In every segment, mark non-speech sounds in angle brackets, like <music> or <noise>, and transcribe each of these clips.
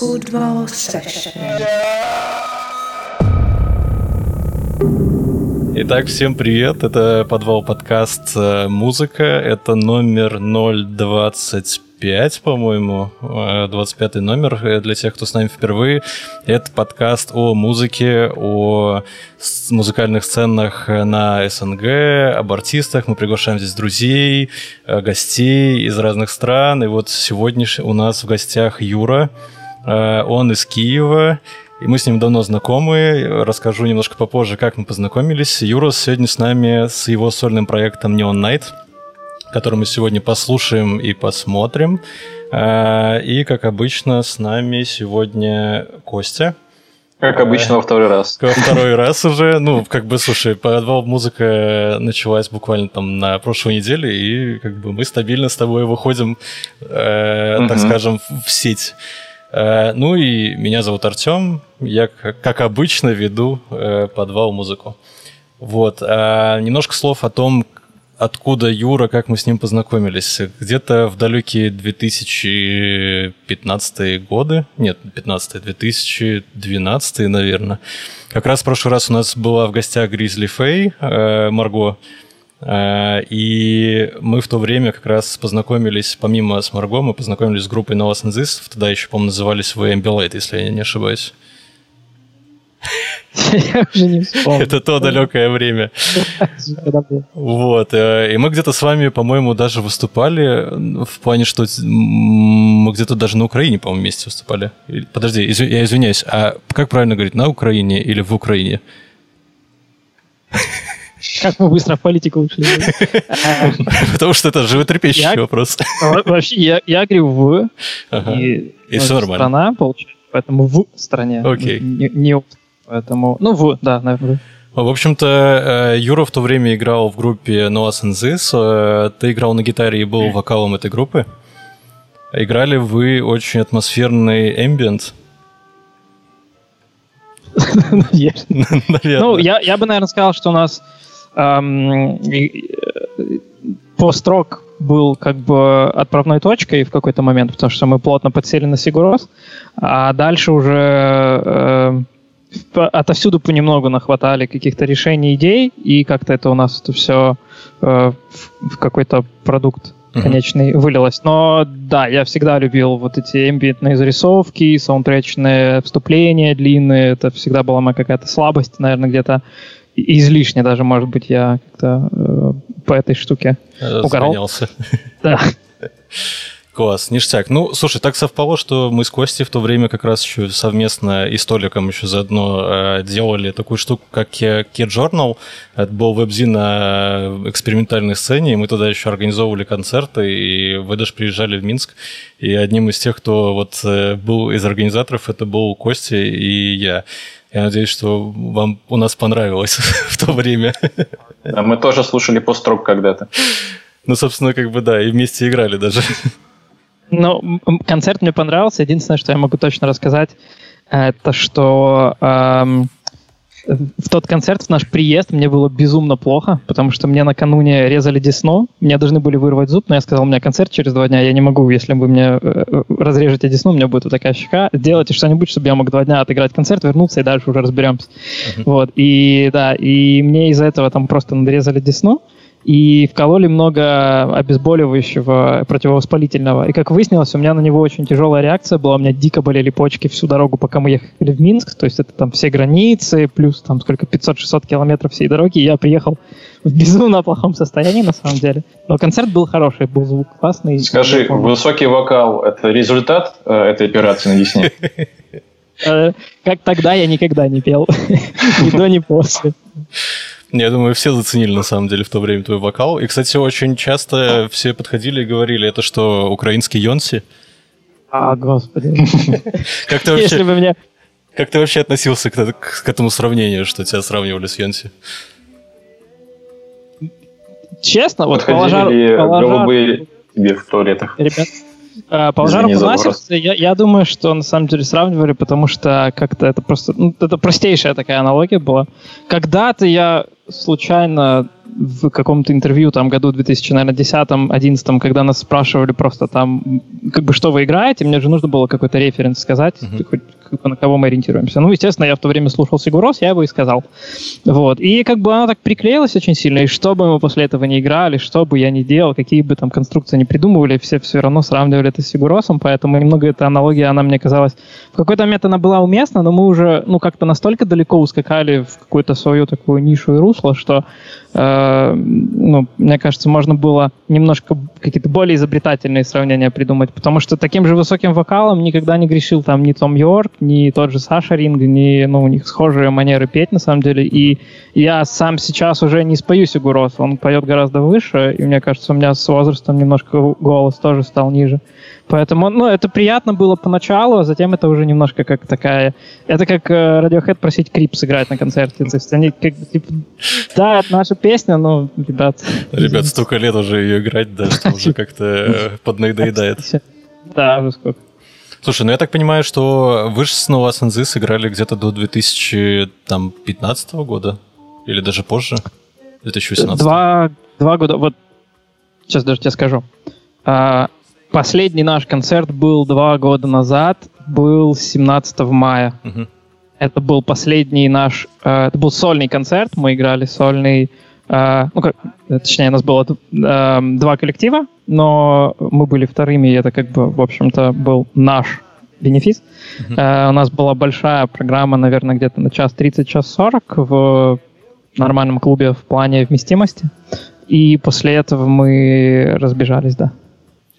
Football Session. Итак, всем привет. Это подвал подкаст э, «Музыка». Это номер 025, по-моему. 25 э, номер э, для тех, кто с нами впервые. Это подкаст о музыке, о музыкальных сценах на СНГ, об артистах. Мы приглашаем здесь друзей, гостей из разных стран. И вот сегодня у нас в гостях Юра. Он из Киева. И мы с ним давно знакомы. Расскажу немножко попозже, как мы познакомились. Юра сегодня с нами с его сольным проектом Neon Night, который мы сегодня послушаем и посмотрим. А, и, как обычно, с нами сегодня Костя. Как обычно, во второй раз. Во второй раз уже. Ну, как бы, слушай, подвал музыка началась буквально там на прошлой неделе, и как бы мы стабильно с тобой выходим, э, так скажем, в сеть. Э, ну и меня зовут Артем. Я, как обычно, веду э, подвал музыку. Вот. А немножко слов о том, откуда Юра, как мы с ним познакомились. Где-то в далекие 2015 годы, нет, 15 2012, наверное. Как раз в прошлый раз у нас была в гостях Гризли Фэй, э, Марго, Э, и мы в то время как раз познакомились, помимо с Марго, мы познакомились с группой Novas and This. Тогда еще, по-моему, назывались Ambilight, если я не ошибаюсь. Я уже не вспомню. Это то далекое время. Вот. Э, и мы где-то с вами, по-моему, даже выступали в плане, что мы где-то даже на Украине, по-моему, вместе выступали. Подожди, я извиняюсь, а как правильно говорить, на Украине или в Украине? Как мы быстро в политику ушли. <laughs> Потому что это животрепещущий вопрос. Вообще, я говорю в. И нормально. Страна, получается, поэтому в стране. Окей. Не Поэтому, ну, в, да, наверное. В общем-то, э, Юра в то время играл в группе Noahs and This. Э, ты играл на гитаре и был вокалом этой группы. Играли вы очень атмосферный эмбиент. <laughs> <laughs> Ну, я, я бы, наверное, сказал, что у нас эм, пост-рок был как бы отправной точкой в какой-то момент, потому что мы плотно подсели на Сигурос, а дальше уже э, отовсюду понемногу нахватали каких-то решений, идей, и как-то это у нас это все э, в, в какой-то продукт конечный uh-huh. вылилось. Но да, я всегда любил вот эти эмбиентные зарисовки, саундтречные вступления длинные. Это всегда была моя какая-то слабость, наверное, где-то излишне даже, может быть, я как-то э, по этой штуке угорал. <laughs> Да. Класс, ништяк. Ну, слушай, так совпало, что мы с Костей в то время как раз еще совместно и с Толиком еще заодно э, делали такую штуку, как Key Journal. Это был веб-зин на экспериментальной сцене, и мы тогда еще организовывали концерты, и вы даже приезжали в Минск. И одним из тех, кто вот э, был из организаторов, это был Костя и я. Я надеюсь, что вам у нас понравилось <laughs> в то время. Да, мы тоже слушали пост-рок когда-то. Ну, собственно, как бы да, и вместе играли даже. Ну, концерт мне понравился. Единственное, что я могу точно рассказать, это что эм, в тот концерт, в наш приезд, мне было безумно плохо, потому что мне накануне резали десну, мне должны были вырвать зуб, но я сказал, у меня концерт через два дня, я не могу, если вы мне э, разрежете десну, у меня будет вот такая щека, сделайте что-нибудь, чтобы я мог два дня отыграть концерт, вернуться и дальше уже разберемся. Uh-huh. Вот, и да, и мне из-за этого там просто надрезали десну, и вкололи много обезболивающего, противовоспалительного. И как выяснилось, у меня на него очень тяжелая реакция была. У меня дико болели почки всю дорогу, пока мы ехали в Минск. То есть это там все границы, плюс там сколько, 500-600 километров всей дороги. И я приехал в безумно <laughs> плохом состоянии, на самом деле. Но концерт был хороший, был звук классный. Скажи, высокий вокал – это результат э, этой операции на Десне? Э, как тогда я никогда не пел. <laughs> Ни до, ни после. Я думаю, все заценили на самом деле в то время твой вокал. И, кстати, очень часто все подходили и говорили, это что, украинский Йонси? А, господи. <laughs> Как ты вообще... Если бы мне... Как ты вообще относился к, к, к этому сравнению, что тебя сравнивали с Йонси? Честно, вот положа... положа... голубые тебе в туалетах? Ребят, а, по жанру я, я думаю, что на самом деле сравнивали, потому что как-то это просто... Ну, это простейшая такая аналогия была. Когда-то я случайно в каком-то интервью, там, году 2010-2011, когда нас спрашивали просто там, как бы, что вы играете, мне же нужно было какой-то референс сказать, mm-hmm. хоть на кого мы ориентируемся. Ну, естественно, я в то время слушал Сигурос, я его и сказал. Вот. И как бы оно так приклеилось очень сильно, и что бы мы после этого не играли, что бы я ни делал, какие бы там конструкции не придумывали, все все равно сравнивали это с Сигуросом, поэтому немного эта аналогия, она мне казалась... В какой-то момент она была уместна, но мы уже, ну, как-то настолько далеко ускакали в какую-то свою такую нишу и русло, что Э, ну, мне кажется, можно было немножко какие-то более изобретательные сравнения придумать, потому что таким же высоким вокалом никогда не грешил там ни Том Йорк, ни тот же Саша Ринг, ни, ну, у них схожие манеры петь, на самом деле, и я сам сейчас уже не спою Сигурос, он поет гораздо выше, и мне кажется, у меня с возрастом немножко голос тоже стал ниже. Поэтому, ну, это приятно было поначалу, а затем это уже немножко как такая... Это как э, Radiohead просить Крип сыграть на концерте. То есть они как, типа, да, это наша песня, но, ребят... Ребят, столько лет уже ее играть, да, что уже как-то э, поднадоедает. <laughs> Да, уже сколько. Слушай, ну я так понимаю, что вы же снова Санзы сыграли где-то до 2015 года? Или даже позже? 2018? Два, два года. Вот сейчас даже тебе скажу. А, Последний наш концерт был два года назад, был 17 мая. Угу. Это был последний наш, э, это был сольный концерт, мы играли сольный, э, ну как, точнее, у нас было э, два коллектива, но мы были вторыми, и это как бы, в общем-то, был наш бенефис. Uh-huh. Э, у нас была большая программа, наверное, где-то на час 30, час 40 в нормальном клубе в плане вместимости. И после этого мы разбежались, да.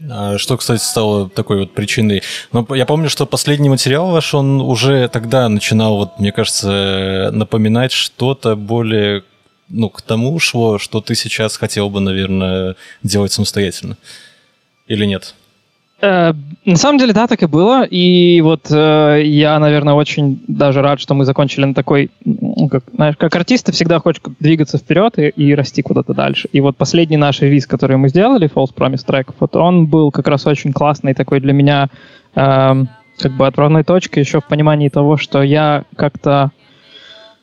А что, кстати, стало такой вот причиной? Ну, я помню, что последний материал ваш, он уже тогда начинал, вот, мне кажется, напоминать что-то более, ну, к тому шло, что ты сейчас хотел бы, наверное, делать самостоятельно. Или нет? Э, на самом деле, да, так и было. И вот э, я, наверное, очень даже рад, что мы закончили на такой, ну, как, знаешь, как артисты всегда хочешь двигаться вперед и, и расти куда-то дальше. И вот последний наш релиз, который мы сделали, False Promise Track, вот он был как раз очень классный такой для меня э, как бы отправной точкой еще в понимании того, что я как-то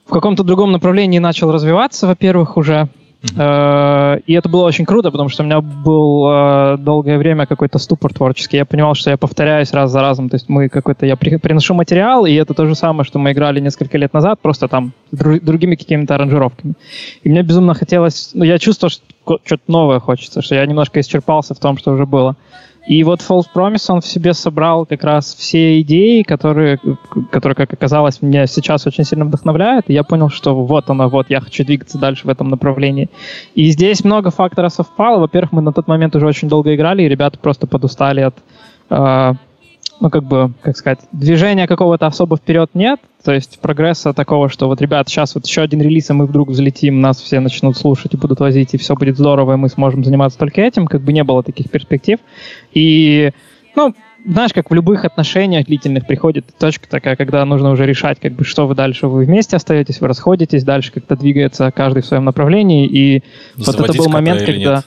в каком-то другом направлении начал развиваться, во-первых, уже Э, и это было очень круто, потому что у меня был э, долгое время какой-то ступор творческий. Я понимал, что я повторяюсь раз за разом. То есть мы какой-то... Я приношу материал, и это то же самое, что мы играли несколько лет назад, просто там другими какими-то аранжировками. И мне безумно хотелось... Ну, я чувствовал, что что-то новое хочется, что я немножко исчерпался в том, что уже было. И вот False Promise, он в себе собрал как раз все идеи, которые, которые, как оказалось, меня сейчас очень сильно вдохновляют. И я понял, что вот оно, вот я хочу двигаться дальше в этом направлении. И здесь много факторов совпало. Во-первых, мы на тот момент уже очень долго играли, и ребята просто подустали от э, ну, как бы, как сказать, движения какого-то особо вперед нет, то есть прогресса такого, что вот, ребят, сейчас вот еще один релиз, и мы вдруг взлетим, нас все начнут слушать и будут возить, и все будет здорово, и мы сможем заниматься только этим, как бы не было таких перспектив. И, ну, знаешь, как в любых отношениях длительных приходит точка такая, когда нужно уже решать, как бы, что вы дальше, вы вместе остаетесь, вы расходитесь, дальше как-то двигается каждый в своем направлении, и Заводить вот это был момент, когда... Нет?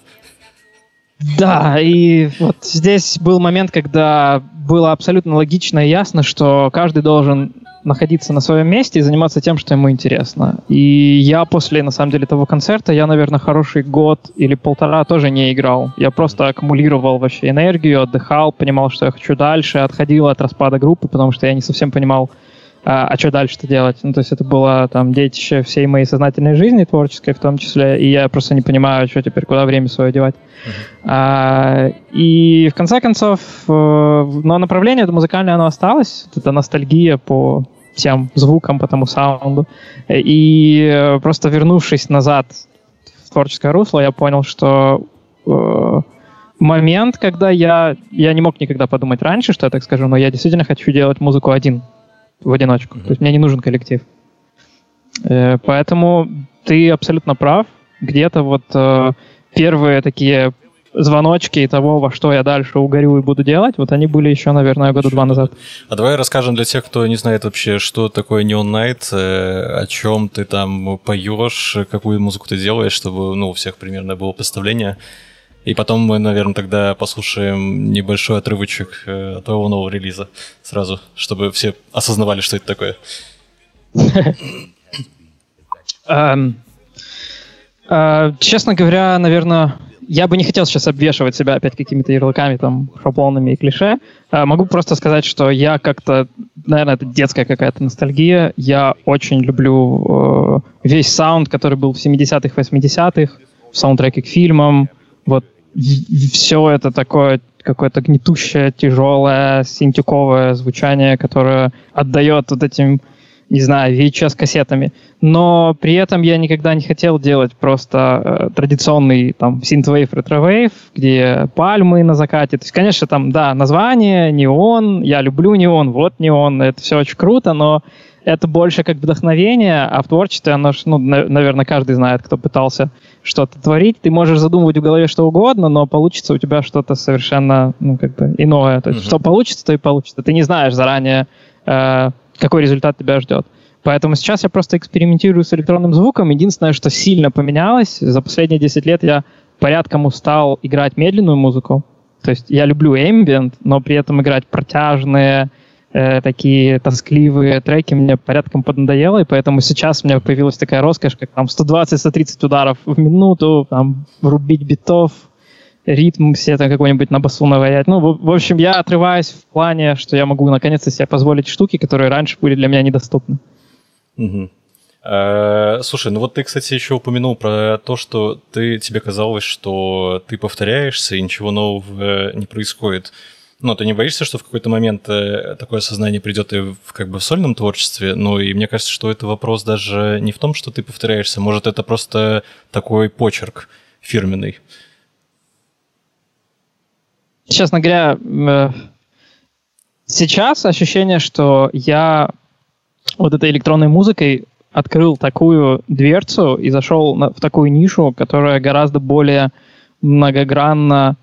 Да, и вот здесь был момент, когда было абсолютно логично и ясно, что каждый должен находиться на своем месте и заниматься тем, что ему интересно. И я после, на самом деле, того концерта, я, наверное, хороший год или полтора тоже не играл. Я просто аккумулировал вообще энергию, отдыхал, понимал, что я хочу дальше, отходил от распада группы, потому что я не совсем понимал, а, а что дальше-то делать? Ну, то есть это было там детище всей моей сознательной жизни, творческой в том числе, и я просто не понимаю, что теперь, куда время свое девать. Uh-huh. А, и в конце концов, э, но направление это музыкальное, оно осталось, это ностальгия по тем звукам, по тому саунду. И просто вернувшись назад в творческое русло, я понял, что э, момент, когда я, я не мог никогда подумать раньше, что я так скажу, но я действительно хочу делать музыку один в одиночку. Mm-hmm. То есть мне не нужен коллектив. Э, поэтому ты абсолютно прав. Где-то вот э, первые такие звоночки того, во что я дальше угорю и буду делать, вот они были еще, наверное, года два назад. А давай расскажем для тех, кто не знает вообще, что такое Neon Night, э, о чем ты там поешь, какую музыку ты делаешь, чтобы ну, у всех примерно было представление. И потом мы, наверное, тогда послушаем небольшой отрывочек э, от твоего нового релиза сразу, чтобы все осознавали, что это такое. Um, Uh, честно говоря, наверное, я бы не хотел сейчас обвешивать себя опять какими-то ярлыками, там, шаблонами и клише. Uh, могу просто сказать, что я как-то, наверное, это детская какая-то ностальгия. Я очень люблю весь саунд, который был в 70-х, 80-х, в саундтреке к фильмам. Вот все это такое какое-то гнетущее, тяжелое, синтюковое звучание, которое отдает вот этим не знаю, VHS-кассетами. Но при этом я никогда не хотел делать просто э, традиционный там синтвейв, ретровейв, где пальмы на закате. То есть, конечно, там, да, название, неон, я люблю неон, вот неон, это все очень круто, но это больше как вдохновение, а в творчестве оно, ну, наверное, каждый знает, кто пытался что-то творить. Ты можешь задумывать в голове что угодно, но получится у тебя что-то совершенно, ну, как бы иное. То есть, mm-hmm. что получится, то и получится. Ты не знаешь заранее, э, какой результат тебя ждет. Поэтому сейчас я просто экспериментирую с электронным звуком. Единственное, что сильно поменялось, за последние 10 лет я порядком устал играть медленную музыку. То есть я люблю ambient, но при этом играть протяжные, э, такие тоскливые треки мне порядком поднадоело, и поэтому сейчас у меня появилась такая роскошь, как там 120-130 ударов в минуту, там, рубить битов, ритм все там какой-нибудь на басу наваять. Ну, в, в общем, я отрываюсь в плане, что я могу наконец-то себе позволить штуки, которые раньше были для меня недоступны. А, слушай, ну вот ты, кстати, еще упомянул про то, что ты, тебе казалось, что ты повторяешься и ничего нового не происходит. Ну, ты не боишься, что в какой-то момент э, такое сознание придет и в, как бы в сольном творчестве? Ну, и мне кажется, что это вопрос даже не в том, что ты повторяешься. Может, это просто такой почерк фирменный. честно говоря, э, сейчас ощущение, что я вот этой электронной музыкой открыл такую дверцу и зашел в такую нишу, которая гораздо более многогранна,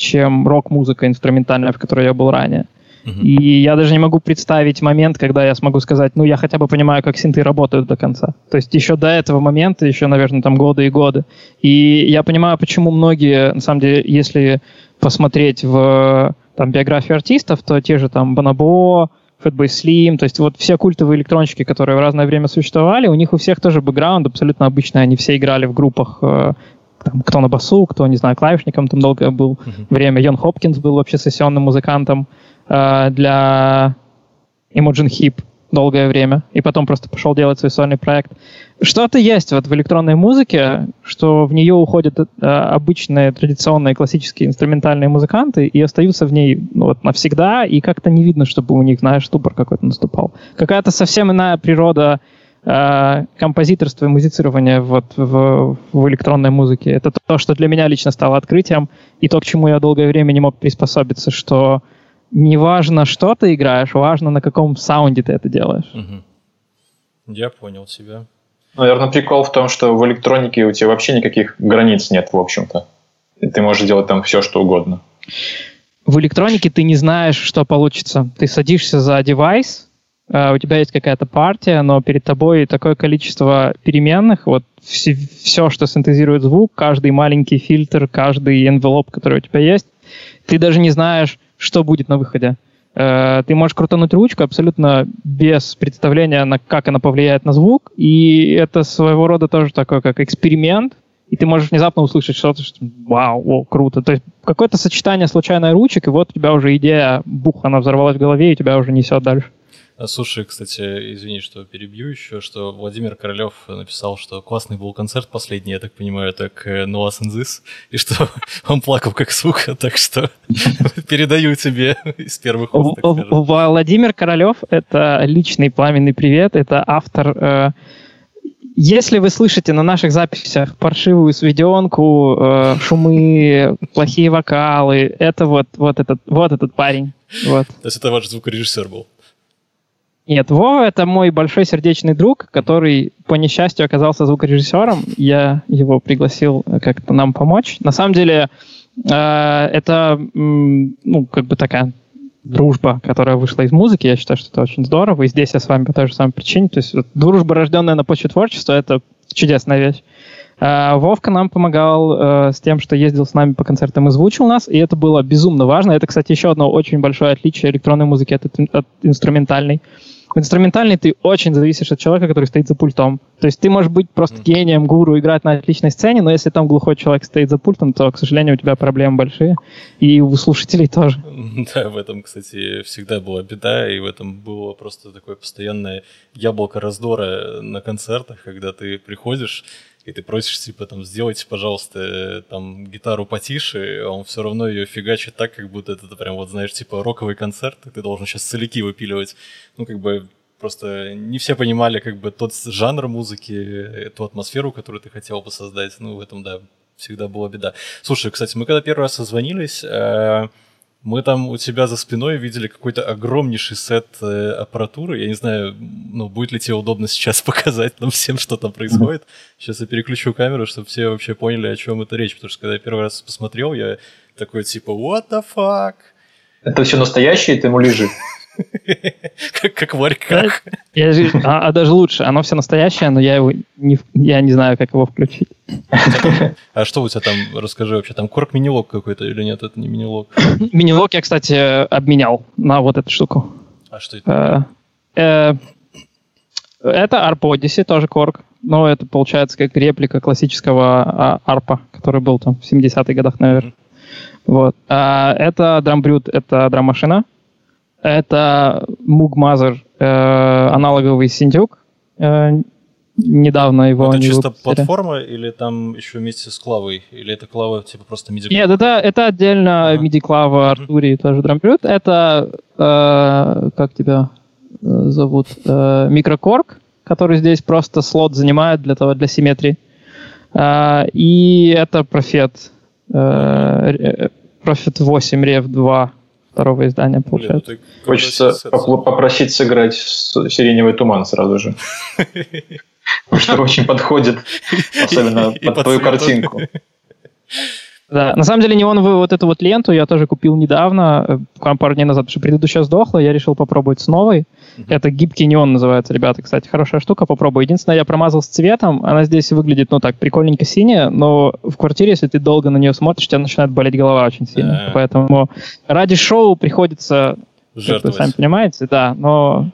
чем рок-музыка инструментальная, в которой я был ранее. Uh-huh. И я даже не могу представить момент, когда я смогу сказать, ну, я хотя бы понимаю, как синты работают до конца. То есть еще до этого момента, еще, наверное, там годы и годы. И я понимаю, почему многие, на самом деле, если посмотреть в там, биографию артистов, то те же там Бонабо, Fatboy Slim, то есть вот все культовые электронщики, которые в разное время существовали, у них у всех тоже бэкграунд абсолютно обычный, они все играли в группах, э, там, кто на басу, кто, не знаю, клавишником там долго был uh-huh. время. Йон Хопкинс был вообще сессионным музыкантом э, для Imogen Heap долгое время, и потом просто пошел делать свой сольный проект. Что-то есть вот в электронной музыке, что в нее уходят э, обычные традиционные классические инструментальные музыканты и остаются в ней ну, вот, навсегда, и как-то не видно, чтобы у них, знаешь, ступор какой-то наступал. Какая-то совсем иная природа э, композиторства и музицирования вот в, в электронной музыке. Это то, что для меня лично стало открытием, и то, к чему я долгое время не мог приспособиться, что не важно, что ты играешь, важно, на каком саунде ты это делаешь. Угу. Я понял тебя. Наверное, прикол в том, что в электронике у тебя вообще никаких границ нет, в общем-то. И ты можешь делать там все, что угодно. В электронике ты не знаешь, что получится. Ты садишься за девайс, у тебя есть какая-то партия, но перед тобой такое количество переменных, вот все, все, что синтезирует звук, каждый маленький фильтр, каждый envelope, который у тебя есть, ты даже не знаешь, что будет на выходе. Э, ты можешь крутануть ручку абсолютно без представления, на как она повлияет на звук, и это своего рода тоже такой как эксперимент, и ты можешь внезапно услышать что-то, что вау, о, круто. То есть какое-то сочетание случайной ручек, и вот у тебя уже идея, бух, она взорвалась в голове, и тебя уже несет дальше. А, слушай, кстати, извини, что перебью еще, что Владимир Королев написал, что классный был концерт последний, я так понимаю, так No This, и что <laughs> он плакал как сука, так что <laughs> передаю тебе из первых уст. Владимир Королев — это личный пламенный привет, это автор э, если вы слышите на наших записях паршивую сведенку, э, шумы, плохие вокалы, это вот, вот, этот, вот этот парень. Вот. То есть это ваш звукорежиссер был? Нет, Вова — это мой большой сердечный друг, который по несчастью оказался звукорежиссером. Я его пригласил как-то нам помочь. На самом деле э, это, ну, как бы такая дружба, которая вышла из музыки. Я считаю, что это очень здорово. И здесь я с вами по той же самой причине. То есть дружба, рожденная на почве творчества, это чудесная вещь. Uh, Вовка нам помогал с тем, что ездил с нами по концертам и звучил нас, и это было безумно важно. Это, кстати, еще одно очень большое отличие электронной музыки от инструментальной. В инструментальной ты очень зависишь от человека, который стоит за пультом. То есть ты можешь быть просто гением, гуру, играть на отличной сцене, но если там глухой человек стоит за пультом, то, к сожалению, у тебя проблемы большие. И у слушателей тоже. <laughs> Да, в этом, кстати, всегда была беда, и в этом было просто такое постоянное яблоко раздора на концертах, когда ты приходишь, и ты просишь, типа, там, сделайте, пожалуйста, там, гитару потише, а он все равно ее фигачит так, как будто это, прям, вот, знаешь, типа, роковый концерт, и ты должен сейчас целики выпиливать. Ну, как бы, просто не все понимали, как бы, тот жанр музыки, ту атмосферу, которую ты хотел бы создать. Ну, в этом, да, всегда была беда. Слушай, кстати, мы когда первый раз созвонились, э, мы там у тебя за спиной видели какой-то огромнейший сет э, аппаратуры. Я не знаю, ну, будет ли тебе удобно сейчас <laughs> показать нам всем, что там происходит. Сейчас я переключу камеру, чтобы все вообще поняли, о чем это речь. Потому что когда я первый раз посмотрел, я такой типа, what the fuck? Это все настоящее, ты ему лежит. <laughs> Как, как в орьках. Я же- а, а даже лучше, оно все настоящее, но я его не, я не знаю, как его включить. <laughs> А что у тебя там, расскажи вообще, там корк минилог какой-то или нет, это не минилог? Минилог я, кстати, обменял на вот эту штуку. А что это? Э, э, Это ARP Odyssey, тоже корг. Но это получается как реплика классического а, арпа, который был там в 70-х годах, наверное. Вот. А, это Drumbrute, это драм-машина. Это Moog Mother, э, аналоговый синдюк. Э, недавно его это чисто выпустили. платформа или там еще вместе с клавой? Или это клава типа просто MIDI? Нет, это, это отдельно Ага. MIDI-клава Артурии, тоже драмблют. Это, э, как тебя э, зовут, э, микрокорг, который здесь просто слот занимает для того, для симметрии. Э, и это профет. э, Профет 8 Rev 2 второго издания, Блин, ну получается. ты Хочется попросить сыграть с- «Сиреневый туман» сразу же. <laughs> Потому что очень подходит, особенно под по твою картинку. <laughs> Да, на самом деле неоновую вот эту вот ленту я тоже купил недавно, э, пару дней назад, потому что предыдущая сдохла, я решил попробовать с новой. Мгм. Это гибкий неон называется, ребята, кстати, хорошая штука, попробуй. Единственное, я промазал с цветом, она здесь выглядит, ну так, прикольненько синяя, но в квартире, если ты долго на нее смотришь, у тебя начинает болеть голова очень сильно. А. Поэтому ради шоу приходится, вы Жертвовать. сами понимаете, да, но...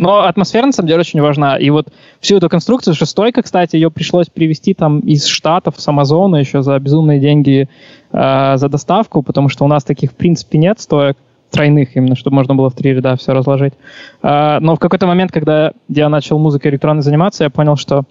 Но атмосфера, на самом деле, очень важна. И вот всю эту конструкцию, шестойка, кстати, ее пришлось привезти там из Штатов, с Амазона еще за безумные деньги э, за доставку, потому что у нас таких, в принципе, нет стоек тройных именно, чтобы можно было в три ряда все разложить. Э, но в какой-то момент, когда я начал музыкой электронной заниматься, я понял, что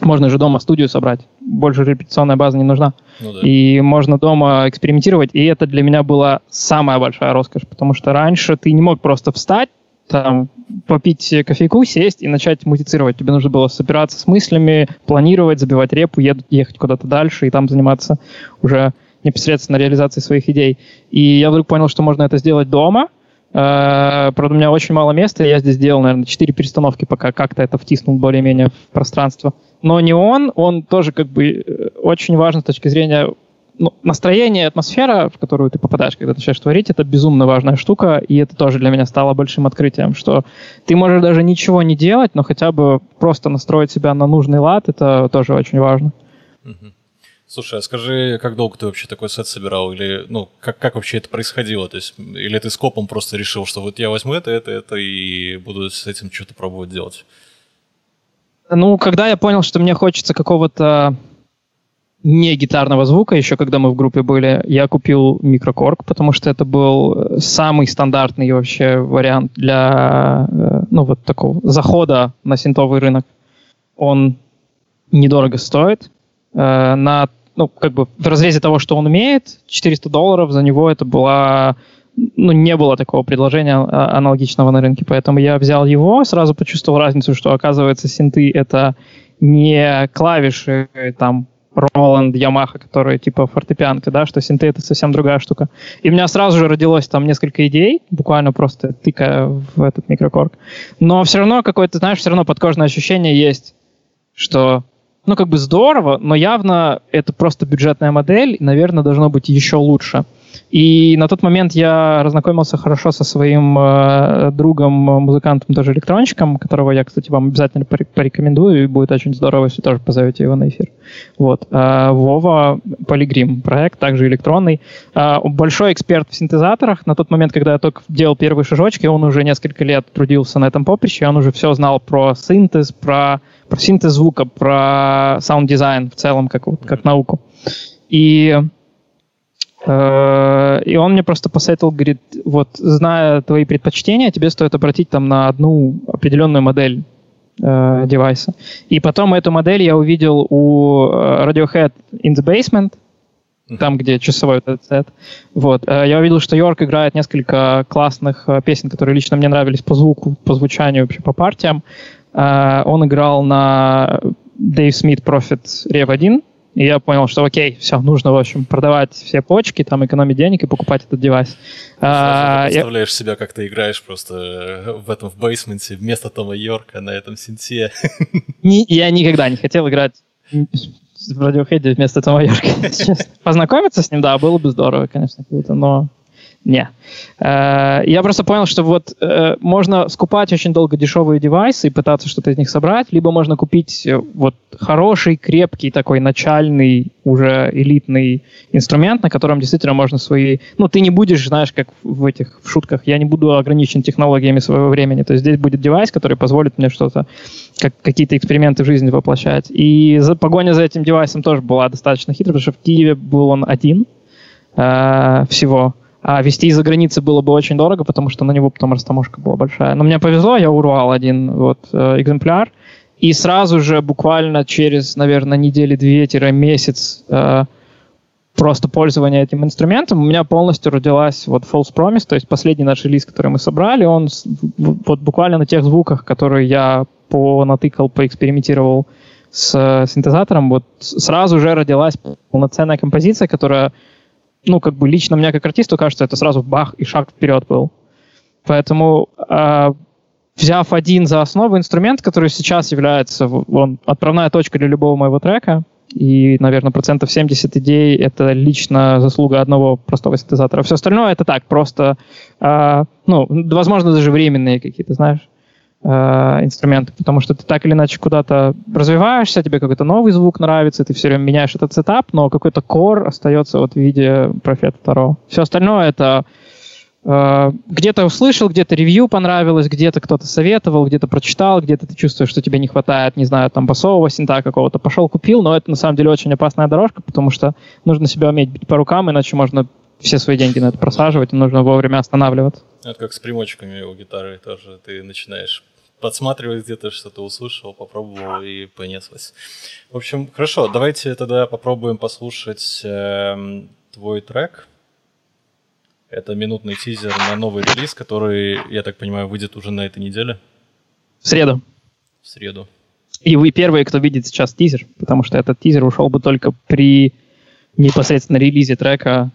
можно же дома студию собрать. Больше репетиционная база не нужна. Ну да. И можно дома экспериментировать. И это для меня была самая большая роскошь, потому что раньше ты не мог просто встать, там, попить кофейку, сесть и начать музицировать. Тебе нужно было собираться с мыслями, планировать, забивать репу, ехать куда-то дальше и там заниматься уже непосредственно реализацией своих идей. И я вдруг понял, что можно это сделать дома. Э, Правда, у меня очень мало места, я здесь делал, наверное, 4 перестановки, пока как-то это втиснул более-менее в пространство. Но не он, он тоже как бы э, очень важен с точки зрения ну, настроение атмосфера, в которую ты попадаешь, когда ты начинаешь творить, это безумно важная штука, и это тоже для меня стало большим открытием, что ты можешь даже ничего не делать, но хотя бы просто настроить себя на нужный лад, это тоже очень важно. Слушай, а скажи, как долго ты вообще такой сет собирал? Или, ну, как, как вообще это происходило? То есть, или ты скопом просто решил, что вот я возьму это, это, это и буду с этим что-то пробовать делать? Ну, когда я понял, что мне хочется какого-то не гитарного звука, еще когда мы в группе были, я купил микрокорг, потому что это был э, самый стандартный вообще вариант для, э, ну, вот такого захода на синтовый рынок. Он недорого стоит. Э, На, ну, как бы в разрезе того, что он умеет, 400 долларов за него это была ну, не было такого предложения а, аналогичного на рынке, поэтому я взял его, сразу почувствовал разницу, что, оказывается, синты — это не клавиши, там, Roland, Yamaha, которые типа фортепианка, да, что синты — это совсем другая штука. И у меня сразу же родилось там несколько идей, буквально просто тыкая в этот микрокорг. Но все равно какое-то, знаешь, все равно подкожное ощущение есть, что ну, как бы здорово, но явно это просто бюджетная модель, и, наверное, должно быть еще лучше. И на тот момент я разнакомился хорошо со своим э, другом, музыкантом, тоже электронщиком, которого я, кстати, вам обязательно порекомендую, и будет очень здорово, если тоже позовете его на эфир. Вот. Э, Вова Полигрим проект, также электронный. Э, большой эксперт в синтезаторах. На тот момент, когда я только делал первые шажочки, он уже несколько лет трудился на этом поприще, он уже все знал про синтез, про, про синтез звука, про саунд-дизайн в целом, как, как науку. И и он мне просто посоветовал, говорит, вот, зная твои предпочтения, тебе стоит обратить там на одну определенную модель э, девайса. И потом эту модель я увидел у э, Radiohead In the Basement, там, где часовой этот сет. Вот. Э, я увидел, что Йорк играет несколько классных песен, которые лично мне нравились по звуку, по звучанию, вообще по партиям. Он играл на Dave Smith Prophet Rev 1, и я понял, что окей, все, нужно, в общем, продавать все почки, там, экономить денег и покупать этот девайс. А, представляешь я... себя, как ты играешь просто в этом в бейсменте вместо Тома Йорка на этом синте. <laughs> Не, я никогда не хотел играть в Radiohead вместо Тома Йорка. <laughs> Познакомиться с ним, да, было бы здорово, конечно, круто, но не. Э, я просто понял, что вот э, можно скупать очень долго дешевые девайсы и пытаться что-то из них собрать, либо можно купить э, вот хороший, крепкий такой начальный, уже элитный инструмент, на котором действительно можно свои... Ну, ты не будешь, знаешь, как в этих в шутках, я не буду ограничен технологиями своего времени. То есть здесь будет девайс, который позволит мне что-то, как, какие-то эксперименты в жизни воплощать. И за, погоня за этим девайсом тоже была достаточно хитрой, потому что в Киеве был он один э, всего. А вести из-за границы было бы очень дорого, потому что на него потом растаможка была большая. Но мне повезло, я урвал один вот э, экземпляр. И сразу же, буквально через, наверное, недели-две-месяц э, просто пользования этим инструментом, у меня полностью родилась вот False Promise, то есть последний наш релиз, который мы собрали, он вот буквально на тех звуках, которые я понатыкал, поэкспериментировал с э, синтезатором, вот сразу же родилась полноценная композиция, которая ну, как бы лично мне как артисту кажется, это сразу бах и шаг вперед был. Поэтому э, взяв один за основу инструмент, который сейчас является он, отправная точка для любого моего трека, и, наверное, процентов 70 идей — это лично заслуга одного простого синтезатора. Все остальное — это так, просто, э, ну, возможно, даже временные какие-то, знаешь, инструменты, потому что ты так или иначе куда-то развиваешься, тебе какой-то новый звук нравится, ты все время меняешь этот сетап, но какой-то кор остается вот в виде профета второго. Все остальное это э, где-то услышал, где-то ревью понравилось, где-то кто-то советовал, где-то прочитал, где-то ты чувствуешь, что тебе не хватает, не знаю, там басового синта какого-то, пошел купил, но это на самом деле очень опасная дорожка, потому что нужно себя уметь бить по рукам, иначе можно все свои деньги на это просаживать, и нужно вовремя останавливаться. Это как с примочками у гитары тоже. Ты начинаешь подсматривать где-то, что-то услышал, попробовал и понеслось. В общем, хорошо, давайте тогда попробуем послушать э, твой трек. Это минутный тизер на новый релиз, который, я так понимаю, выйдет уже на этой неделе. В среду. В среду. И вы первые, кто видит сейчас тизер, потому что этот тизер ушел бы только при непосредственно релизе трека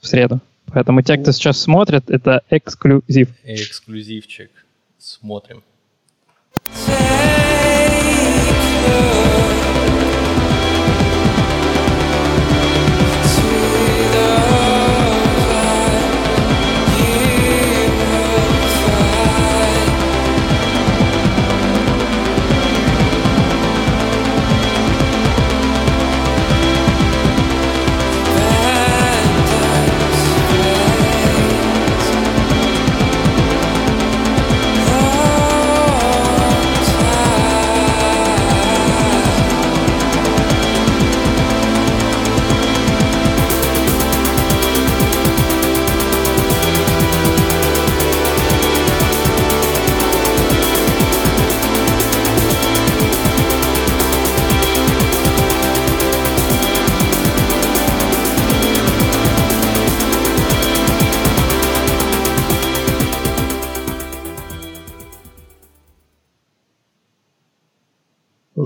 в среду. Поэтому те, кто сейчас смотрит, это эксклюзив. Эксклюзивчик. Смотрим. Take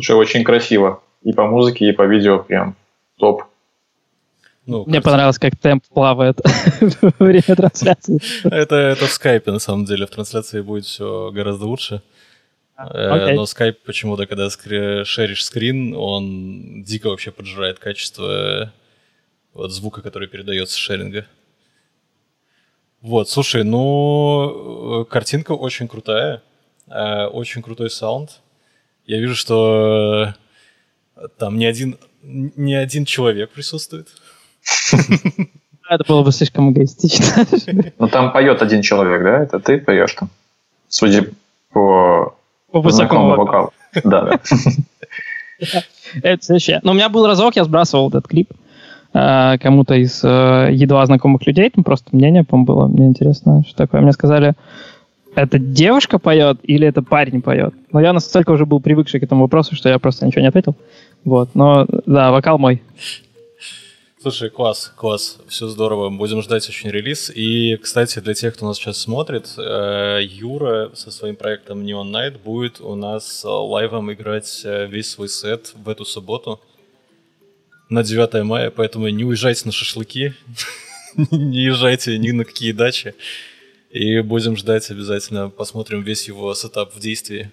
Слушай, очень красиво. И по музыке, и по видео прям топ. Ну, Мне понравилось, как темп плавает <laughs> во время трансляции. Это, это в скайпе, на самом деле. В трансляции будет все гораздо лучше. Okay. А, э, но скайп почему-то, когда шеришь скрин, он дико вообще поджирает качество вот звука, который передается с шеринга. Вот, слушай, ну, э, картинка очень крутая, э, очень крутой саунд. Я вижу, что э, там не один, не один человек присутствует. <laughs> Это было бы слишком эгоистично. <laughs> Ну, там поет один человек, да? Это ты поешь там? Судя по, По высокому вокалу. вокалу. Да, да. <laughs> Это следующее. Но у меня был разок, я сбрасывал этот клип э, кому-то из э, едва знакомых людей, там просто мнение, по было. Мне интересно, что такое. Мне сказали, это девушка поет или это парень поет? Но я настолько уже был привыкший к этому вопросу, что я просто ничего не ответил. Вот, но да, вокал мой. Слушай, класс, класс, все здорово, будем ждать очень релиз. И, кстати, для тех, кто нас сейчас смотрит, э, Юра со своим проектом Neon Night будет у нас лайвом играть э, весь свой сет в эту субботу на 9 мая, поэтому не уезжайте на шашлыки, <laughs> не езжайте ни на какие дачи. И будем ждать обязательно, посмотрим весь его сетап в действии,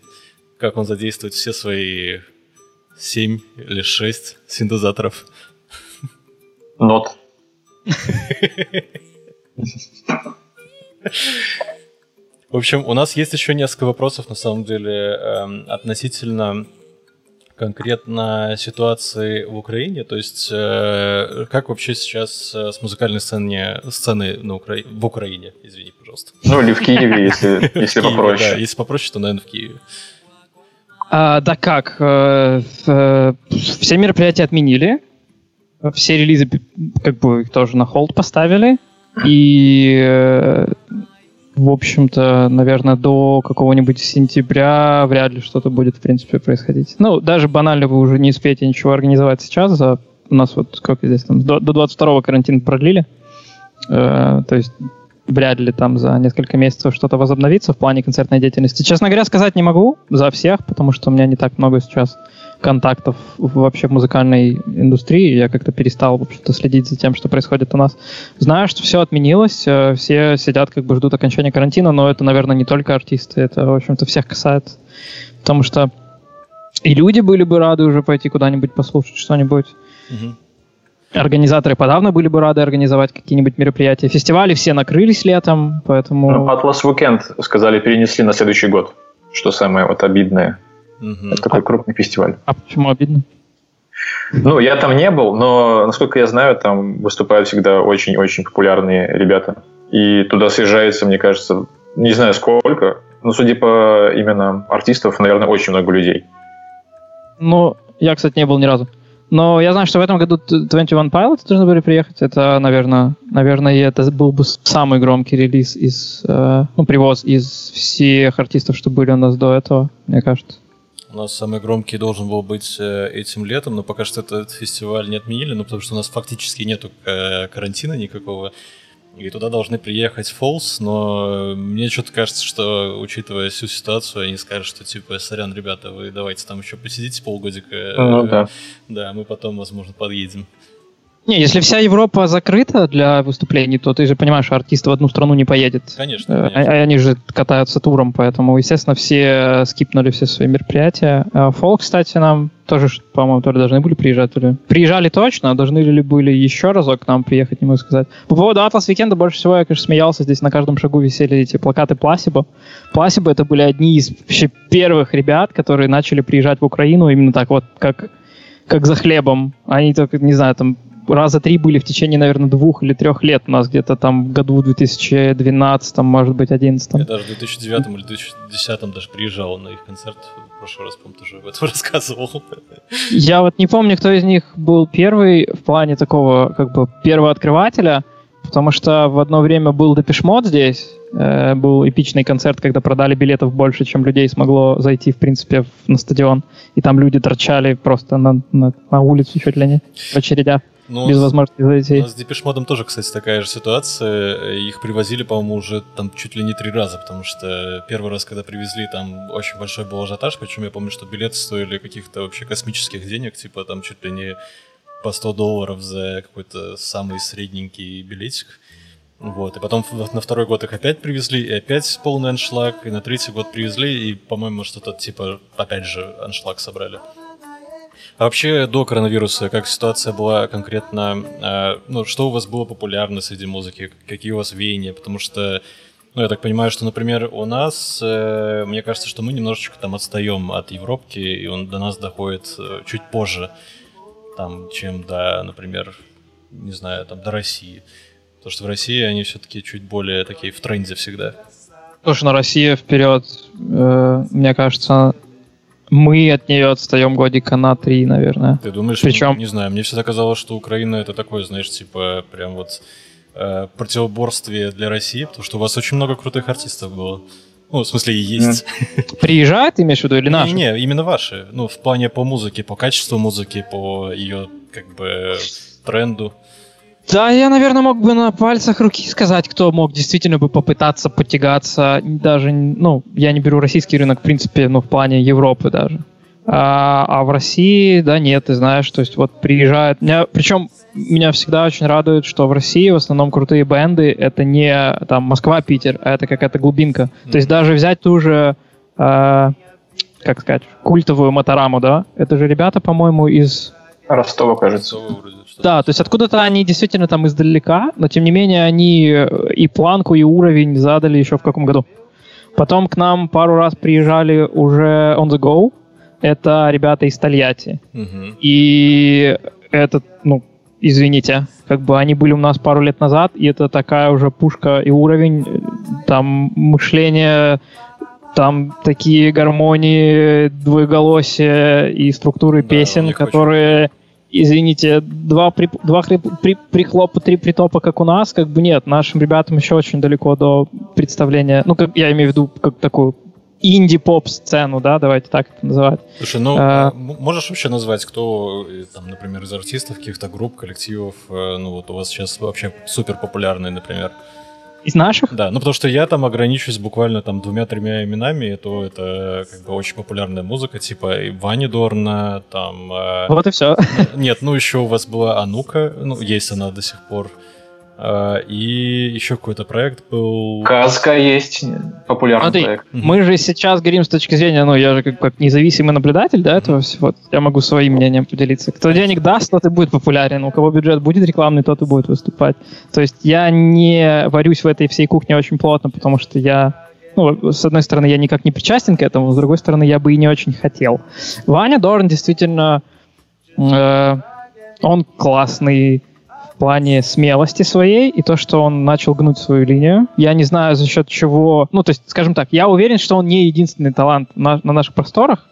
как он задействует все свои 7 или 6 синтезаторов. Нот. В общем, у нас есть еще несколько вопросов, на самом деле, эм, относительно конкретно ситуации в Украине. То есть, э, как вообще сейчас э, с музыкальной сценой, сценой на Укра... в Украине? Извини, пожалуйста. Ну, или в Киеве, если, <laughs> если В Киеве, попроще. Да, если попроще, то, наверное, в Киеве. А, да как? э, э, Все мероприятия отменили. Все релизы как бы их тоже на холд поставили. И, э, в общем-то, наверное, до какого-нибудь сентября вряд ли что-то будет, в принципе, происходить. Ну, даже банально вы уже не успеете ничего организовать сейчас. За... У нас вот сколько здесь там? До, до 22-го карантин продлили. Э, то есть вряд ли там за несколько месяцев что-то возобновится в плане концертной деятельности. Честно говоря, сказать не могу за всех, потому что у меня не так много сейчас контактов вообще в музыкальной индустрии. Я как-то перестал, в общем-то, следить за тем, что происходит у нас. Знаю, что все отменилось, э, все сидят, как бы ждут окончания карантина, но это, наверное, не только артисты, это, в общем-то, всех касается. Потому что и люди были бы рады уже пойти куда-нибудь послушать что-нибудь. Мгм. Организаторы подавно были бы рады организовать какие-нибудь мероприятия. Фестивали все накрылись летом, поэтому... Ну, Atlas Weekend, сказали, перенесли на следующий год. Что самое вот обидное. Мгм. Это такой крупный фестиваль. А почему обидно? Ну, я там не был, но, насколько я знаю, там выступают всегда очень-очень популярные ребята. И туда съезжается, мне кажется, не знаю сколько, но судя по именам артистов, наверное, очень много людей. Ну, я, кстати, не был ни разу. Но я знаю, что в этом году Т- 21 Pilots должны были приехать. Это, наверное, наверное, это был бы самый громкий релиз из, э, ну, привоз из всех артистов, что были у нас до этого, мне кажется. У нас самый громкий должен был быть э, этим летом, но пока что этот фестиваль не отменили, ну потому что у нас фактически нету э, карантина никакого. И туда должны приехать Фолс, но мне что-то кажется, что, учитывая всю ситуацию, они скажут, что типа, сорян, ребята, вы давайте там еще посидите полгодика. э, Ну да. Да, мы потом, возможно, подъедем. Не, если вся Европа закрыта для выступлений, то ты же понимаешь, что артист в одну страну не поедет. Конечно, Э, конечно. а- Они же катаются туром, поэтому, естественно, все скипнули все свои мероприятия. А Фол, кстати, нам тоже, по-моему, то ли должны были приезжать, то ли... Приезжали точно, а должны ли были еще разок к нам приехать, не могу сказать. По поводу Atlas Weekend'а больше всего я, конечно, смеялся. Здесь на каждом шагу висели эти плакаты Placebo. Placebo это были одни из вообще первых ребят, которые начали приезжать в Украину именно так вот, как, как за хлебом. Они только, не знаю, там раза три были в течение, наверное, двух или трех лет у нас где-то там в году 2012, может быть, 2011. Я даже в 2009 или 2010 даже приезжал на их концерт. В прошлый раз, по-моему, тоже об этом <laughs> рассказывал. Я вот не помню, кто из них был первый в плане такого, как бы, первого открывателя, потому что в одно время был Депешмот здесь, э, был эпичный концерт, когда продали билетов больше, чем людей смогло зайти, в принципе, в- на стадион, и там люди торчали просто на, на, на улицу чуть ли не в очередях, Ну, без возможности зайти. с Депешмодом тоже, кстати, такая же ситуация. Их привозили, по-моему, уже там чуть ли не три раза, потому что первый раз, когда привезли, там очень большой был ажиотаж, причем я помню, что билеты стоили каких-то вообще космических денег, типа там чуть ли не по 100 долларов за какой-то самый средненький билетик. Вот, и потом на второй год их опять привезли, и опять полный аншлаг, и на третий год привезли, и, по-моему, что-то типа, опять же, аншлаг собрали. А вообще до коронавируса, как ситуация была конкретно, э, ну, что у вас было популярно среди музыки, какие у вас веяния, потому что, ну, я так понимаю, что, например, у нас, э, мне кажется, что мы немножечко там отстаем от Европки, и он до нас доходит э, чуть позже, там, чем до, например, не знаю, там, до России. Потому что в России они все-таки чуть более такие в тренде всегда. Слушай, ну Россия вперед, э, мне кажется, мы от нее отстаем годика на три, наверное. Ты думаешь, Причем... не знаю, мне всегда казалось, что Украина это такое, знаешь, типа прям вот э, противоборствие для России, потому что у вас очень много крутых артистов было. Ну, в смысле, есть. <laughs> Приезжает, имеешь в виду, или наши? Не, не, именно ваши. Ну, в плане по музыке, по качеству музыки, по ее, как бы, тренду. Да, я, наверное, мог бы на пальцах руки сказать, кто мог действительно бы попытаться потягаться. Даже, ну, я не беру российский рынок, в принципе, ну, в плане Европы даже. А, а в России, да, нет, ты знаешь, то есть вот приезжают... Меня, причем меня всегда очень радует, что в России в основном крутые бенды это не там Москва-Питер, а это какая-то глубинка. Mm-hmm. То есть даже взять ту же, э, как сказать, культовую Мотораму, да, это же ребята, по-моему, из... Ростова, кажется. Да, то есть откуда-то они действительно там издалека, но тем не менее они и планку, и уровень задали еще в каком году. Потом к нам пару раз приезжали уже on the go. Это ребята из Тольятти. Угу. И этот, ну, извините, как бы они были у нас пару лет назад, и это такая уже пушка и уровень, там мышление, там такие гармонии, двоеголосия и структуры да, песен, которые... Очень извините, два, при, два при, при, прихлопа, три притопа, как у нас, как бы нет, нашим ребятам еще очень далеко до представления, ну, как я имею в виду, как такую инди-поп-сцену, да, давайте так это называть. Слушай, ну, а, можешь вообще назвать, кто, э, там, например, из артистов, каких-то групп, коллективов, э, ну, вот у вас сейчас вообще супер популярные, например? Из наших? Да, ну потому что я там ограничусь буквально там двумя-тремя именами, и то это как бы очень популярная музыка, типа и Вани Дорна, там... Э, вот и все. <laughs> Нет, ну еще у вас была Анука, ну есть она до сих пор. А, и еще какой-то проект был... Казка есть, популярный Смотри, проект. Мы же сейчас говорим с точки зрения, ну, я же как, как независимый наблюдатель, да, этого всего. Я могу своим мнением поделиться. Кто денег даст, тот и будет популярен. У кого бюджет будет рекламный, тот и будет выступать. То есть я не варюсь в этой всей кухне очень плотно, потому что я ну, с одной стороны, я никак не причастен к этому, с другой стороны, я бы и не очень хотел. Ваня Дорн действительно, э, он классный плане смелости своей и то, что он начал гнуть свою линию. Я не знаю, за счет чего... Ну, то есть, скажем так, я уверен, что он не единственный талант на, на наших просторах,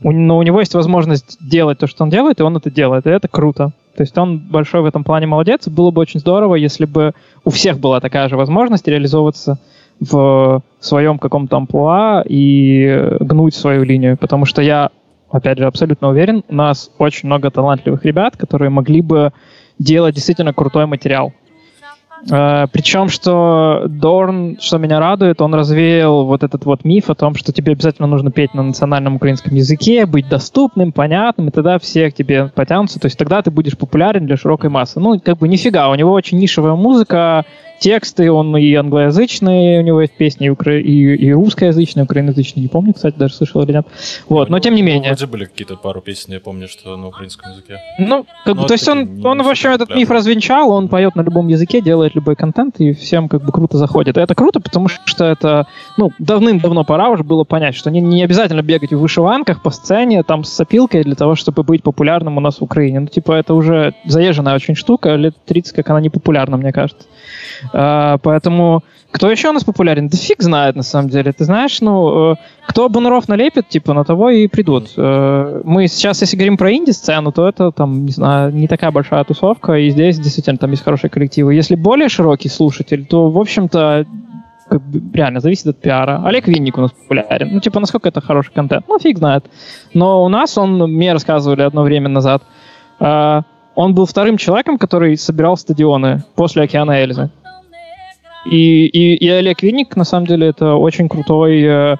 но у него есть возможность делать то, что он делает, и он это делает, и это круто. То есть он большой в этом плане молодец. Было бы очень здорово, если бы у всех была такая же возможность реализовываться в своем каком-то амплуа и гнуть свою линию. Потому что я, опять же, абсолютно уверен, у нас очень много талантливых ребят, которые могли бы делать действительно крутой материал. Uh, причем, что Дорн, что меня радует, он развеял вот этот вот миф о том, что тебе обязательно нужно петь на национальном украинском языке, быть доступным, понятным, и тогда все к тебе потянутся, то есть тогда ты будешь популярен для широкой массы. Ну, как бы нифига, у него очень нишевая музыка, тексты, он и англоязычный, у него есть песни, и, укра... и, и русскоязычные, украиноязычные, не помню, кстати, даже слышал или нет. Вот, но тем не менее. Вроде были какие-то пару песен, я помню, что на украинском языке. Ну, как, ну, то есть он, он, в общем, этот миф развенчал, он поет на любом языке, делает любой контент, и всем как бы круто заходит. И это круто, потому что это, ну, давным-давно пора уже было понять, что не, не обязательно бегать в вышиванках по сцене, там, с сопилкой для того, чтобы быть популярным у нас в Украине. Ну, типа, это уже заезженная очень штука, лет 30, как она не популярна, мне кажется. А, поэтому кто еще у нас популярен? Да фиг знает, на самом деле. Ты знаешь, ну, э, кто бунуров налепит, типа, на того и придут. Э, мы сейчас, если говорим про инди-сцену, то это, там, не знаю, не такая большая тусовка, и здесь действительно там есть хорошие коллективы. Если более широкий слушатель, то, в общем-то, как бы, реально зависит от пиара. Олег Винник у нас популярен. Ну, типа, насколько это хороший контент? Ну, фиг знает. Но у нас, он, мне рассказывали одно время назад, э, он был вторым человеком, который собирал стадионы после Океана Эльзы. И, и, и Олег Винник, на самом деле, это очень крутой э,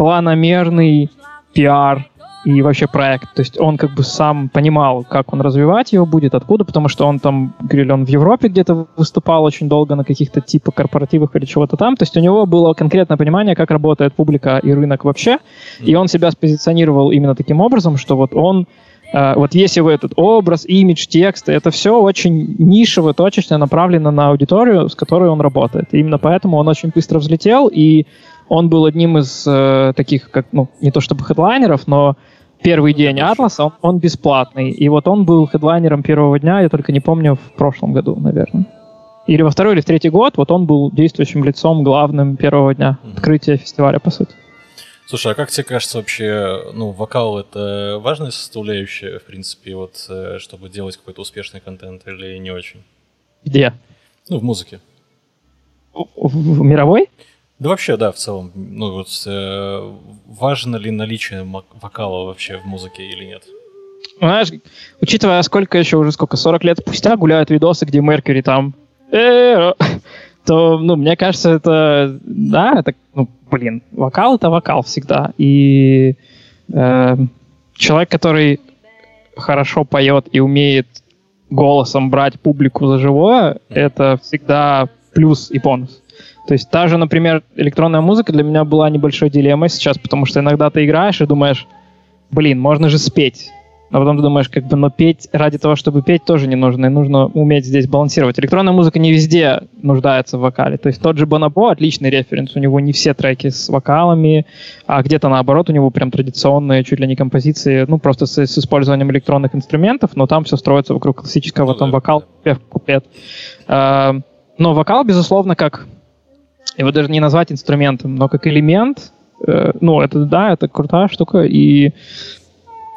планомерный пиар и вообще проект. То есть он как бы сам понимал, как он развивать его будет, откуда, потому что он там, говорили, он в Европе где-то выступал очень долго на каких-то типа корпоративах или чего-то там. То есть у него было конкретное понимание, как работает публика и рынок вообще. И он себя спозиционировал именно таким образом, что вот он э, вот весь его этот образ, имидж, текст, это все очень нишево, точечно направлено на аудиторию, с которой он работает. И именно поэтому он очень быстро взлетел, и он был одним из э, таких, как, ну, не то чтобы хедлайнеров, но первый день Атласа, он, он бесплатный. И вот он был хедлайнером первого дня, я только не помню, в прошлом году, наверное. Или во второй или в третий год, вот он был действующим лицом главным первого дня открытия фестиваля, по сути. Слушай, а как тебе кажется вообще, ну, вокал это важная составляющая, в принципе, вот, э, чтобы делать какой-то успешный контент или не очень? Где? Ну, в музыке. В, в, в мировой? Да вообще, да, в целом. Ну, вот э, важно ли наличие вокала вообще в музыке или нет? Знаешь, учитывая, сколько еще уже, сколько, 40 лет спустя гуляют видосы, где Меркьюри там <laughs> то, ну, мне кажется, это, да, это, ну, блин, вокал — это вокал всегда. И э, человек, который хорошо поет и умеет голосом брать публику за живое, это всегда плюс и бонус. То есть та же, например, электронная музыка для меня была небольшой дилеммой сейчас, потому что иногда ты играешь и думаешь, блин, можно же спеть но потом ты думаешь, как бы, но петь ради того, чтобы петь, тоже не нужно, и нужно уметь здесь балансировать. Электронная музыка не везде нуждается в вокале. То есть тот же Бонабо отличный референс, у него не все треки с вокалами, а где-то наоборот у него прям традиционные, чуть ли не композиции, ну, просто с, с использованием электронных инструментов, но там все строится вокруг классического, ну, там да, вокал, да. куплет. А, но вокал, безусловно, как, его даже не назвать инструментом, но как элемент, э, ну, это, да, это крутая штука, и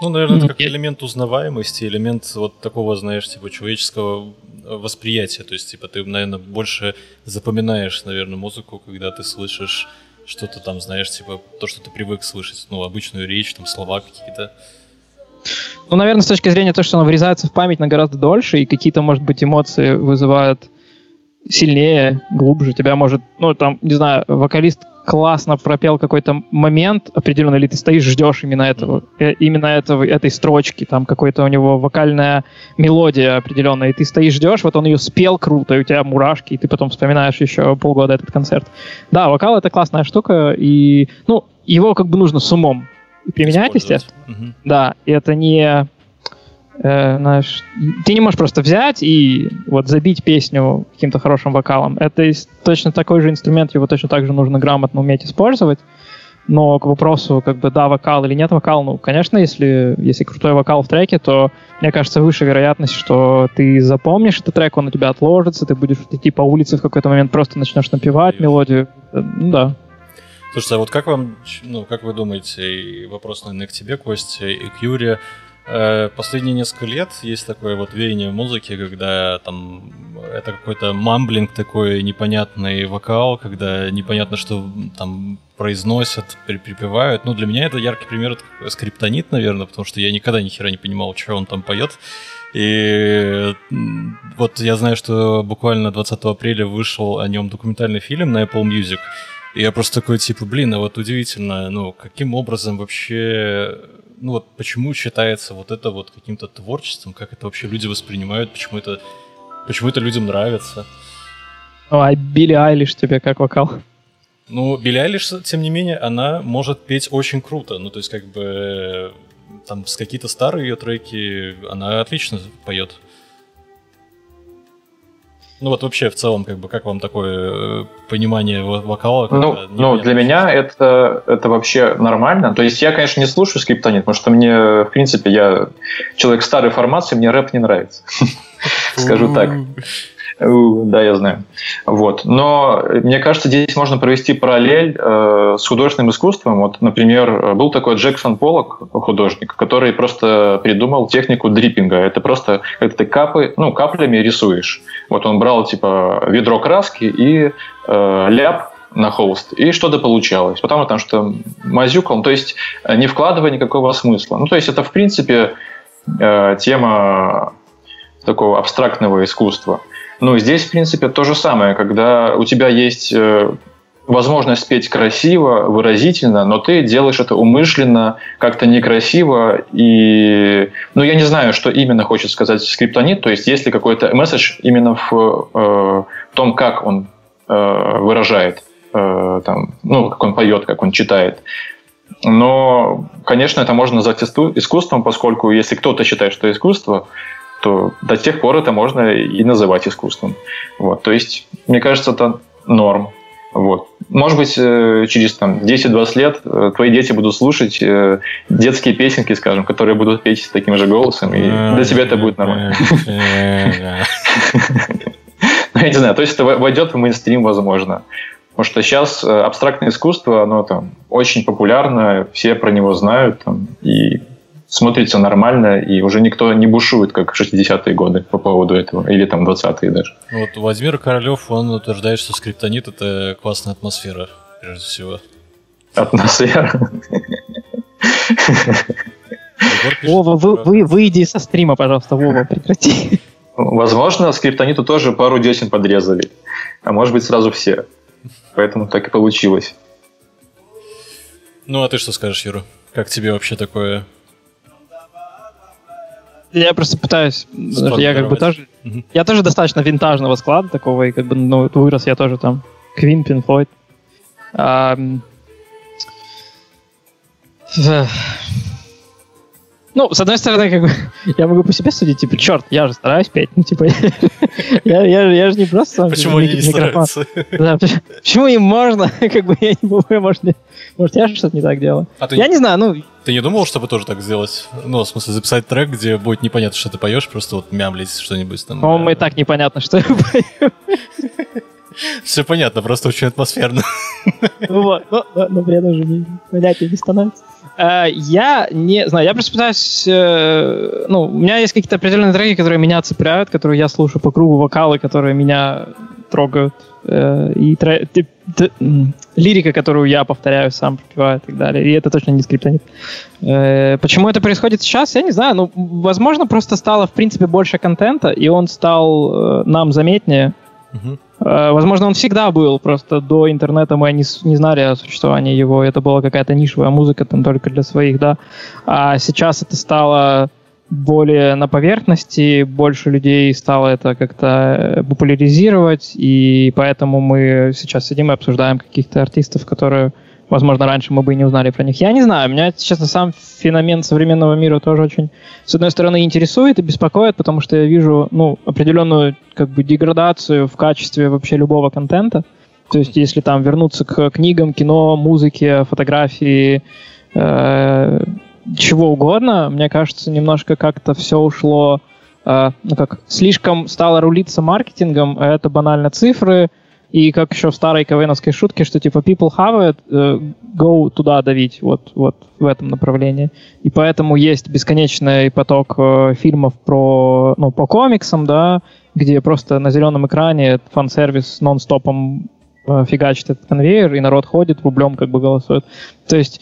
ну, наверное, это как элемент узнаваемости, элемент вот такого, знаешь, типа человеческого восприятия. То есть, типа, ты, наверное, больше запоминаешь, наверное, музыку, когда ты слышишь что-то там, знаешь, типа, то, что ты привык слышать, ну, обычную речь, там, слова какие-то. Ну, наверное, с точки зрения того, что оно врезается в память на гораздо дольше, и какие-то, может быть, эмоции вызывают сильнее, глубже. Тебя может, ну, там, не знаю, вокалист классно пропел какой-то момент определенный, или ты стоишь, ждешь именно этого, э, именно этого, этой строчки, там какой-то у него вокальная мелодия определенная, и ты стоишь, ждешь, вот он ее спел круто, и у тебя мурашки, и ты потом вспоминаешь еще полгода этот концерт. Да, вокал — это классная штука, и, ну, его как бы нужно с умом применять, естественно. Угу. Да, и это не э, знаешь, ты не можешь просто взять и вот забить песню каким-то хорошим вокалом. Это точно такой же инструмент, его точно так же нужно грамотно уметь использовать. Но к вопросу, как бы, да, вокал или нет вокал, ну, конечно, если, если крутой вокал в треке, то, мне кажется, выше вероятность, что ты запомнишь этот трек, он у тебя отложится, ты будешь идти по улице в какой-то момент, просто начнешь напевать мелодию. Ну, да. Слушайте, а вот как вам, ну, как вы думаете, и вопрос, наверное, к тебе, Костя, и к Юре, Э, последние несколько лет есть такое вот веяние музыке, когда там это какой-то мамблинг такой непонятный вокал, когда непонятно, что там произносят, припевают. Ну, для меня это яркий пример это скриптонит, наверное, потому что я никогда ни хера не понимал, что он там поет. И вот я знаю, что буквально 20 апреля вышел о нем документальный фильм на Apple Music. И я просто такой, типа, блин, а вот удивительно, ну, каким образом вообще ну вот почему считается вот это вот каким-то творчеством, как это вообще люди воспринимают, почему это, почему это людям нравится. Ну, а Билли Айлиш тебе как вокал? Ну, Билли Айлиш, тем не менее, она может петь очень круто. Ну, то есть, как бы, там, с какие-то старые ее треки она отлично поет. Ну вот вообще в целом, как бы, как вам такое э, понимание вокала? Ну, ну для меня это, это вообще нормально. То есть я, конечно, не слушаю скриптонит, потому что мне, в принципе, я человек старой формации, мне рэп не нравится. <laughs> Скажу так. Да, я знаю. Вот. Но мне кажется, здесь можно провести параллель э, с художественным искусством. Вот, например, был такой Джексон Поллок, художник, который просто придумал технику дриппинга. Это просто, когда ты капы, ну, каплями рисуешь. Вот он брал, типа, ведро краски и э, ляп на холст, и что-то получалось. Потому там что мазюкал, то есть не вкладывая никакого смысла. Ну, то есть это, в принципе, э, тема такого абстрактного искусства. Ну, здесь, в принципе, то же самое, когда у тебя есть э, возможность спеть красиво, выразительно, но ты делаешь это умышленно, как-то некрасиво, и, ну, я не знаю, что именно хочет сказать скриптонит, то есть есть ли какой-то месседж именно в, э, в том, как он э, выражает, э, там, ну, как он поет, как он читает. Но, конечно, это можно назвать искусством, поскольку если кто-то считает, что искусство, то до тех пор это можно и называть искусством. Вот. То есть, мне кажется, это норм. Вот. Может быть, э, через там, 10-20 лет э, твои дети будут слушать э, детские песенки, скажем, которые будут петь таким же голосом, и для тебя это будет нормально. <laughs> Ну, я не знаю, то есть это войдет в мейнстрим, возможно. Потому что сейчас абстрактное искусство, оно там очень популярно, все про него знают, там, и смотрится нормально, и уже никто не бушует, как в 60-е годы по поводу этого, или там 20-е даже. Вот Владимир Королев, он утверждает, что скриптонит — это классная атмосфера, прежде всего. Атмосфера? Вова, вы, вы, выйди со стрима, пожалуйста, Вова, прекрати. Возможно, скриптониту тоже пару десен подрезали, а может быть сразу все. Поэтому так и получилось. Ну, а ты что скажешь, Юра? Как тебе вообще такое я просто пытаюсь, я как бы тоже, угу. я тоже достаточно винтажного склада такого, и как бы, ну, вырос я тоже там, Квин, Пин Флойд. А, ну, с одной стороны, как бы, <laughs> я могу по себе судить, типа, черт, я же стараюсь петь, ну, типа, <laughs> я, я, я же не просто... Почему они не стараются? Да, почему им можно, <laughs> как бы, я не могу, может, может я же что-то не так делаю. А я не знаю, ну... Ты не думал, чтобы тоже так сделать? Ну, в смысле, записать трек, где будет непонятно, что ты поешь, просто вот мямлить что-нибудь там. По-моему, и так непонятно, что я пою. Все понятно, просто очень атмосферно. Ну вот, но, но, но при этом уже не, понятнее не становится. Э, я не знаю, я просто пытаюсь... Э, ну, у меня есть какие-то определенные треки, которые меня цепляют, которые я слушаю по кругу, вокалы, которые меня трогают. Э, и лирика, которую я повторяю сам, пропиваю и так далее. И это точно не скриптонит. Почему это происходит сейчас, я не знаю. Ну, возможно, просто стало, в принципе, больше контента, и он стал нам заметнее. Uh-huh. Э, возможно, он всегда был, просто до интернета мы не, не знали о существовании его, это была какая-то нишевая музыка там только для своих, да. А сейчас это стало более на поверхности, больше людей стало это как-то э, популяризировать, и поэтому мы сейчас сидим и обсуждаем каких-то артистов, которые Возможно, раньше мы бы и не узнали про них. Я не знаю, меня, честно, сам феномен современного мира тоже очень, с одной стороны, интересует и беспокоит, потому что я вижу, ну, определенную, как бы, деградацию в качестве вообще любого контента. То есть, если там вернуться к книгам, кино, музыке, фотографии, э, чего угодно, мне кажется, немножко как-то все ушло, э, ну как, слишком стало рулиться маркетингом, а это банально цифры, и как еще в старой КВНовской шутке, что типа people have it, uh, go туда давить, вот, вот в этом направлении. И поэтому есть бесконечный поток uh, фильмов про, ну, по комиксам, да, где просто на зеленом экране фан-сервис нон-стопом uh, фигачит этот конвейер, и народ ходит, рублем как бы голосует. То есть,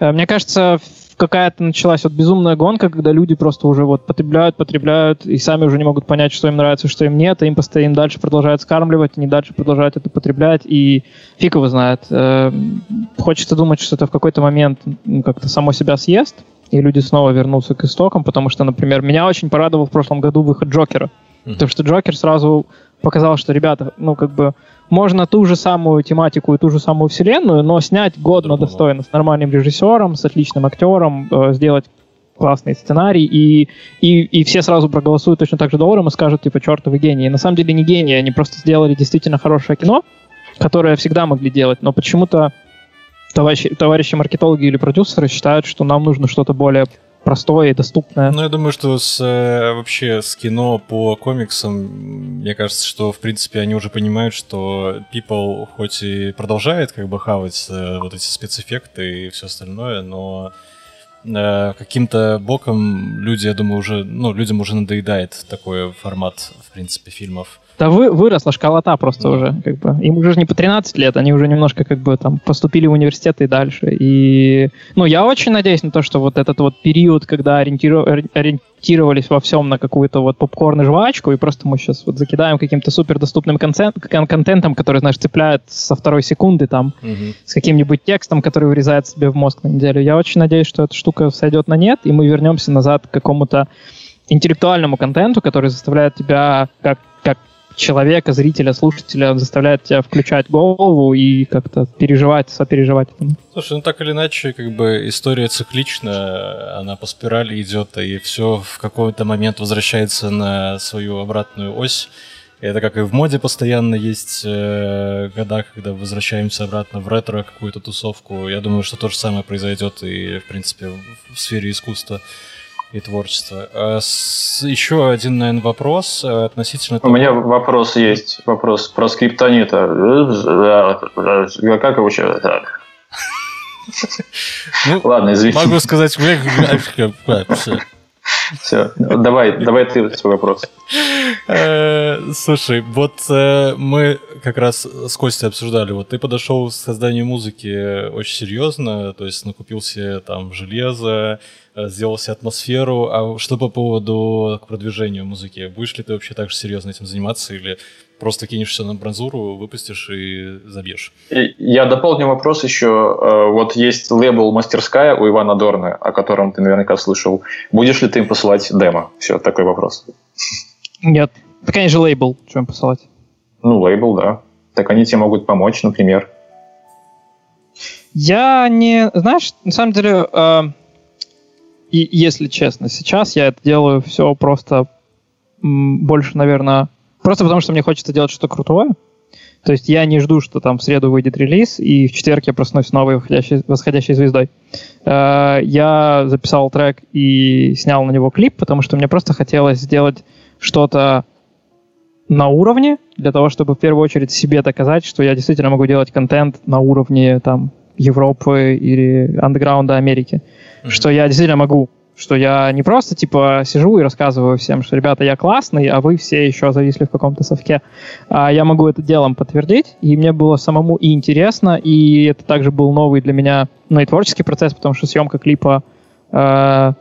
мне кажется, какая-то началась вот безумная гонка, когда люди просто уже вот потребляют, потребляют, и сами уже не могут понять, что им нравится, что им нет, а им постоянно дальше продолжают скармливать, они дальше продолжают это потреблять, и фиг его знает. Э, хочется думать, что это в какой-то момент как-то само себя съест, и люди снова вернутся к истокам, потому что, например, меня очень порадовал в прошлом году выход Джокера. Mm-hmm. Потому что Джокер сразу показал, что, ребята, ну, как бы, можно ту же самую тематику и ту же самую вселенную, но снять годно, Другого. достойно, с нормальным режиссером, с отличным актером, э, сделать классный сценарий, и, и, и все сразу проголосуют точно так же долларом и скажут, типа, чертовы гении. На самом деле не гении, они просто сделали действительно хорошее кино, которое всегда могли делать, но почему-то товарищи, товарищи маркетологи или продюсеры считают, что нам нужно что-то более простое и доступное. Ну, я думаю, что с, э, вообще с кино по комиксам, мне кажется, что, в принципе, они уже понимают, что People хоть и продолжает как бы хавать э, вот эти спецэффекты и все остальное, но э, каким-то боком люди, я думаю, уже, ну, людям уже надоедает такой формат, в принципе, фильмов. Да вы, выросла школота просто да. уже, как бы. Им уже не по 13 лет, они уже немножко как бы там поступили в университет и дальше. И, ну, я очень надеюсь на то, что вот этот вот период, когда ориентиров... ориентировались во всем на какую-то вот попкорн и жвачку, и просто мы сейчас вот закидаем каким-то супер доступным контент, контентом, который, знаешь, цепляет со второй секунды там, угу. с каким-нибудь текстом, который вырезает себе в мозг на неделю. Я очень надеюсь, что эта штука сойдет на нет, и мы вернемся назад к какому-то интеллектуальному контенту, который заставляет тебя как человека, зрителя, слушателя заставляет тебя включать голову и как-то переживать, сопереживать. Слушай, ну так или иначе, как бы история циклична, она по спирали идет, и все в какой-то момент возвращается на свою обратную ось. Это как и в моде постоянно есть э, года, когда возвращаемся обратно в ретро какую-то тусовку. Я думаю, что то же самое произойдет и, в принципе, в, в сфере искусства и творчества. А с, еще один, наверное, вопрос э, относительно... У того... меня вопрос есть. Вопрос про скриптонита. Как его? Ну, Ладно, извините. Могу сказать... Все, давай, давай ты свой вопрос. Э, слушай, вот э, мы как раз с Костей обсуждали, вот ты подошел к созданию музыки очень серьезно, то есть накупил себе там железо, э, сделал себе атмосферу, а что по поводу к продвижению музыки? Будешь ли ты вообще так же серьезно этим заниматься или просто кинешь все на бронзуру, выпустишь и забьешь. Я дополню вопрос еще. Вот есть лейбл «Мастерская» у Ивана Дорна, о котором ты наверняка слышал. Будешь ли ты им посылать демо? Все, такой вопрос. Нет. Так они же лейбл, что им посылать? Ну, лейбл, да. Так они тебе могут помочь, например. Я не... Знаешь, на самом деле, э, и, если честно, сейчас я это делаю все просто больше, наверное, просто потому что мне хочется делать что-то крутое. То есть я не жду, что там в среду выйдет релиз, и в четверг я проснусь новой восходящей, восходящей звездой. Э, я записал трек и снял на него клип, потому что мне просто хотелось сделать что-то на уровне, для того, чтобы в первую очередь себе доказать, что я действительно могу делать контент на уровне там Европы или андеграунда Америки. Mm-hmm. Что я действительно могу что я не просто, типа, сижу и рассказываю всем, что, ребята, я классный, а вы все еще зависли в каком-то совке. А я могу это делом подтвердить, и мне было самому и интересно, и это также был новый для меня, ну, и творческий процесс, потому что съемка клипа, э,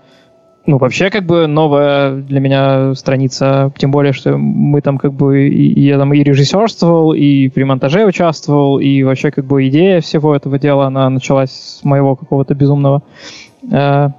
ну, вообще, как бы, новая для меня страница, тем более, что мы там, как бы, и, я там и режиссерствовал, и при монтаже участвовал, и вообще, как бы, идея всего этого дела, она началась с моего какого-то безумного э,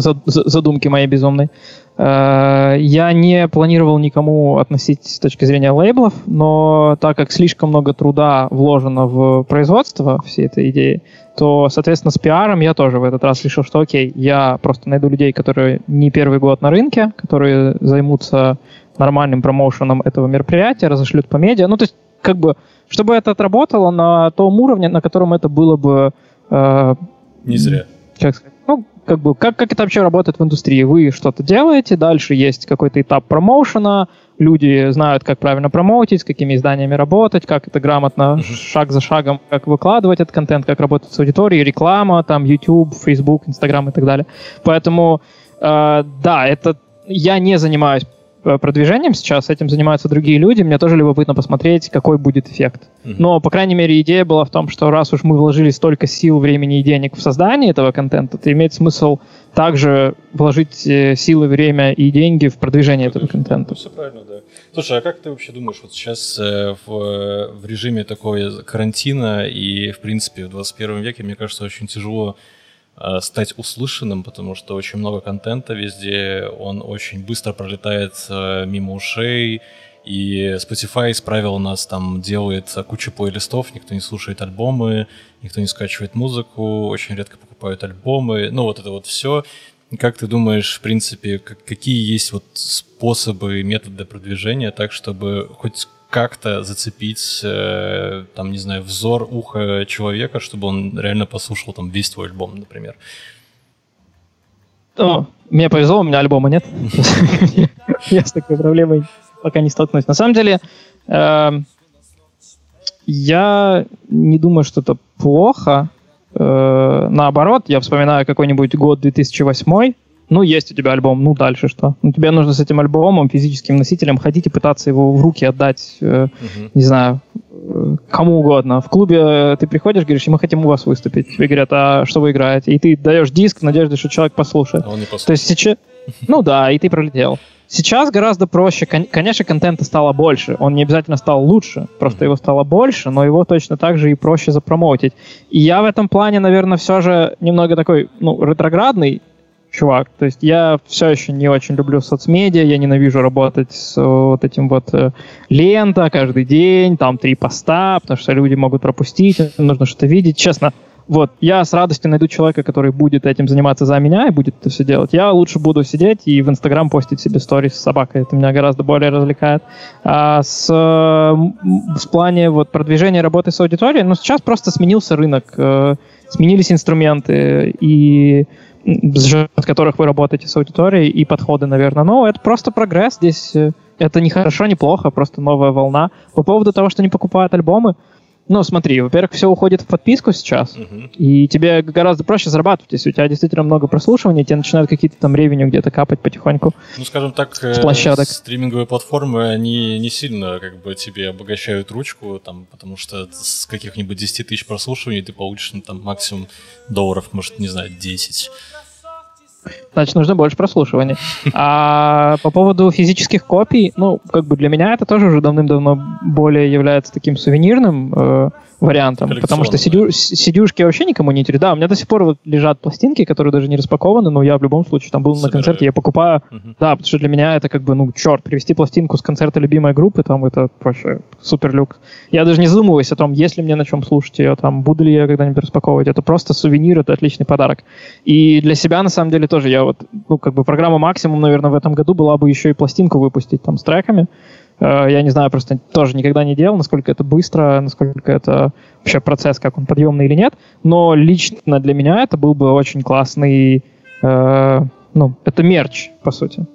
задумки моей безумной. Э, я не планировал никому относить с точки зрения лейблов, но так как слишком много труда вложено в производство всей этой идеи, то, соответственно, с пиаром я тоже в этот раз решил, что окей, я просто найду людей, которые не первый год на рынке, которые займутся нормальным промоушеном этого мероприятия, разошлют по медиа. Ну, то есть, как бы, чтобы это отработало на том уровне, на котором это было бы... Э, не зря. Как сказать? Как бы, как, как это вообще работает в индустрии? Вы что-то делаете, дальше есть какой-то этап промоушена, люди знают, как правильно промоутить, с какими изданиями работать, как это грамотно, шаг за шагом, как выкладывать этот контент, как работать с аудиторией, реклама, там, YouTube, Facebook, Instagram и так далее. Поэтому, э, да, это я не занимаюсь продвижением сейчас, этим занимаются другие люди, мне тоже любопытно посмотреть, какой будет эффект. Mm-hmm. Но, по крайней мере, идея была в том, что раз уж мы вложили столько сил, времени и денег в создание этого контента, то имеет смысл также вложить э, силы, время и деньги в продвижение этого контента. Все правильно, да. Слушай, а как ты вообще думаешь, вот сейчас э, в, в режиме такой карантина и, в принципе, в 21 веке, мне кажется, очень тяжело Э, стать услышанным, потому что очень много контента везде, он очень быстро пролетает э, мимо ушей, и Spotify из правил нас там делает кучу плейлистов, никто не слушает альбомы, никто не скачивает музыку, очень редко покупают альбомы, ну вот это вот все. Как ты думаешь, в принципе, какие есть вот способы, методы продвижения так, чтобы хоть как-то зацепить, э, там, не знаю, взор, ухо человека, чтобы он реально послушал там весь твой альбом, например. О, мне повезло, у меня альбома нет. <laughs> Я с такой проблемой пока не столкнусь. На самом деле, эм, я не думаю, что это плохо. Э, наоборот, я вспоминаю какой-нибудь год 2008, ну, есть у тебя альбом, ну, дальше что? Ну, тебе нужно с этим альбомом, физическим носителем, ходить и пытаться его в руки отдать, э, угу. не знаю, э, кому угодно. В клубе ты приходишь, говоришь, мы хотим у вас выступить. Тебе говорят, а что вы играете? И ты даешь диск в надежде, что человек послушает. А он не послушает. То есть сейчас... <laughs> Ну да, и ты пролетел. Сейчас гораздо проще. Конечно, контента стало больше. Он не обязательно стал лучше, просто его стало больше, но его точно так же и проще запромоутить. И я в этом плане, наверное, все же немного такой, ну, ретроградный, чувак. То есть я все еще не очень люблю соцмедиа, я ненавижу работать с вот этим вот э, лента каждый день, там три поста, потому что люди могут пропустить, нужно что-то видеть. Честно, вот, я с радостью найду человека, который будет этим заниматься за меня и будет это все делать. Я лучше буду сидеть и в Инстаграм постить себе сторис с собакой. Это меня гораздо более развлекает. А с, в плане вот продвижения работы с аудиторией, ну, сейчас просто сменился рынок, э, сменились инструменты и счет которых вы работаете с аудиторией, и подходы, наверное. Но это просто прогресс. Здесь э, это не хорошо, не плохо, просто новая волна. По поводу того, что не покупают альбомы, ну, смотри, во-первых, все уходит в подписку сейчас, uh-huh. и тебе гораздо проще зарабатывать, если у тебя действительно много прослушиваний, тебе начинают какие-то там ревеню где-то капать потихоньку. Ну, скажем так, с площадок. стриминговые платформы, они не сильно как бы тебе обогащают ручку, там, потому что с каких-нибудь 10 тысяч прослушиваний ты получишь ну, там максимум долларов, может, не знаю, 10 значит, нужно больше прослушивания. А по поводу физических копий, ну, как бы для меня это тоже уже давным-давно более является таким сувенирным э, вариантом, потому что сидю, сидюшки вообще никому не интересны. Да, у меня до сих пор вот лежат пластинки, которые даже не распакованы, но я в любом случае там был Собираю. на концерте, я покупаю. Угу. Да, потому что для меня это как бы, ну, черт, привезти пластинку с концерта любимой группы, там это вообще супер люк. Я даже не задумываюсь о том, есть ли мне на чем слушать ее, там, буду ли я когда-нибудь распаковывать. Это просто сувенир, это отличный подарок. И для себя, на самом деле, тоже я вот, ну, как бы программа «Максимум», наверное, в этом году была бы еще и пластинку выпустить там с треками. Э, я не знаю, просто тоже никогда не делал, насколько это быстро, насколько это вообще процесс, как он подъемный или нет. Но лично для меня это был бы очень классный, э, ну, это мерч, по сути.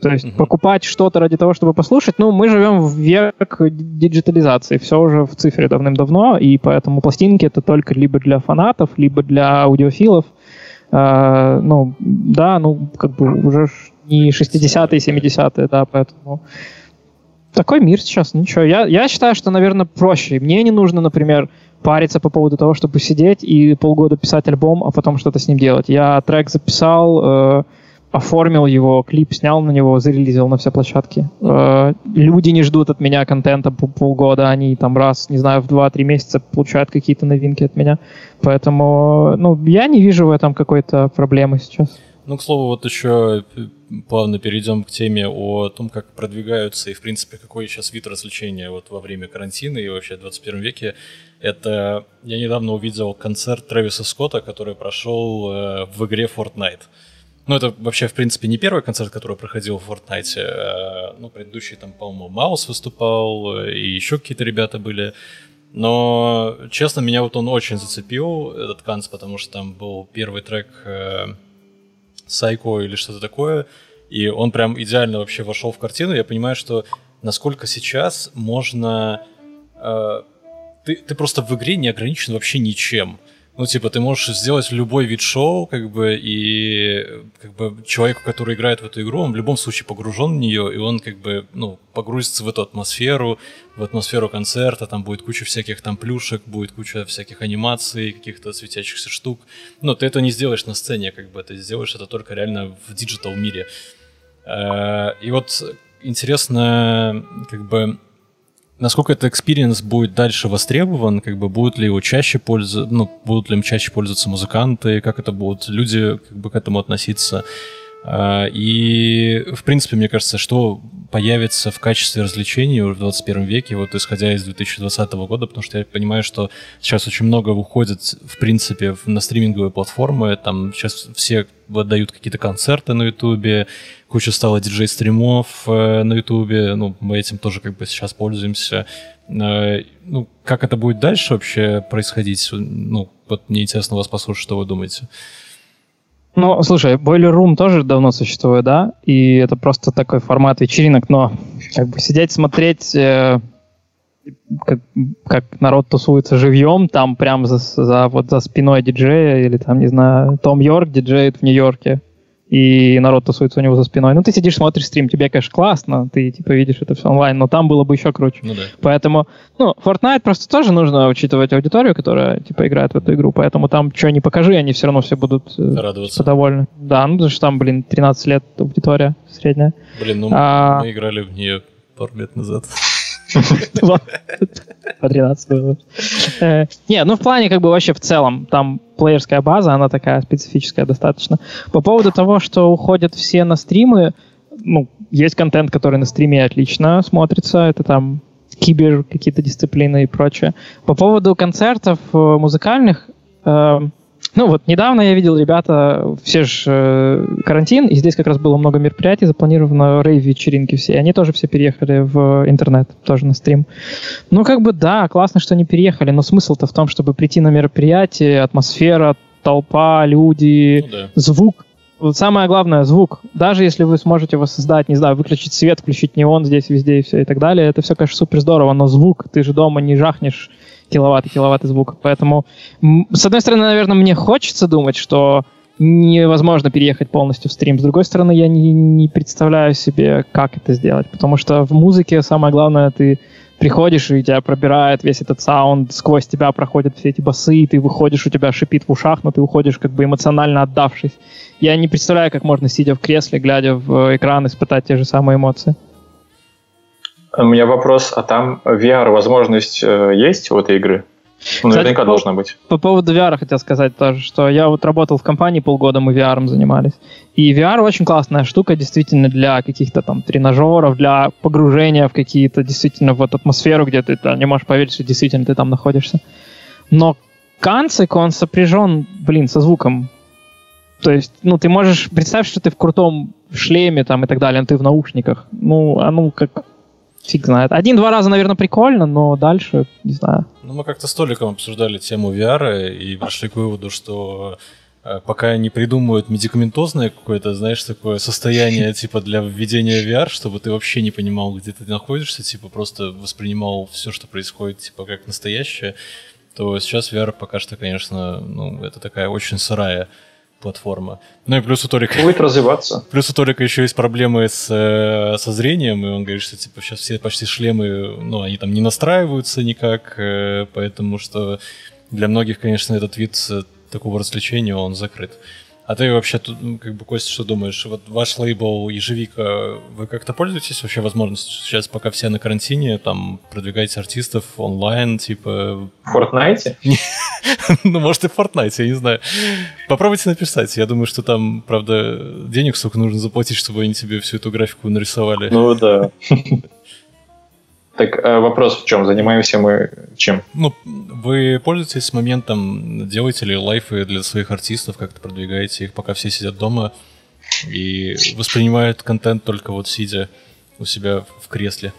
То есть mm-hmm. покупать что-то ради того, чтобы послушать, ну, мы живем в век диджитализации, все уже в цифре давным-давно, и поэтому пластинки это только либо для фанатов, либо для аудиофилов. Э, ну, да, ну, как бы уже не 60-е, 70-е, да, поэтому такой мир сейчас, ничего. Я, я считаю, что, наверное, проще. Мне не нужно, например, париться по поводу того, чтобы сидеть и полгода писать альбом, а потом что-то с ним делать. Я трек записал, э, оформил его, клип снял на него, зарелизил на все площадки. Э, люди не ждут от меня контента по полгода, они там раз, не знаю, в 2-3 месяца получают какие-то новинки от меня. Поэтому, ну, я не вижу в этом какой-то проблемы сейчас. Ну, к слову, вот еще плавно перейдем к теме о том, как продвигаются и, в принципе, какой сейчас вид развлечения вот во время карантина и вообще в 21 веке. Это я недавно увидел концерт Трэвиса Скотта, который прошел э, в игре Fortnite. Ну, это вообще, в принципе, не первый концерт, который проходил в Fortnite. Э, ну, предыдущий там, по-моему, Маус выступал, э, и еще какие-то ребята были. Но, честно, меня вот он очень зацепил, этот канц, потому что там был первый трек э, Сайко или что-то такое, и он прям идеально вообще вошел в картину. Я понимаю, что насколько сейчас можно... Э, ты, ты просто в игре не ограничен вообще ничем. Ну, типа, ты можешь сделать любой вид шоу, как бы, и как бы человеку, который играет в эту игру, он в любом случае погружен в нее, и он как бы, ну, погрузится в эту атмосферу, в атмосферу концерта, там будет куча всяких там плюшек, будет куча всяких анимаций, каких-то светящихся штук. Но ты это не сделаешь на сцене, как бы, ты сделаешь это только реально в digital мире. Э, и вот интересно, как бы, насколько этот experience будет дальше востребован, как бы будут ли его чаще пользоваться, ну, будут ли им чаще пользоваться музыканты, как это будут люди как бы к этому относиться. А, и, в принципе, мне кажется, что появится в качестве развлечений в 21 веке, вот исходя из 2020 года, потому что я понимаю, что сейчас очень много выходит, в принципе, на стриминговые платформы, там сейчас все отдают какие-то концерты на Ютубе, куча стало диджей-стримов э, на Ютубе, ну, мы этим тоже как бы сейчас пользуемся. Э, ну, как это будет дальше вообще происходить? Ну, вот мне интересно вас послушать, что вы думаете. Ну, слушай, Boiler Room тоже давно существует, да? И это просто такой формат вечеринок, но как бы сидеть, смотреть, э, как, как народ тусуется живьем, там прям за, за, вот за спиной диджея, или там, не знаю, Том Йорк диджеет в Нью-Йорке, и народ тусуется у него за спиной. Ну, ты сидишь, смотришь стрим, тебе, конечно, классно, ты, типа, видишь это все онлайн, но там было бы еще круче. Ну, да. Поэтому, ну, Fortnite просто тоже нужно учитывать аудиторию, которая, типа, играет в эту игру, поэтому там, что не покажи, они все равно все будут э, Радоваться. Довольны. Да, ну, потому что там, блин, 13 лет аудитория средняя. Блин, ну, а... мы играли в нее пару лет назад. По 13 было. Э, не, ну в плане как бы вообще в целом, там плеерская база, она такая специфическая достаточно. По поводу того, что уходят все на стримы, ну, есть контент, который на стриме отлично смотрится, это там кибер какие-то дисциплины и прочее. По поводу концертов э, музыкальных, э, ну вот, недавно я видел ребята, все же э, карантин, и здесь как раз было много мероприятий, запланировано рейв-вечеринки все, и они тоже все переехали в интернет, тоже на стрим. Ну, как бы, да, классно, что они переехали, но смысл-то в том, чтобы прийти на мероприятие, атмосфера, толпа, люди, ну, да. звук. Вот самое главное, звук. Даже если вы сможете воссоздать, не знаю, выключить свет, включить неон здесь, везде и все и так далее, это все, конечно, супер здорово, но звук, ты же дома не жахнешь киловатт и киловатты звука. Поэтому, с одной стороны, наверное, мне хочется думать, что невозможно переехать полностью в стрим. С другой стороны, я не, не представляю себе, как это сделать, потому что в музыке самое главное, ты приходишь, и тебя пробирает весь этот саунд, сквозь тебя проходят все эти басы, и ты выходишь, у тебя шипит в ушах, но ты уходишь как бы эмоционально отдавшись. Я не представляю, как можно, сидя в кресле, глядя в экран, испытать те же самые эмоции. У меня вопрос, а там VR-возможность э, есть у этой игры? Ну, наверняка по, должна быть. По поводу VR хотел сказать тоже, что я вот работал в компании полгода, мы VR занимались. И VR очень классная штука действительно для каких-то там тренажеров, для погружения в какие-то действительно вот атмосферу, где ты да, не можешь поверить, что действительно ты там находишься. Но канцик, он сопряжен, блин, со звуком. То есть, ну, ты можешь представить, что ты в крутом шлеме там и так далее, но ты в наушниках. Ну, а ну, как Фиг знает. Один-два раза, наверное, прикольно, но дальше, не знаю. Ну, мы как-то с Толиком обсуждали тему VR и пришли к выводу, что э, пока не придумают медикаментозное какое-то, знаешь, такое состояние, <laughs> типа, для введения VR, чтобы ты вообще не понимал, где ты находишься, типа, просто воспринимал все, что происходит, типа, как настоящее, то сейчас VR пока что, конечно, ну, это такая очень сырая платформа. Ну и плюс у Толика... Будет развиваться. <laughs> Плюс у Толика еще есть проблемы с, э, со зрением, и он говорит, что типа сейчас все почти шлемы, ну, они там не настраиваются никак, э, поэтому что для многих, конечно, этот вид э, такого развлечения, он закрыт. А ты вообще, тут, ну, как бы, Костя, что думаешь? Вот ваш лейбл «Ежевика», вы как-то пользуетесь вообще возможностью сейчас, пока все на карантине, там, продвигаете артистов онлайн, типа... В Fortnite? <laughs> Ну, может, и в Fortnite, я не знаю. Попробуйте написать. Я думаю, что там, правда, денег столько нужно заплатить, чтобы они тебе всю эту графику нарисовали. Ну, да. <laughs> Так а вопрос в чем? Занимаемся мы чем? Ну, вы пользуетесь моментом, делаете ли лайфы для своих артистов, как-то продвигаете их, пока все сидят дома и воспринимают контент только вот сидя у себя в кресле?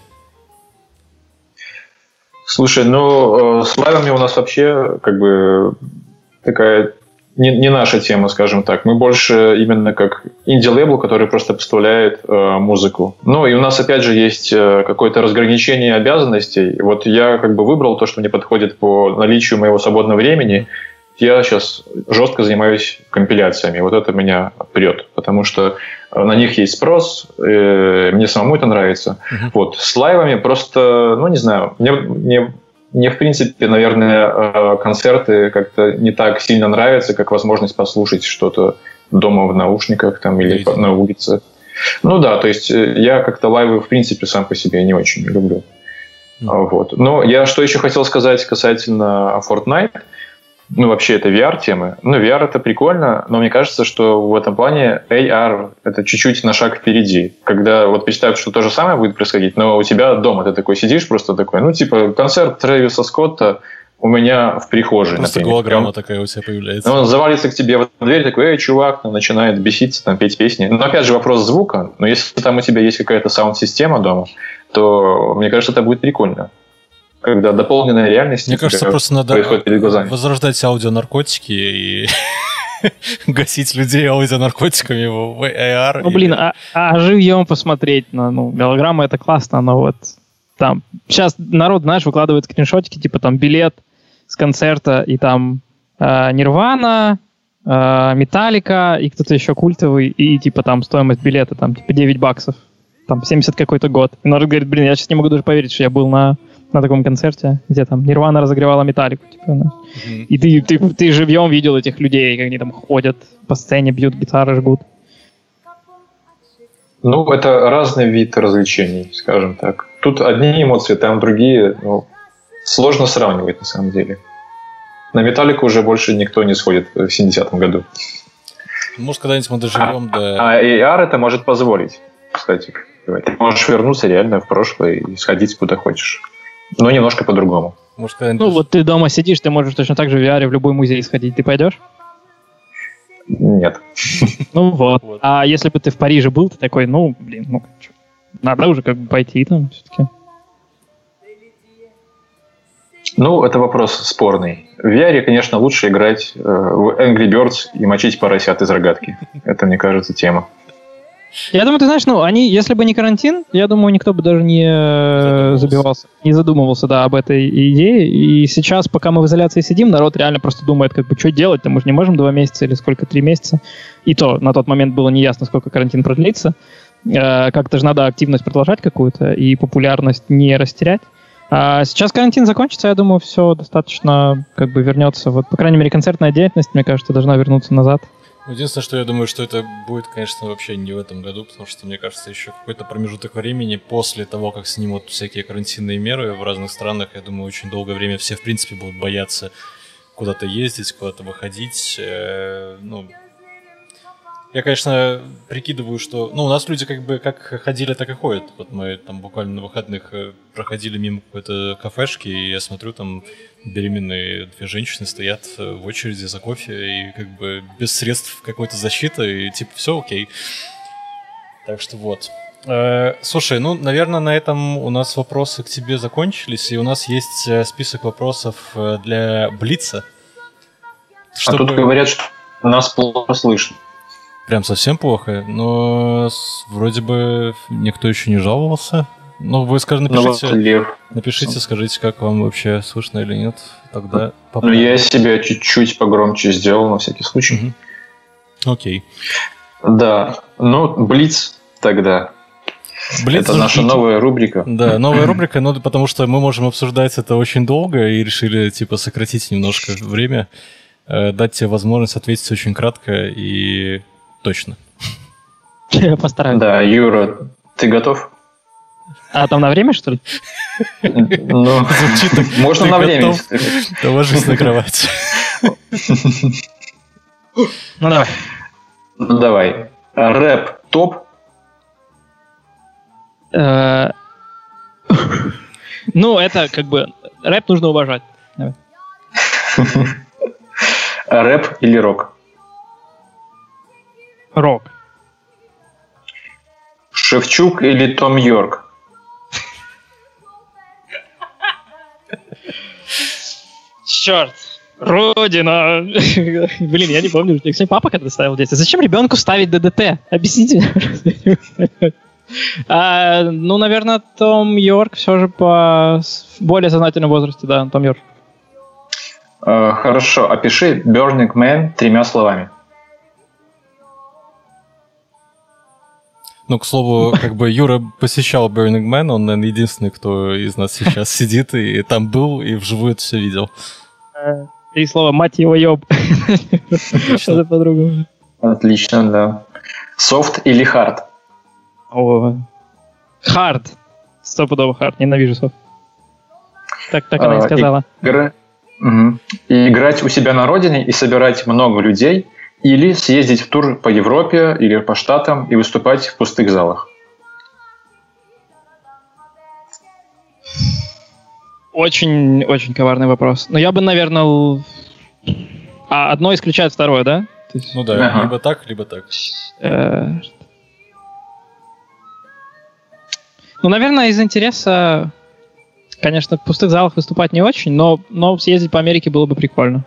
Слушай, ну, э, с лайвами у нас вообще как бы такая не, не наша тема, скажем так. Мы больше именно как инди-лейбл, который просто поставляет э, музыку. Ну и у нас опять же есть э, какое-то разграничение обязанностей. Вот я как бы выбрал то, что мне подходит по наличию моего свободного времени. Я сейчас жестко занимаюсь компиляциями. Вот это меня прет, потому что на них есть спрос, э, мне самому это нравится. Uh-huh. Вот с лайвами просто, ну не знаю, мне, мне мне, в принципе, наверное, э, концерты как-то не так сильно нравятся, как возможность послушать что-то дома в наушниках там, или на улице. Ну да, то есть э, я как-то лайвы, в принципе, сам по себе не очень люблю. Вот. Но я что еще хотел сказать касательно Fortnite – ну, вообще это VR-темы. Ну, VR это прикольно, но мне кажется, что в этом плане AR это чуть-чуть на шаг впереди. Когда вот представь, что то же самое будет происходить, но у тебя дома ты такой сидишь просто такой, ну, типа, концерт Трэвиса Скотта у меня в прихожей, Просто например. голограмма он, такая у тебя появляется. Ну, он завалится к тебе в дверь, такой, эй, чувак, там, начинает беситься, там, петь песни. Но опять же вопрос звука. Но если там у тебя есть какая-то саунд-система дома, то мне кажется, это будет прикольно когда дополненная реальность Мне кажется, просто надо возрождать аудионаркотики и <laughs> гасить людей аудионаркотиками в AR. Ну, блин, а, а живьем посмотреть на ну, голограмма это классно, но вот там сейчас народ, знаешь, выкладывает скриншотики, типа там билет с концерта и там э, Нирвана, э, Металлика и кто-то еще культовый, и типа там стоимость билета там типа 9 баксов, там 70 какой-то год. И народ говорит, блин, я сейчас не могу даже поверить, что я был на на таком концерте, где там Нирвана разогревала металлику. Типа, ну. mm-hmm. И ты, ты, ты живьем видел этих людей, как они там ходят по сцене, бьют гитары, жгут. Ну, это разный вид развлечений, скажем так. тут одни эмоции, там другие. Ну, сложно сравнивать на самом деле. На Металлику уже больше никто не сходит в 70-м году. Может, когда-нибудь мы доживем а, до... А AR это может позволить, кстати. Ты можешь вернуться реально в прошлое и сходить куда хочешь. Но немножко по-другому. Может, ну, вот ты дома сидишь, ты можешь точно так же в VR в любой музей сходить. Ты пойдешь? Нет. <laughs> Ну вот. вот. А если бы ты в Париже был, ты такой, ну, блин, ну, надо уже как бы пойти там все-таки. Ну, это вопрос спорный. В VR, конечно, лучше играть э, в Angry Birds и мочить поросят из рогатки. Это, мне кажется, тема. Я думаю, ты знаешь, ну, они, если бы не карантин, я думаю, никто бы даже не э, забивался, не задумывался, да, об этой идее. И сейчас, пока мы в изоляции сидим, народ реально просто думает, как бы, что делать, мы же не можем два месяца или сколько, три месяца. И то, на тот момент было неясно, сколько карантин продлится. Э, как-то же надо активность продолжать какую-то и популярность не растерять. А сейчас карантин закончится, я думаю, все достаточно как бы вернется. Вот, по крайней мере, концертная деятельность, мне кажется, должна вернуться назад. Единственное, что я думаю, что это будет, конечно, вообще не в этом году, потому что, мне кажется, еще какой-то промежуток времени после того, как снимут всякие карантинные меры в разных странах, я думаю, очень долгое время все, в принципе, будут бояться куда-то ездить, куда-то выходить. Э, ну, я, конечно, прикидываю, что... Ну, у нас люди как бы как ходили, так и ходят. Вот мы там буквально на выходных э, проходили мимо какой-то кафешки, и я смотрю, там беременные две женщины стоят э, в очереди за кофе, и как бы без средств какой-то защиты, и типа все окей. Так что вот. Э, слушай, ну, наверное, на этом у нас вопросы к тебе закончились, и у нас есть список вопросов для Блица. Чтобы... А тут говорят, что нас плохо слышно прям совсем плохо, но вроде бы никто еще не жаловался. Ну, вы скажите, ну, напишите, ну, напишите, скажите, как вам вообще слышно или нет. Тогда Ну, я себя чуть-чуть погромче сделал на всякий случай. Угу. Окей. Да. Ну, Блиц тогда. Блиц это наша новая рубрика. Да, новая рубрика, но потому что мы можем обсуждать это очень долго и решили, типа, сократить немножко время, э, дать тебе возможность ответить очень кратко и Точно. Я <laughs> постараюсь. Да, Юра, ты готов? А там на время, что ли? Ну, <laughs> можно на время. Да ложись на кровать. Ну давай. Ну давай. Рэп топ? Э, <laughs> ну, это как бы... Рэп нужно уважать. Рэп или рок? Рок. Шевчук или Том Йорк? Черт. Родина. <laughs> Блин, я не помню. Кстати, папа когда ставил детство. Зачем ребенку ставить ДДТ? Объясните. <laughs> а, ну, наверное, Том Йорк все же по более сознательном возрасте, да, Том Йорк. Uh, хорошо, опиши Burning Man тремя словами. Ну, к слову, <laughs> как бы Юра посещал Burning Man, он, наверное, единственный, кто из нас сейчас <laughs> сидит и там был, и вживую это все видел. Три слова, мать его, ёб. Что-то по-другому. Отлично, да. Софт или hard? О, hard. Стопудово hard, ненавижу софт. Так, так она и а, сказала. Играть у себя на родине и собирать много людей – или съездить в тур по Европе или по Штатам и выступать в пустых залах? Очень, очень коварный вопрос. Но я бы, наверное... А одно исключает второе, да? Есть... Ну да, ага. либо так, либо так. Э, ну, наверное, из интереса, конечно, в пустых залах выступать не очень, но, но съездить по Америке было бы прикольно.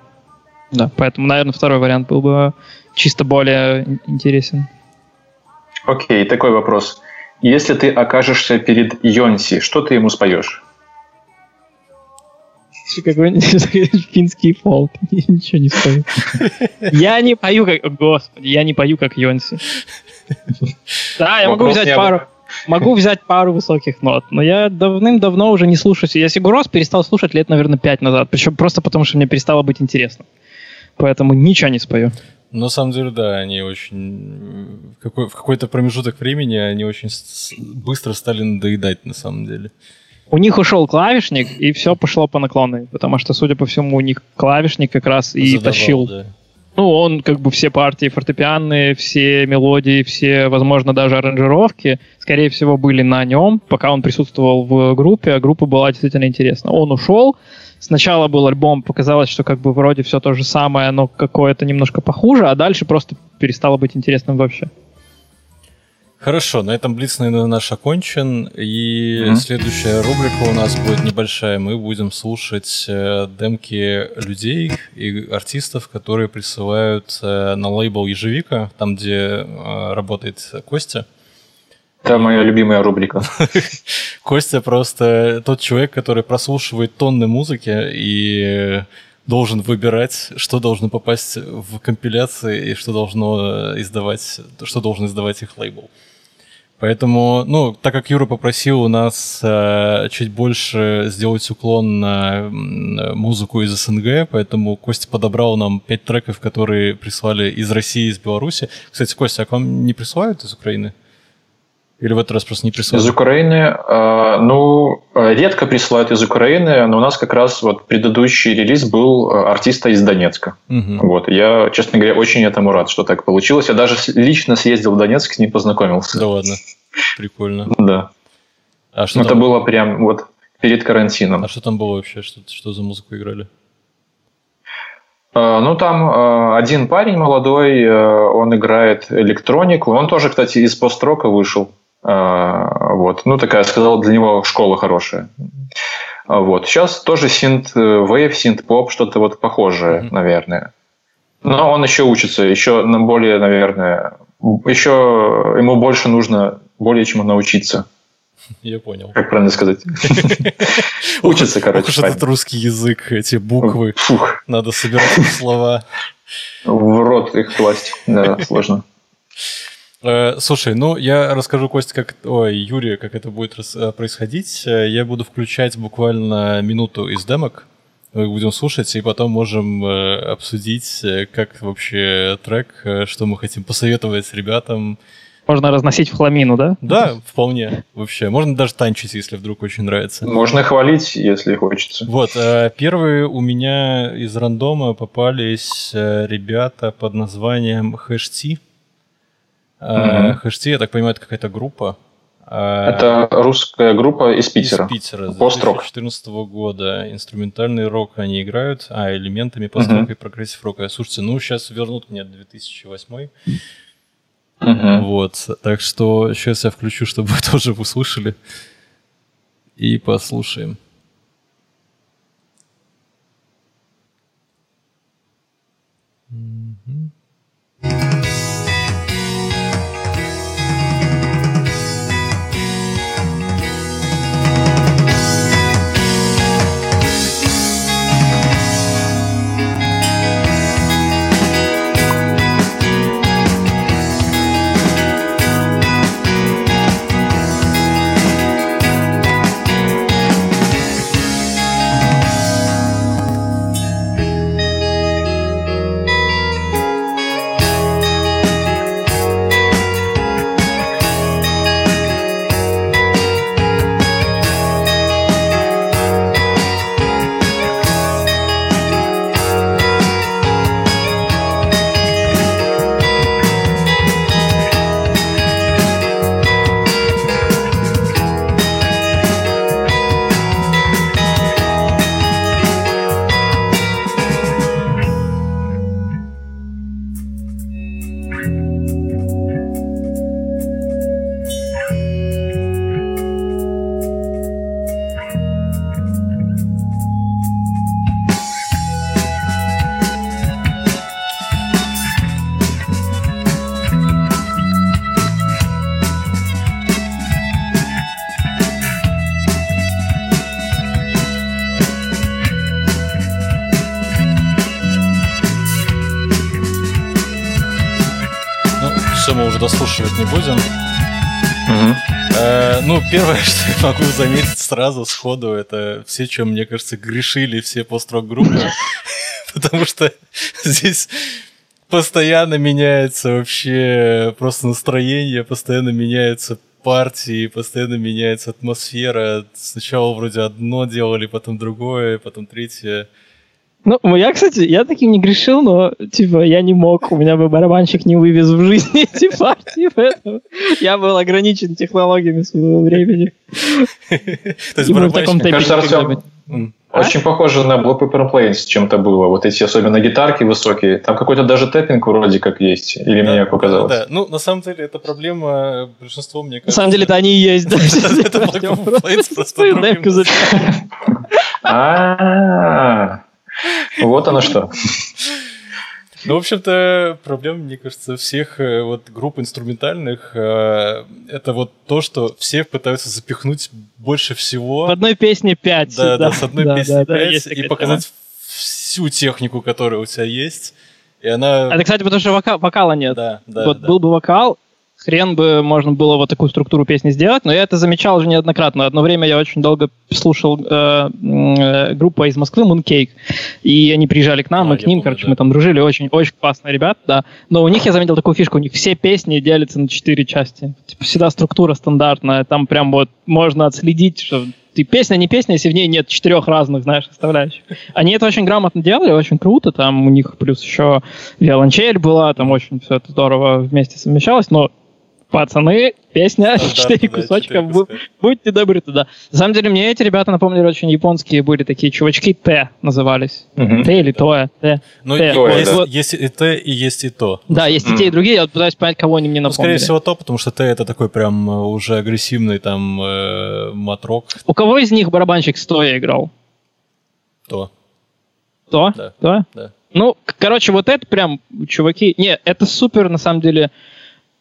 Да, поэтому, наверное, второй вариант был бы чисто более интересен. Окей, такой вопрос. Если ты окажешься перед Йонси, что ты ему споешь? Какой-нибудь <laughs> финский фолк. Я ничего не спою. Я не пою как... Господи, я не пою как Йонси. Да, я могу взять пару... Могу взять пару высоких нот, но я давным-давно уже не слушаю. Я Сигурос перестал слушать лет, наверное, пять назад. Причем просто потому, что мне перестало быть интересно. Поэтому ничего не спою. На самом деле, да, они очень... Какой, в какой-то промежуток времени они очень быстро стали надоедать, на самом деле. У них ушел клавишник, и все пошло по наклонной, потому что, судя по всему, у них клавишник как раз и Задавал, тащил. Да. Ну, он как бы все партии фортепианные, все мелодии, все, возможно, даже аранжировки, скорее всего, были на нем, пока он присутствовал в группе, а группа была действительно интересна. Он ушел, сначала был альбом, показалось, что как бы вроде все то же самое, но какое-то немножко похуже, а дальше просто перестало быть интересным вообще. Хорошо, на этом Блиц, наверное, наш окончен. И mm-hmm. следующая рубрика у нас будет небольшая. Мы будем слушать э, демки людей и артистов, которые присылают э, на лейбл Ежевика, там, где э, работает Костя. Это моя любимая рубрика. <laughs> Костя просто тот человек, который прослушивает тонны музыки и должен выбирать, что должно попасть в компиляции и что должно издавать, что должен издавать их лейбл. Поэтому, ну, так как Юра попросил у нас э, чуть больше сделать уклон на музыку из СНГ, поэтому Костя подобрал нам пять треков, которые прислали из России из Беларуси. Кстати, Костя, а к вам не присылают из Украины? Или в этот раз просто не присылают? Из Украины, э, ну, редко присылают из Украины, но у нас как раз вот предыдущий релиз был э, артиста из Донецка. Угу. Вот, я, честно говоря, очень этому рад, что так получилось. Я даже лично съездил в Донецк, с ним познакомился. Да ладно, прикольно. Да. А что Это там... было прям вот перед карантином. А что там было вообще? Что, что за музыку играли? Э, ну, там один парень молодой, он играет электронику. Он тоже, кстати, из построка вышел. А, вот. Ну, такая, сказал, для него школа хорошая. А, вот. Сейчас тоже синт вейв, синт поп, что-то вот похожее, mm-hmm. наверное. Но он еще учится, еще на более, наверное, еще ему больше нужно более чему научиться. Я понял. Как правильно сказать? <laughs> Учится, короче. Уж этот русский язык, эти буквы. Надо собирать слова. В рот их класть, да, сложно. Э, слушай, ну я расскажу, Костя, как... Ой, Юрия, как это будет э, происходить. Э, я буду включать буквально минуту из демок. Мы будем слушать, и потом можем обсудить, как вообще трек, что мы хотим посоветовать ребятам. Можно разносить в хламину, да? Да, вполне. Вообще. Можно даже танчить, если вдруг очень нравится. Можно хвалить, если хочется. Вот. Первые у меня из рандома попались ребята под названием Хэшти. Mm-hmm. HT, я так понимаю, это какая-то группа. А, это русская группа из Питера. Из Питера, с 2014 года. Инструментальный рок они играют, а элементами пост-рока и прогрессив рока. Слушайте, ну сейчас вернут мне 2008 Uh-huh. Вот, так что сейчас я включу, чтобы вы <laughs> тоже услышали и послушаем. Дослушивать не будем. Угу. Э, ну, первое, <laughs> что я могу заметить сразу сходу, это все, чем, мне кажется, грешили все пост-рок группы. <laughs> Потому что <laughs> здесь Постоянно меняется вообще просто настроение, постоянно меняется партии, постоянно меняется атмосфера. Сначала вроде одно делали, потом другое, потом третье. Ну, я, кстати, я таким не грешил, но, типа, я не мог, у меня бы барабанщик не вывез в жизни <laughs> эти партии, поэтому я был ограничен технологиями своего времени. То есть барабанщик... Кажется, Артем, а? Очень похоже на Block Paper Planes чем-то было. Вот эти особенно гитарки высокие. Там какой-то даже тэппинг вроде как есть. Или да, мне показалось? Да, ну на самом деле это проблема большинства, мне кажется. На самом деле это они и есть. <laughs> Это Block Paper Planes просто <laughs> А, вот оно что. Ну, в общем-то, проблема, мне кажется, всех э, вот групп инструментальных э, это вот то, что все пытаются запихнуть больше всего. В одной песне пять. Да, да, да с одной да, песни да, пять и показать тема. всю технику, которая у тебя есть. И она... Это, кстати, потому что вока- вокала нет. Да, да. Вот да. был бы вокал, хрен бы можно было вот такую структуру песни сделать, но я это замечал уже неоднократно. Одно время я очень долго слушал э, э, группу из Москвы Mooncake, и они приезжали к нам, а, мы к ним, помню, короче, да. мы там дружили, очень, очень классные ребята, да. Но у них я заметил такую фишку, у них все песни делятся на четыре части. Типа всегда структура стандартная, там прям вот можно отследить, что ты песня не песня, если в ней нет четырех разных, знаешь, составляющих. Они это очень грамотно делали, очень круто. Там у них плюс еще виолончель была, там очень все это здорово вместе совмещалось, но пацаны, песня, четыре кусочка, будьте добры туда. На самом деле, мне эти ребята напомнили очень японские были такие чувачки, Т назывались. Т или Тоя, Т. Ну, есть и Т, и есть и то. Да, есть и те, и другие, я вот пытаюсь понять, кого они мне напомнили. Скорее всего, то, потому что Т это такой прям э, уже агрессивный там э, матрок. У кого из них барабанщик стоя играл? То. То? Да. То? Да. Ну, короче, вот это прям, чуваки... Не, это супер, на самом деле,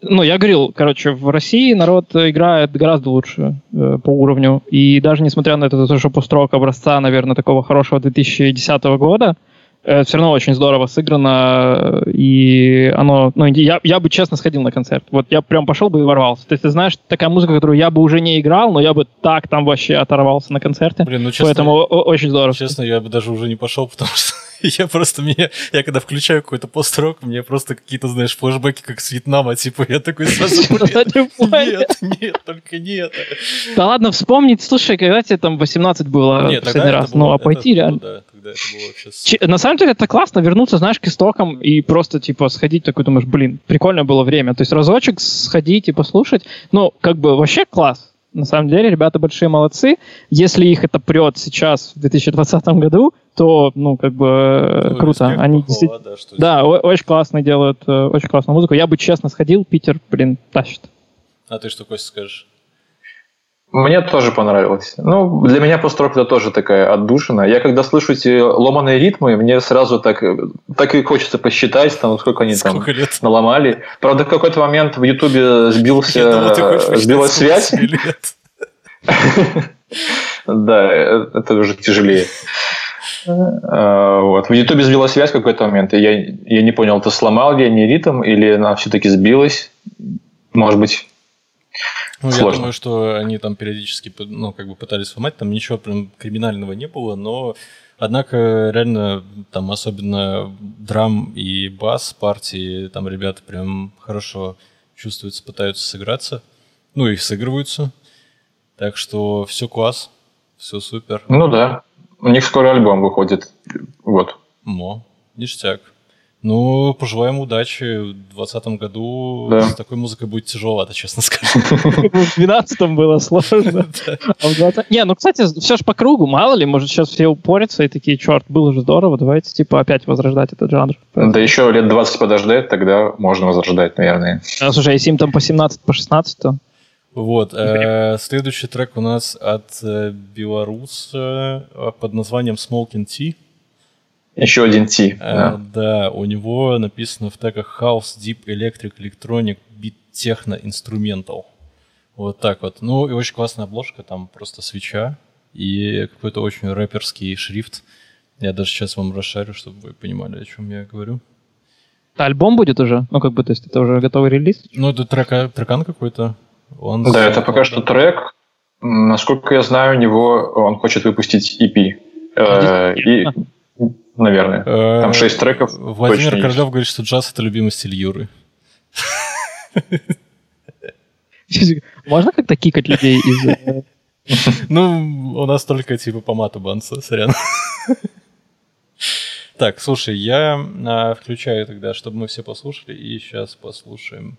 ну, я говорил, короче, в России народ играет гораздо лучше э, по уровню. И даже несмотря на это, то, что построк образца, наверное, такого хорошего 2010 года, э, все равно очень здорово сыграно, и оно, ну, я, я бы честно сходил на концерт. Вот я прям пошел бы и ворвался. То есть, ты знаешь, такая музыка, которую я бы уже не играл, но я бы так там вообще оторвался на концерте. Блин, ну честно, Поэтому очень здорово. Честно, я бы даже уже не пошел, потому что я просто мне, я когда включаю какой-то пост-рок, мне просто какие-то, знаешь, флешбеки как с Вьетнама, типа, я такой сразу, <laughs> нет, <laughs> нет, только нет. Да ладно, вспомнить, слушай, когда тебе там 18 было нет, последний раз, ну, а пойти реально. На самом деле это классно, вернуться, знаешь, к истокам и просто, типа, сходить такой, думаешь, блин, прикольное было время. То есть разочек сходить и послушать, ну, как бы вообще класс. На самом деле, ребята большие молодцы. Если их это прет сейчас, в 2020 году, то, ну, как бы, ну, круто. Они действительно... Да, да очень классно делают, э, очень классную музыку. Я бы честно сходил, Питер, блин, тащит. А ты что, Костя, скажешь? Мне тоже понравилось. Ну, для меня построк это тоже такая отдушина. Я когда слышу эти ломаные ритмы, мне сразу так, так и хочется посчитать, там, сколько они сколько там лет? наломали. Правда, в какой-то момент в Ютубе сбился, думал, сбилась связь. <laughs> Да, э, это уже тяжелее. А, вот. В Ютубе сбилась связь в какой-то момент, и я, я не понял, ты сломал ли они ритм, или она все-таки сбилась. Может быть, ну, Сложно. я думаю, что они там периодически, ну, как бы пытались сломать, там ничего прям криминального не было, но, однако, реально, там, особенно драм и бас партии, там ребята прям хорошо чувствуются, пытаются сыграться, ну, и сыгрываются, так что все класс, все супер. Ну да, у них скоро альбом выходит, вот. Мо, ништяк. Ну, пожелаем удачи. В 2020 году да. с такой музыкой будет тяжеловато, честно скажу. В 2012 было сложно. <laughs> А не, ну, кстати, все же по кругу, мало ли, может, сейчас все упорятся и такие, черт, было же здорово, давайте, типа, опять возрождать этот жанр. Да еще лет 20 подождать, тогда можно возрождать, наверное. А, слушай, если им там по 17, по 16, то... Вот, э, следующий трек у нас от э, белоруса э, под названием Smoking Tea. Еще один T. А, да. да, у него написано в тегах House, Deep, Electric, Electronic, Beat, Techno, Instrumental. Вот так вот. Ну, и очень классная обложка, там просто свеча и какой-то очень рэперский шрифт. Я даже сейчас вам расшарю, чтобы вы понимали, о чем я говорю. альбом будет уже? Ну, как бы, то есть это уже готовый релиз? Ну, это трека, трекан какой-то. Он да, это пока что трек. Насколько я знаю, у него он хочет выпустить EP. Э, и наверное. Там шесть треков. Владимир Королев говорит, что джаз — это любимый стиль Юры. <laughs> Можно как-то кикать людей из... Э, ну, у нас только типа по мату банца, сорян. Так, слушай, я а, включаю тогда, чтобы мы все послушали, и сейчас послушаем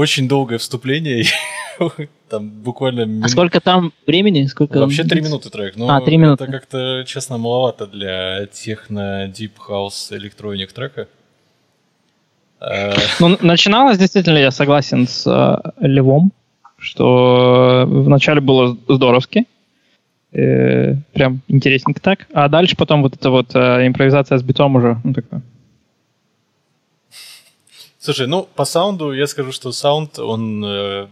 очень долгое вступление. <laughs> там буквально... Мин... А сколько там времени? Сколько... Вообще три минуты трек. Но а, три минуты. Это как-то, честно, маловато для техно, deep house, электроник трека. А, ну, начиналось, действительно, я согласен с э, Левом, что вначале было здоровски, э, прям интересненько так, а дальше потом вот эта вот э, импровизация с битом уже, ну, такое. Слушай, ну, по саунду я скажу, что саунд, он, э,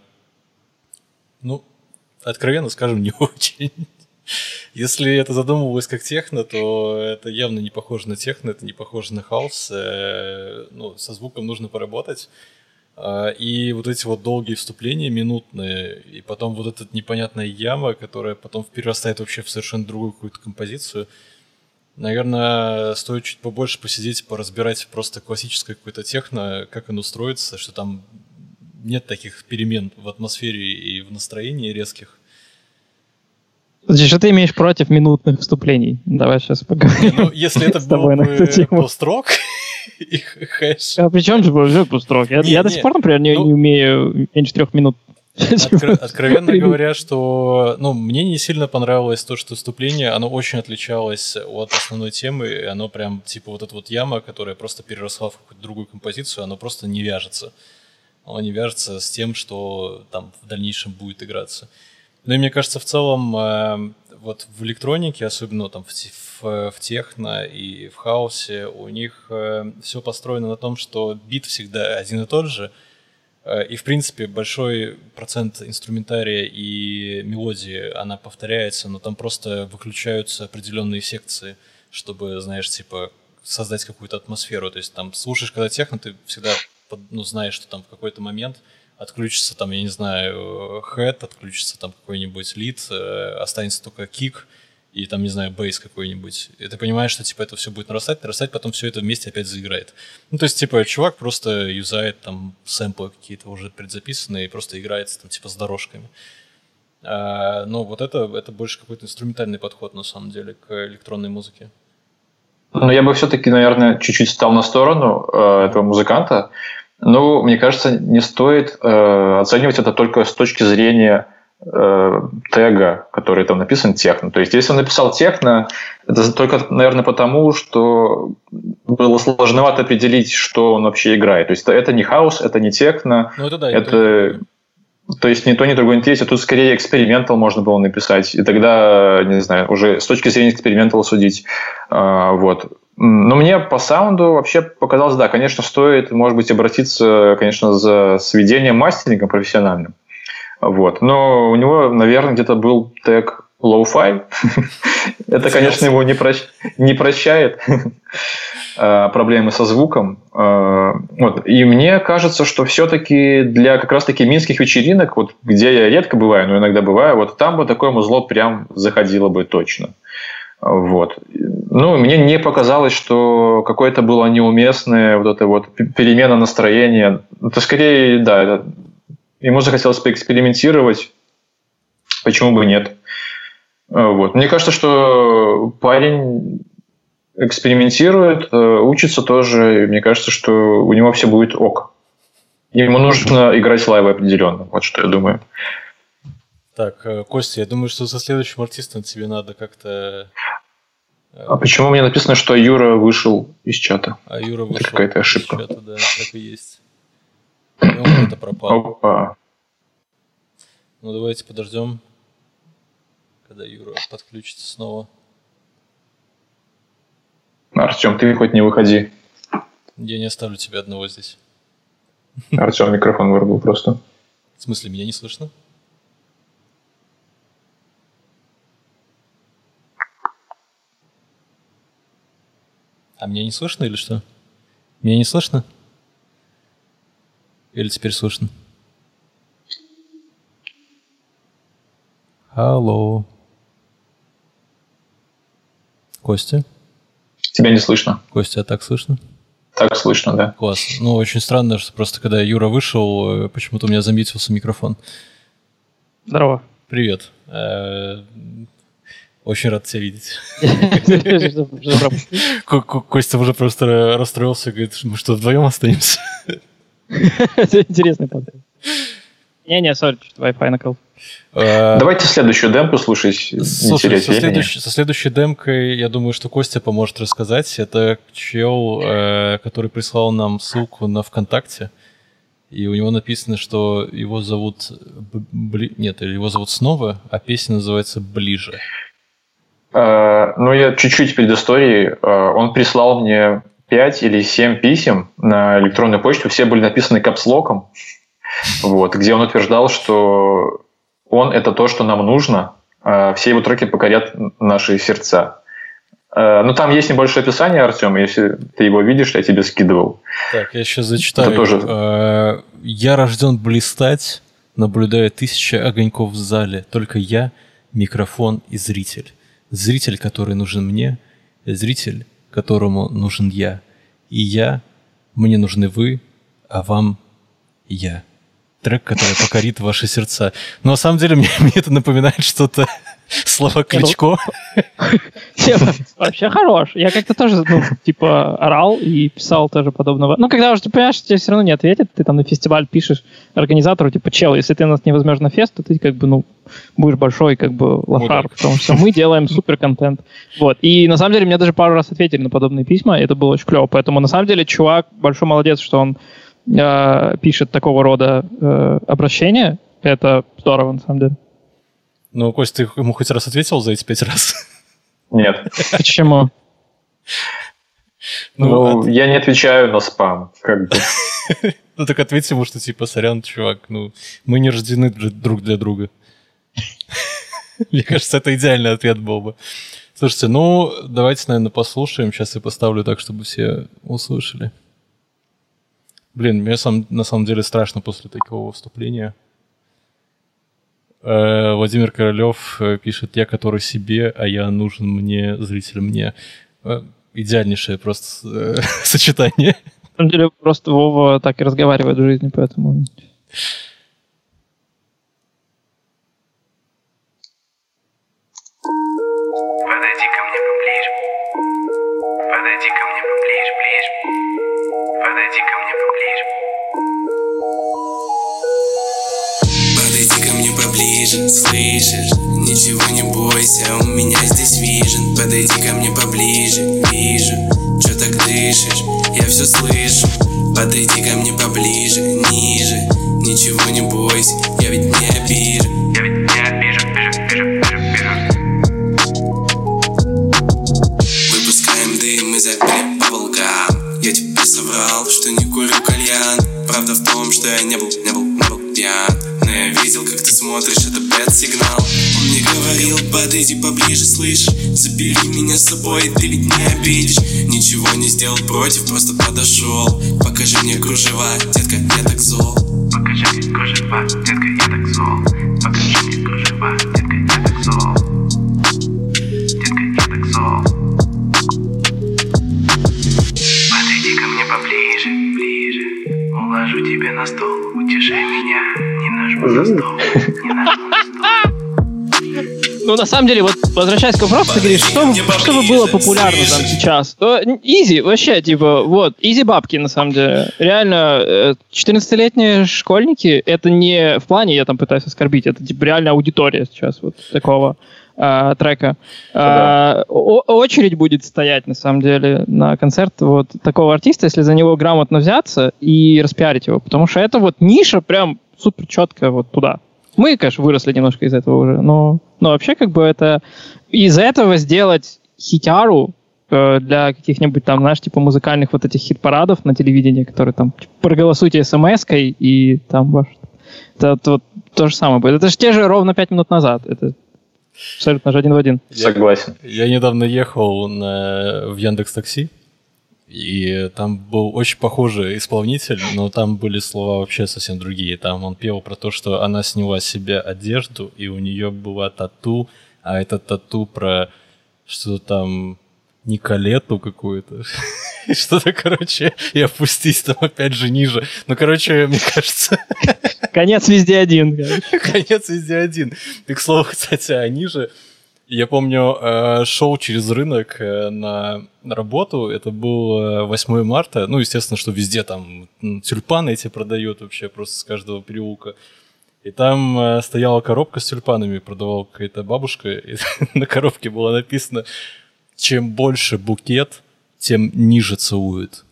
ну, откровенно скажем, <laughs> не очень. Если это задумывалось как техно, то это явно не похоже на техно, это не похоже на хаус. Э, ну, со звуком нужно поработать. Э, и вот эти вот долгие вступления, минутные, и потом вот эта непонятная яма, которая потом перерастает вообще в совершенно другую какую-то композицию – Наверное, стоит чуть побольше посидеть, поразбирать просто классическое какое-то техно, как оно строится, что там нет таких перемен в атмосфере и в настроении резких. Что ты имеешь против минутных вступлений? Давай сейчас поговорим. Ну, если <laughs> это был бы построк <laughs> и хэш. А при чем же был построк? Я, я до сих пор, например, не, ну, не умею меньше трех минут Откро- откровенно говоря, что ну, мне не сильно понравилось то, что вступление, оно очень отличалось от основной темы, и оно прям, типа, вот эта вот яма, которая просто переросла в какую-то другую композицию, оно просто не вяжется. Оно не вяжется с тем, что там в дальнейшем будет играться. Ну и мне кажется, в целом, э, вот в электронике, особенно там в, в, в техно и в хаосе, у них э, все построено на том, что бит всегда один и тот же – и, в принципе, большой процент инструментария и мелодии, она повторяется, но там просто выключаются определенные секции, чтобы, знаешь, типа, создать какую-то атмосферу. То есть там слушаешь, когда техно, ты всегда ну, знаешь, что там в какой-то момент отключится там, я не знаю, хэт, отключится там какой-нибудь лид, э, останется только кик, и там, не знаю, бейс какой-нибудь. И ты понимаешь, что, типа, это все будет нарастать, нарастать, потом все это вместе опять заиграет. Ну, то есть, типа, чувак просто юзает там сэмплы какие-то уже предзаписанные и просто играется там, типа, с дорожками. А, но вот это, это больше какой-то инструментальный подход, на самом деле, к электронной музыке. Ну, я бы все-таки, наверное, чуть-чуть стал на сторону э, этого музыканта. Ну, мне кажется, не стоит э, оценивать это только с точки зрения э, тега, который там написан техно. То есть, если он написал техно, это только, наверное, потому, что было сложновато определить, что он вообще играет. То есть, это, это не хаос, это не техно. Ну, это да. Это, это... То есть ни то, ни другое не. Тут скорее экспериментал можно было написать. И тогда, не знаю, уже с точки зрения экспериментала судить. А, вот. Но мне по саунду вообще показалось, да, конечно, стоит, может быть, обратиться, конечно, за сведением мастерингом профессиональным. Вот. Но у него, наверное, где-то был тег low-fi. <laughs> Это, конечно, его не, прощ... не прощает <laughs> а, проблемы со звуком. А, вот. И мне кажется, что все-таки для как раз-таки минских вечеринок, вот, где я редко бываю, но иногда бываю, вот там бы такое музло прям заходило бы точно. Вот. Ну, мне не показалось, что какое-то было неуместное вот это вот перемена настроения. Это скорее, да, это... ему захотелось поэкспериментировать. Почему бы нет? Вот. Мне кажется, что парень экспериментирует, э, учится тоже, и мне кажется, что у него все будет ок. Ему нужно играть лайвы определенно, вот что я думаю. Так, э, Костя, я думаю, что со следующим артистом тебе надо как-то... Э, а почему мне написано, что Юра вышел из чата? А Юра вышел Это какая-то ошибка. из чата, да, так и есть. И он это пропал. Опа. Ну, давайте подождем, когда Юра подключится снова. Артем, ты хоть не выходи. Я не оставлю тебя одного здесь. Артем микрофон вырубил просто. В смысле, меня не слышно? А меня не слышно или что? Меня не слышно? Или теперь слышно? Алло. Костя? Тебя не слышно. Костя, а так слышно? Так слышно, да. Класс. Ну, очень странно, что просто когда Юра вышел, э, почему-то у меня заметился микрофон. Здорово. Привет. Э, очень рад тебя видеть. <laughs> Костя уже просто расстроился, говорит, мы что, вдвоем останемся? <laughs> Это интересный подход. Не-не, сори, Wi-Fi накол. А, Давайте следующую демку слушать. Слушай, со, следующей, со следующей демкой, я думаю, что Костя поможет рассказать. Это чел, э, который прислал нам ссылку на ВКонтакте. И у него написано, что его зовут... Бли... Нет, его зовут снова, а песня называется «Ближе». Uh, ну, я чуть-чуть предыстории. Uh, он прислал мне 5 или 7 писем на электронную почту. Все были написаны капслоком, вот, где он утверждал, что он – это то, что нам нужно. Uh, все его треки покорят наши сердца. Ну, там есть небольшое описание, Артем, если ты его видишь, я тебе скидывал. Так, я сейчас зачитаю. Это тоже... Я рожден блистать, наблюдая тысячи огоньков в зале. Только я, микрофон и зритель. Зритель, который нужен мне, зритель, которому нужен я. И я, мне нужны вы, а вам я. Трек, который покорит ваши сердца. Но на самом деле мне, <laughs> мне это напоминает что-то Слова Кличко. <laughs> Вообще хорош. Я как-то тоже, ну, типа, орал и писал тоже подобного. Ну, когда уже ты понимаешь, тебе все равно не ответят, ты там на фестиваль пишешь организатору, типа, чел, если ты нас не возьмешь на фест, то ты как бы, ну, будешь большой, как бы, лошар, потому что мы делаем <laughs> супер контент. Вот. И на самом деле мне даже пару раз ответили на подобные письма, это было очень клево. Поэтому на самом деле чувак большой молодец, что он э, пишет такого рода э, обращения. Это здорово, на самом деле. Ну, Кость, ты ему хоть раз ответил за эти пять раз? Нет. Почему? Ну, ну от... я не отвечаю на спам, как бы. <laughs> ну, так ответь ему, что типа, сорян, чувак, ну, мы не рождены друг для друга. <laughs> Мне кажется, это идеальный ответ был бы. Слушайте, ну, давайте, наверное, послушаем. Сейчас я поставлю так, чтобы все услышали. Блин, мне сам, на самом деле страшно после такого выступления. Э, Владимир Королев э, пишет, я который себе, а я нужен мне, зритель мне. Э, идеальнейшее просто <laughs> сочетание. На самом деле, просто Вова так и разговаривает в жизни, поэтому... слышишь? Ничего не бойся, у меня здесь вижен Подойди ко мне поближе, вижу Чё так дышишь? Я все слышу Подойди ко мне поближе, ниже Ничего не бойся, я ведь поближе, слышь. Забери меня с собой, ты ведь не обидишь. Ничего не сделал против, просто подошел. Покажи мне кружева, детка, я так зол. Покажи мне кружева, детка, я так зол. Покажи мне кружева, детка, я так зол. Детка, я так зол. Подойди ко мне поближе, ближе. Уложу тебя на стол, утешай меня. Не нажму на стол, не нажму Ну, на самом деле, вот возвращаясь к вопросу, ты говоришь, что, что бы было популярно там сейчас? Изи, вообще, типа, вот, изи бабки, на самом деле. Реально, э, 14-летние школьники, это не в плане, я там пытаюсь оскорбить, это, типа, реально аудитория сейчас вот такого а, трека. А, о- очередь будет стоять, на самом деле, на концерт вот такого артиста, если за него грамотно взяться и распиарить его, потому что это вот ниша прям супер четко вот туда. Мы, конечно, выросли немножко из этого уже, но, но вообще как бы это из этого сделать хитяру э, для каких-нибудь там, знаешь, типа музыкальных вот этих хит-парадов на телевидении, которые там типа, проголосуйте смс-кой и там ваш... Это, это вот то же самое будет. Это же те же ровно пять минут назад. Это абсолютно же один в один. Согласен. Я недавно ехал на, в Яндекс Такси, и там был очень похожий исполнитель, но там были слова вообще совсем другие. Там он пел про то, что она сняла себе одежду, и у нее была тату, а это тату про что там Николету какую-то. <laughs> Что-то, короче, и опустись там опять же ниже. Ну, короче, мне кажется, Конец везде один. <laughs> конец везде один. И, к слову, кстати, они же... Я помню, э, шел через рынок э, на работу, это был э, 8 марта, ну, естественно, что везде там тюльпаны эти продают вообще просто с каждого переулка. И там э, стояла коробка с тюльпанами, продавала какая-то бабушка, и <laughs> на коробке было написано, чем больше букет, тем ниже целует.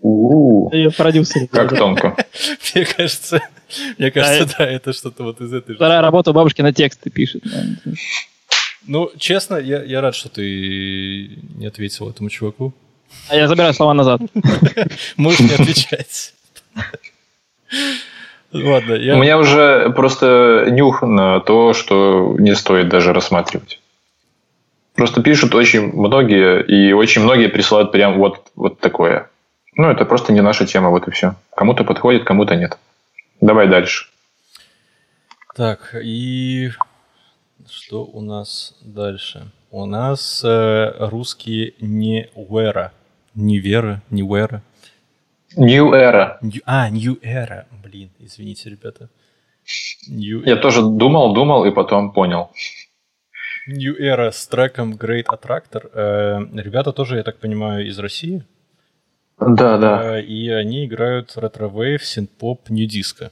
У-у-у, Ее продюсер. Как тонко. <laughs> Мне кажется, мне кажется, да, это что-то вот из этой же Вторая работа у бабушки на тексты пишет. Ну, честно, я, я рад, что ты не ответил этому чуваку. А я забираю слова назад. <laughs> Можешь не отвечать. Ладно, я... У меня уже просто нюх на то, что не стоит даже рассматривать. Просто пишут очень многие, и очень многие присылают прям вот, вот такое. Ну, это просто не наша тема, вот и все. Кому-то подходит, кому-то нет. Давай дальше. Так, и что у нас дальше? У нас э, русские не Уэра. Не Вера, не Уэра. New Era. New- А, New Era. Блин, извините, ребята. New, Я тоже думал, думал и потом понял. New Era с треком Great Attractor. Э, ребята тоже, я так понимаю, из России. Да, да. Э, И они играют ретро-вейв, синт-поп, нью-диско.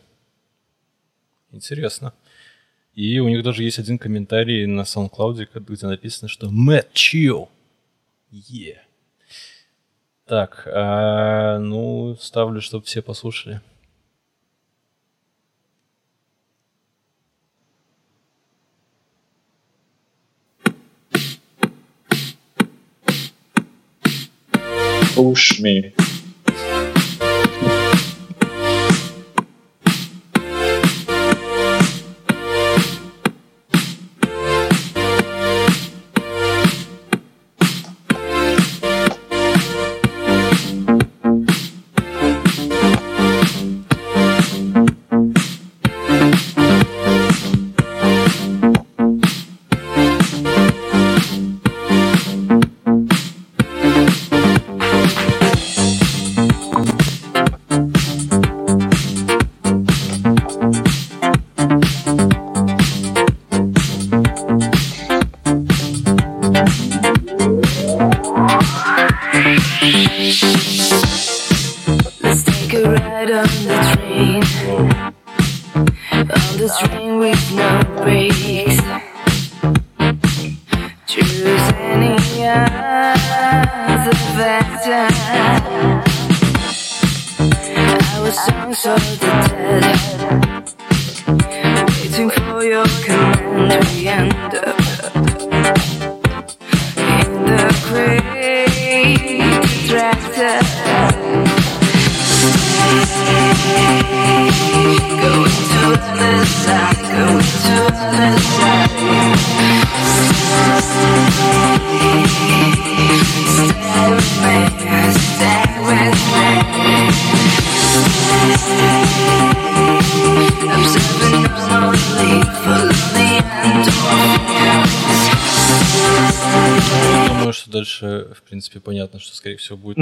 Интересно. И у них даже есть один комментарий на SoundCloud, где написано, что Matt Chill. Yeah. Так, а, ну, ставлю, чтобы все послушали. Me.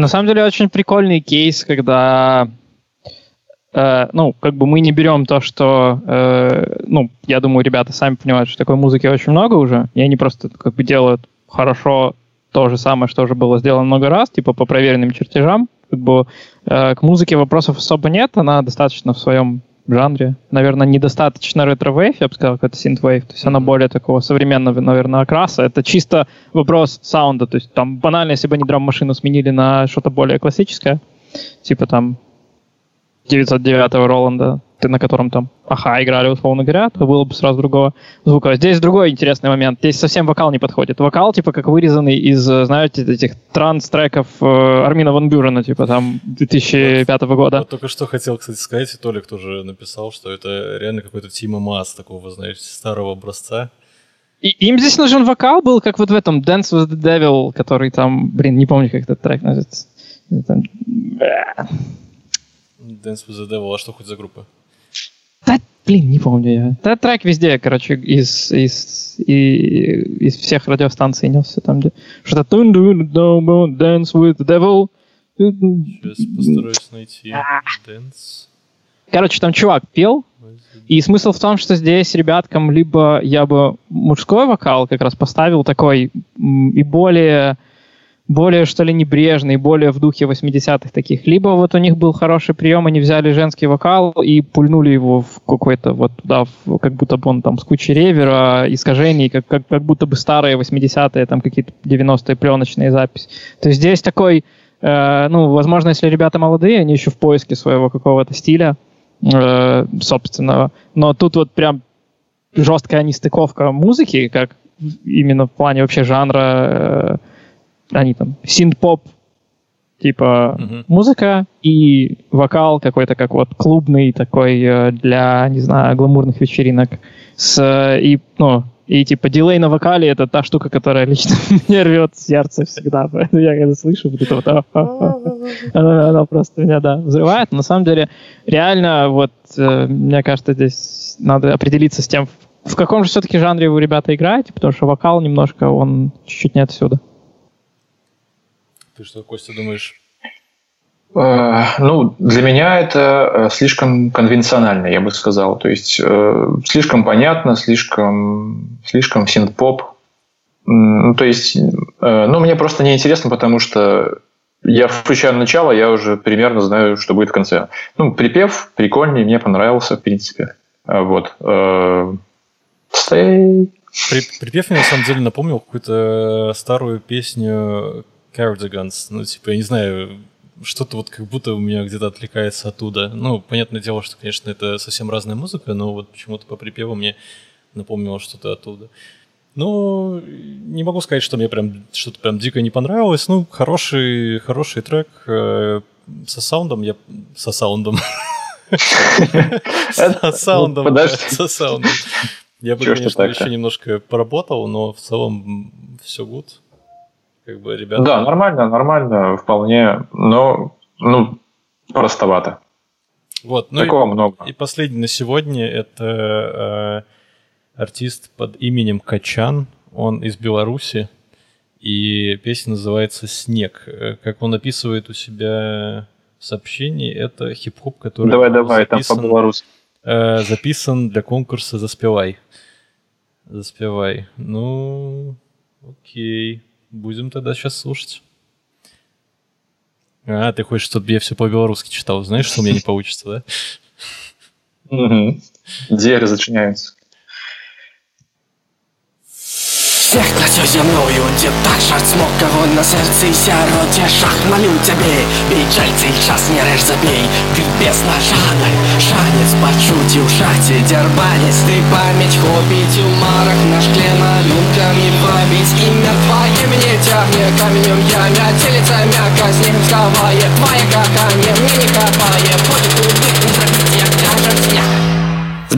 На самом деле очень прикольный кейс, когда э, ну, как бы мы не берем то, что, э, ну, я думаю, ребята сами понимают, что такой музыки очень много уже, и они просто как бы делают хорошо то же самое, что уже было сделано много раз, типа по проверенным чертежам. Как бы э, к музыке вопросов особо нет, она достаточно в своем жанре. Наверное, недостаточно ретро-вейв, я бы сказал, как это синт-вейв, то есть она более такого современного, наверное, окраса. Это чисто вопрос саунда, то есть там банально, если бы они драм-машину сменили на что-то более классическое, типа там 909 Роланда, ты на котором там аха играли, условно говоря, то было бы сразу другого звука. Здесь другой интересный момент. Здесь совсем вокал не подходит. Вокал, типа, как вырезанный из, э, знаете, этих транс-треков э, Армина Ван Бюрена, типа, там, 2005 года. Вот только что хотел, кстати, сказать, и Толик тоже написал, что это реально какой-то Тима Мас такого, знаете, старого образца. И им здесь нужен вокал был, как вот в этом Dance with the Devil, который там, блин, не помню, как этот трек называется. Там, Dance with the Devil, а что хоть за группа? Да, блин, не помню я. Да, трек везде, короче, из, из, и, из всех радиостанций несся там, где что-то dance with the devil. Сейчас постараюсь найти. Dance. Короче, там чувак пел, и смысл в том, что здесь ребяткам либо я бы мужской вокал как раз поставил такой и более более, что ли, небрежный, более в духе 80-х таких. Либо вот у них был хороший прием, они взяли женский вокал и пульнули его в какой-то вот туда, в- как будто бы он там с кучей ревера, искажений, как, как, как будто бы старые 80-е, там какие-то 90-е пленочные записи. То есть здесь такой, э, ну, возможно, если ребята молодые, они еще в поиске своего какого-то стиля э, собственного, но тут вот прям жесткая нестыковка музыки, как именно в плане вообще жанра, э, они там синт-поп, типа Мгм. музыка и вокал какой-то как вот клубный такой э, для, не знаю, гламурных вечеринок. С, э, и, ну, и типа дилей на вокале это та штука, которая лично <laughs> мне рвет сердце всегда. <laughs> Поэтому я когда слышу вот это вот, а, а, а, она, она просто меня, да, взрывает. На самом деле, реально, вот, э, мне кажется, здесь надо определиться с тем, в каком же все-таки жанре вы, ребята, играете, потому что вокал немножко, он чуть-чуть не отсюда. Ты что, Костя, думаешь? Э, Ну, для меня это э, слишком конвенционально, я бы сказал. То есть э, слишком понятно, слишком, слишком синт-поп. Ну, то есть, э, ну, мне просто неинтересно, потому что я включаю начало, я уже примерно знаю, что будет в конце. Ну, припев прикольный, мне понравился, в принципе. А Вот. Э, Stay. При- припев мне на самом деле напомнил какую-то старую песню Cardigans. Ну, типа, я не знаю, что-то вот как будто у меня где-то отвлекается оттуда. Ну, понятное дело, что, конечно, это совсем разная музыка, но вот почему-то по припеву мне напомнило что-то оттуда. Ну, не могу сказать, что мне прям что-то прям дико не понравилось. Ну, хороший, хороший трек э, со саундом. Я со саундом. <laughs> Со саундом. Ну, Подожди. Со саундом. Я бы, конечно, еще немножко поработал, но в целом все good. Как бы, ребята... Да, нормально, нормально, вполне, но, ну, простовато. Вот, ну и- Такого много. И последний на сегодня это э, артист под именем Качан. Он из Беларуси. И песня называется «Снег». Э, Как он описывает у себя в сообщении, это хип-хоп, который Давай, давай, там записан, по-белорусски. э, записан для конкурса «Заспевай». «Заспевай». Ну, окей. Будем тогда сейчас слушать. А, ты хочешь, чтобы я все по-белорусски читал? Знаешь, что у меня не получится, да? Двери зачиняются. Всех на все земною Дед так жар смог огонь на сердце и сяроте Шах. Молю тебе, бей чальцы час не режь забей. Ты без нажадай, шанец почути у шаті Дербанец, ты память хопить у марах Наш клена люнками пробить Имя твое мне тягнет каменем ямя. Телится мягко, снегом сковает Твое каханье мне не копает Ходит убыт, не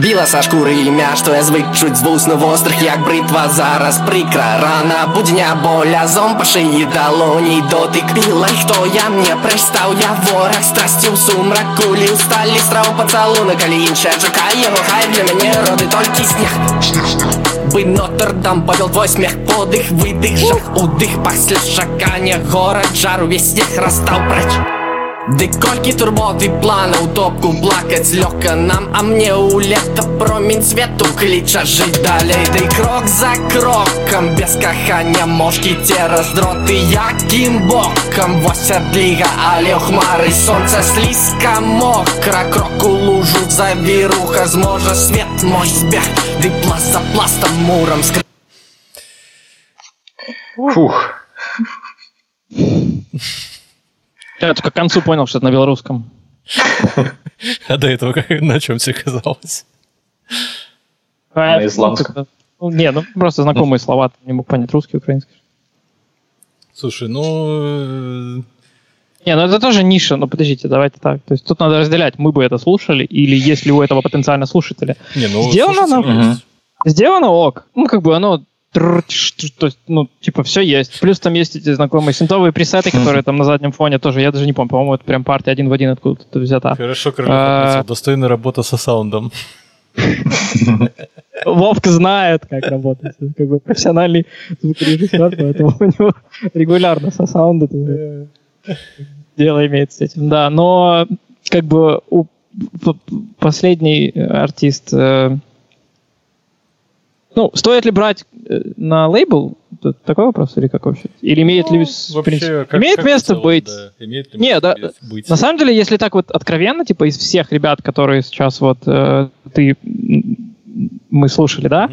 Збіла са шкури ім'я, що я звик чуть з вуснув острих, як бритва зараз прикра рана будня боля зом по шиї долоній дотик біла хто я мне пристав, я ворог страсті у сумрак кулі у сталі страв поцілунок, але інше чекає, його хай для мене роди тільки сніг Би Нотр-Дам повел твой смех, подых, выдых, жах, удых, пахслед шакання, город, жар, весь снег растал прочь Ды колькі турботы плана ў топку плакаць лёгка нам а мне у лета промень свету кліча жыць далей Дай крок за крокам без кахання мошкі цераз дроты якім бокам вось адліга але ў хмары сонца слізка мокра крок у лужу завіруха зможа свет мой збег ды пласт за пластом мурам скры Фух. Я только к концу понял, что это на белорусском. А до этого как, на чем тебе казалось? А, На исландском. ну, ну, Не, ну просто знакомые слова, ты не мог понять русский, украинский. Слушай, ну... Не, ну это тоже ниша, но подождите, давайте так. То есть тут надо разделять, мы бы это слушали, или есть ли у этого потенциально слушателя. э, Не, ну... Сделано на- есть. Сделано ок. Ну, как бы оно... То есть, ну, типа, все есть. Плюс там есть эти знакомые синтовые пресеты, которые там на заднем фоне тоже, я даже не помню, по-моему, это прям партия один в один откуда-то взята. Хорошо, Крылев А. Достойная работа со саундом. <laughs> Вовка знает, как работать. Как бы профессиональный звукорежиссер, поэтому у него регулярно со саунда тоже дело имеет с этим. Да, но как бы у последний артист... ну, стоит ли брать э, на лейбл? Тут такой вопрос или как вообще? Или имеет ли... с- в Вообще, принципе, как- имеет как место целом, быть... да. Имеет ли Не, да, быть? На самом деле, если так вот откровенно, типа из всех ребят, которые сейчас вот э, ты мы слушали, да,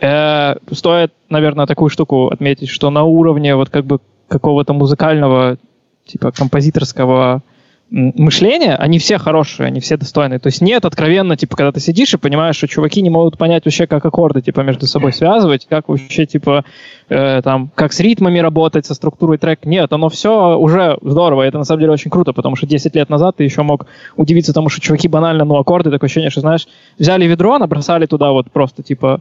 э, стоит, наверное, такую штуку отметить, что на уровне вот как бы какого-то музыкального, типа композиторского мышления, они все хорошие, они все достойные. То есть нет откровенно, типа, когда ты сидишь и понимаешь, что чуваки не могут понять вообще, как аккорды, типа, между собой связывать, как вообще, типа, э, там, как с ритмами работать, со структурой трека. Нет, оно все уже здорово, это на самом деле очень круто, потому что 10 лет назад ты еще мог удивиться тому, что чуваки банально, ну, аккорды, такое ощущение, что, знаешь, взяли ведро, набросали туда вот просто, типа,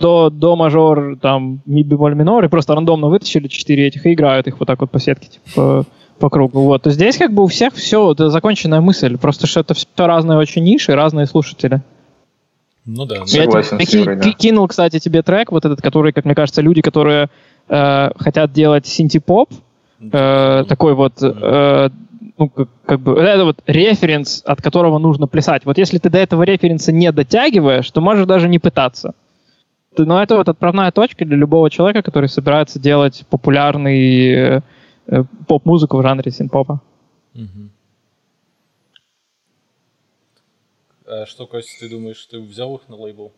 до, до мажор, там, ми бемоль минор, и просто рандомно вытащили четыре этих и играют их вот так вот по сетке, типа, по, кругу. Вот. То здесь как бы у всех все, это законченная мысль, просто что это все разные очень ниши, разные слушатели. Ну да. Я Согласен тебе с Юрой, ки- да. ки- кинул, кстати, тебе трек, вот этот, который, как мне кажется, люди, которые э, хотят делать синти-поп, э, такой вот, э, ну, как, как бы, это вот референс, от которого нужно плясать. Вот если ты до этого референса не дотягиваешь, то можешь даже не пытаться. Но это вот отправная точка для любого человека, который собирается делать популярный э, поп-музыку в жанре синт-попа. Мгм. А что, Костя, ты думаешь, ты взял их на лейбл?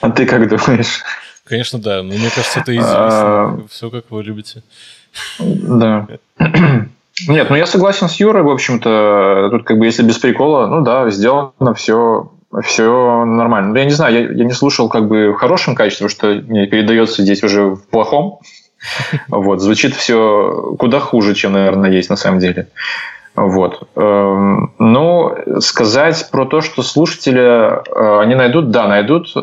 А ты как думаешь? Конечно, да. Но мне кажется, это А. известно. Все, как вы любите. Да. Нет, ну я согласен с Юрой, в общем-то. Тут как бы если без прикола, ну да, сделано все, все нормально. Но я не знаю, я, я не слушал как бы в хорошем качестве, что мне передается здесь уже в плохом. Вот, звучит все куда хуже, чем, наверное, есть на самом деле. Вот. Эм, Ну, сказать про то, что слушатели, э, они найдут, да, найдут, э,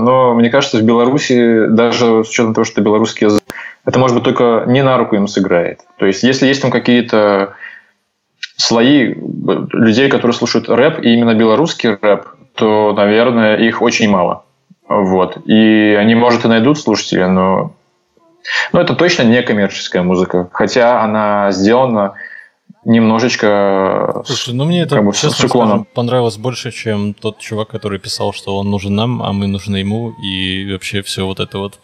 но мне кажется, в Беларуси, даже с учетом того, что белорусский язык, это, может быть, только не на руку им сыграет. То есть, если есть там какие-то слои э, людей, которые слушают рэп, и именно белорусский рэп, то, наверное, их очень мало. Вот. И они, может, и найдут слушателя, но... Но это точно не коммерческая музыка. Хотя она сделана немножечко... Слушай, ну мне это, как бы честно с уклоном. скажем, понравилось больше, чем тот чувак, который писал, что он нужен нам, а мы нужны ему, и вообще все вот это вот.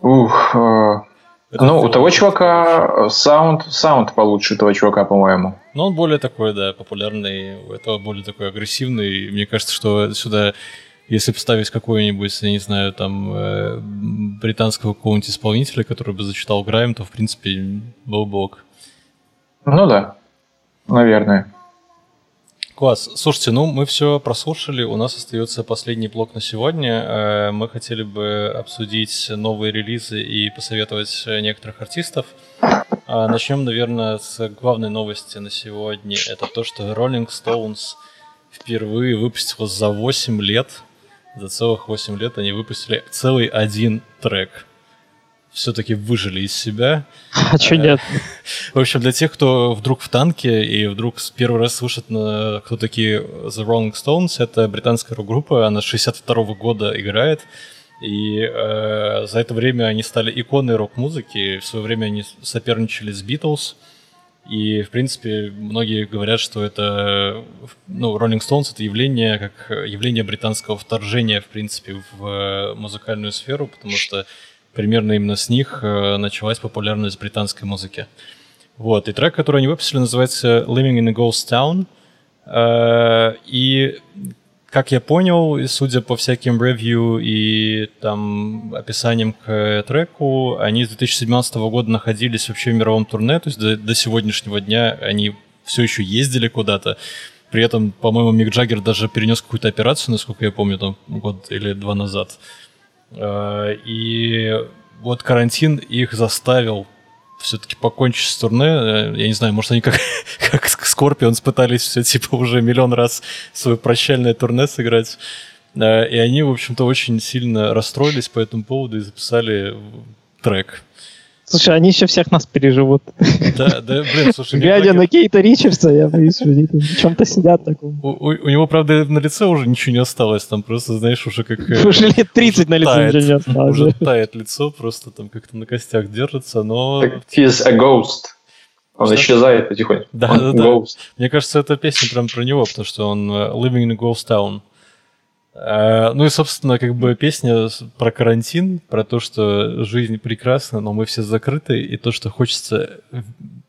Ух, э, Это ну, у того чувака э, саунд, саунд получше у того чувака, по-моему. Но он более такой, да, популярный, у этого более такой агрессивный. Мне кажется, что сюда если поставить какой-нибудь, я не знаю, там, э, британского какого-нибудь исполнителя, который бы зачитал Грайм, то, в принципе, был бы ок. Ну да, наверное. Класс. Слушайте, ну мы все прослушали. У нас остается последний блок на сегодня. Э, Мы хотели бы обсудить новые релизы и посоветовать э, некоторых артистов. А, Начнем, наверное, с главной новости на сегодня. Это то, что Rolling Stones впервые выпустила за 8 лет, за целых 8 лет они выпустили целый один трек. Все-таки выжили из себя. А что нет? <laughs> В общем, для тех, кто вдруг в танке и вдруг первый раз слышит, на- кто такие The Rolling Stones, это британская рок-группа, она с 62 года играет, и э, за это время они стали иконой рок-музыки, в свое время они соперничали с Beatles, и, в принципе, многие говорят, что это, ну, Rolling Stones это явление, как явление британского вторжения, в принципе, в э, музыкальную сферу, потому что примерно именно с них э, началась популярность британской музыки. Вот, и трек, который они выпустили, называется Living in a Ghost Town. Э, И, как я понял, судя по всяким ревью и там описаниям к треку, они с 2017 года находились вообще в мировом турне, то есть до, до сегодняшнего дня они все еще ездили куда-то. При этом, по-моему, Мик Джаггер даже перенес какую-то операцию, насколько я помню, там год или два назад. Э, И вот карантин их заставил все-таки покончить с турне. Э, Я не знаю, может, они как, <laughs> как Скорпионс пытались все типа уже миллион раз свое прощальное турне сыграть. Э, И они, в общем-то, очень сильно расстроились по этому поводу и записали трек. Слушай, они еще всех нас переживут. Да, да, блин, слушай, Глядя на Кейта Ричардса, я боюсь, что они в чем-то сидят таком. у, у- у него, правда, на лице уже ничего не осталось, там просто, знаешь, уже как... э, Уже лет 30 на лице тает. ничего не осталось. Уже тает лицо, просто там как-то на костях держится, но... Так, He's a ghost. Он Что? исчезает потихоньку. Да, Он да, да. ghost. Мне кажется, эта песня прям про него, потому что он э, Living in a Ghost Town. Э, Ну и, собственно, как бы песня про карантин, про то, что жизнь прекрасна, но мы все закрыты, и то, что хочется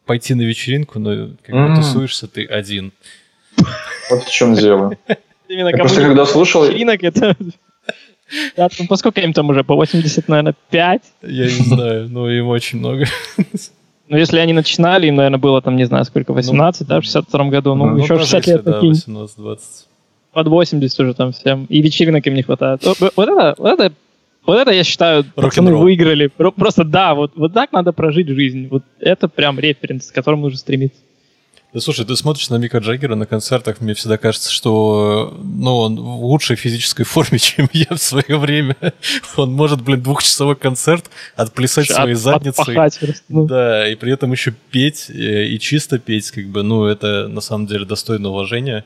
пойти на вечеринку, но как бы тусуешься ты один. Вот в чем дело. <laughs> Именно Я просто когда слушал... вечеринок это... Да, ну, поскольку им там уже? По 80, наверное, 5? Я не знаю, но им очень много. <laughs> Ну, если они начинали, им, наверное, было там, не знаю, сколько, 18, да, в 62 году. Ну, Ну, еще 60 лет да, такие. 18-20. Под 80 уже там всем. И вечеринок им не хватает. Вот это, вот это, вот это, я считаю, пацаны выиграли. Про- Просто да, вот, вот так надо прожить жизнь. Вот это прям референс, к которому нужно стремиться. Да слушай, ты смотришь на Мика Джаггера на концертах, мне всегда кажется, что ну, он в лучшей физической <laughs> форме, чем я в свое время. Он может, блин, двухчасовой концерт отплясать своей От- задницей. просто, ну. Да, и при этом еще петь, э, и чисто петь, как бы, ну, это на самом деле достойно уважения.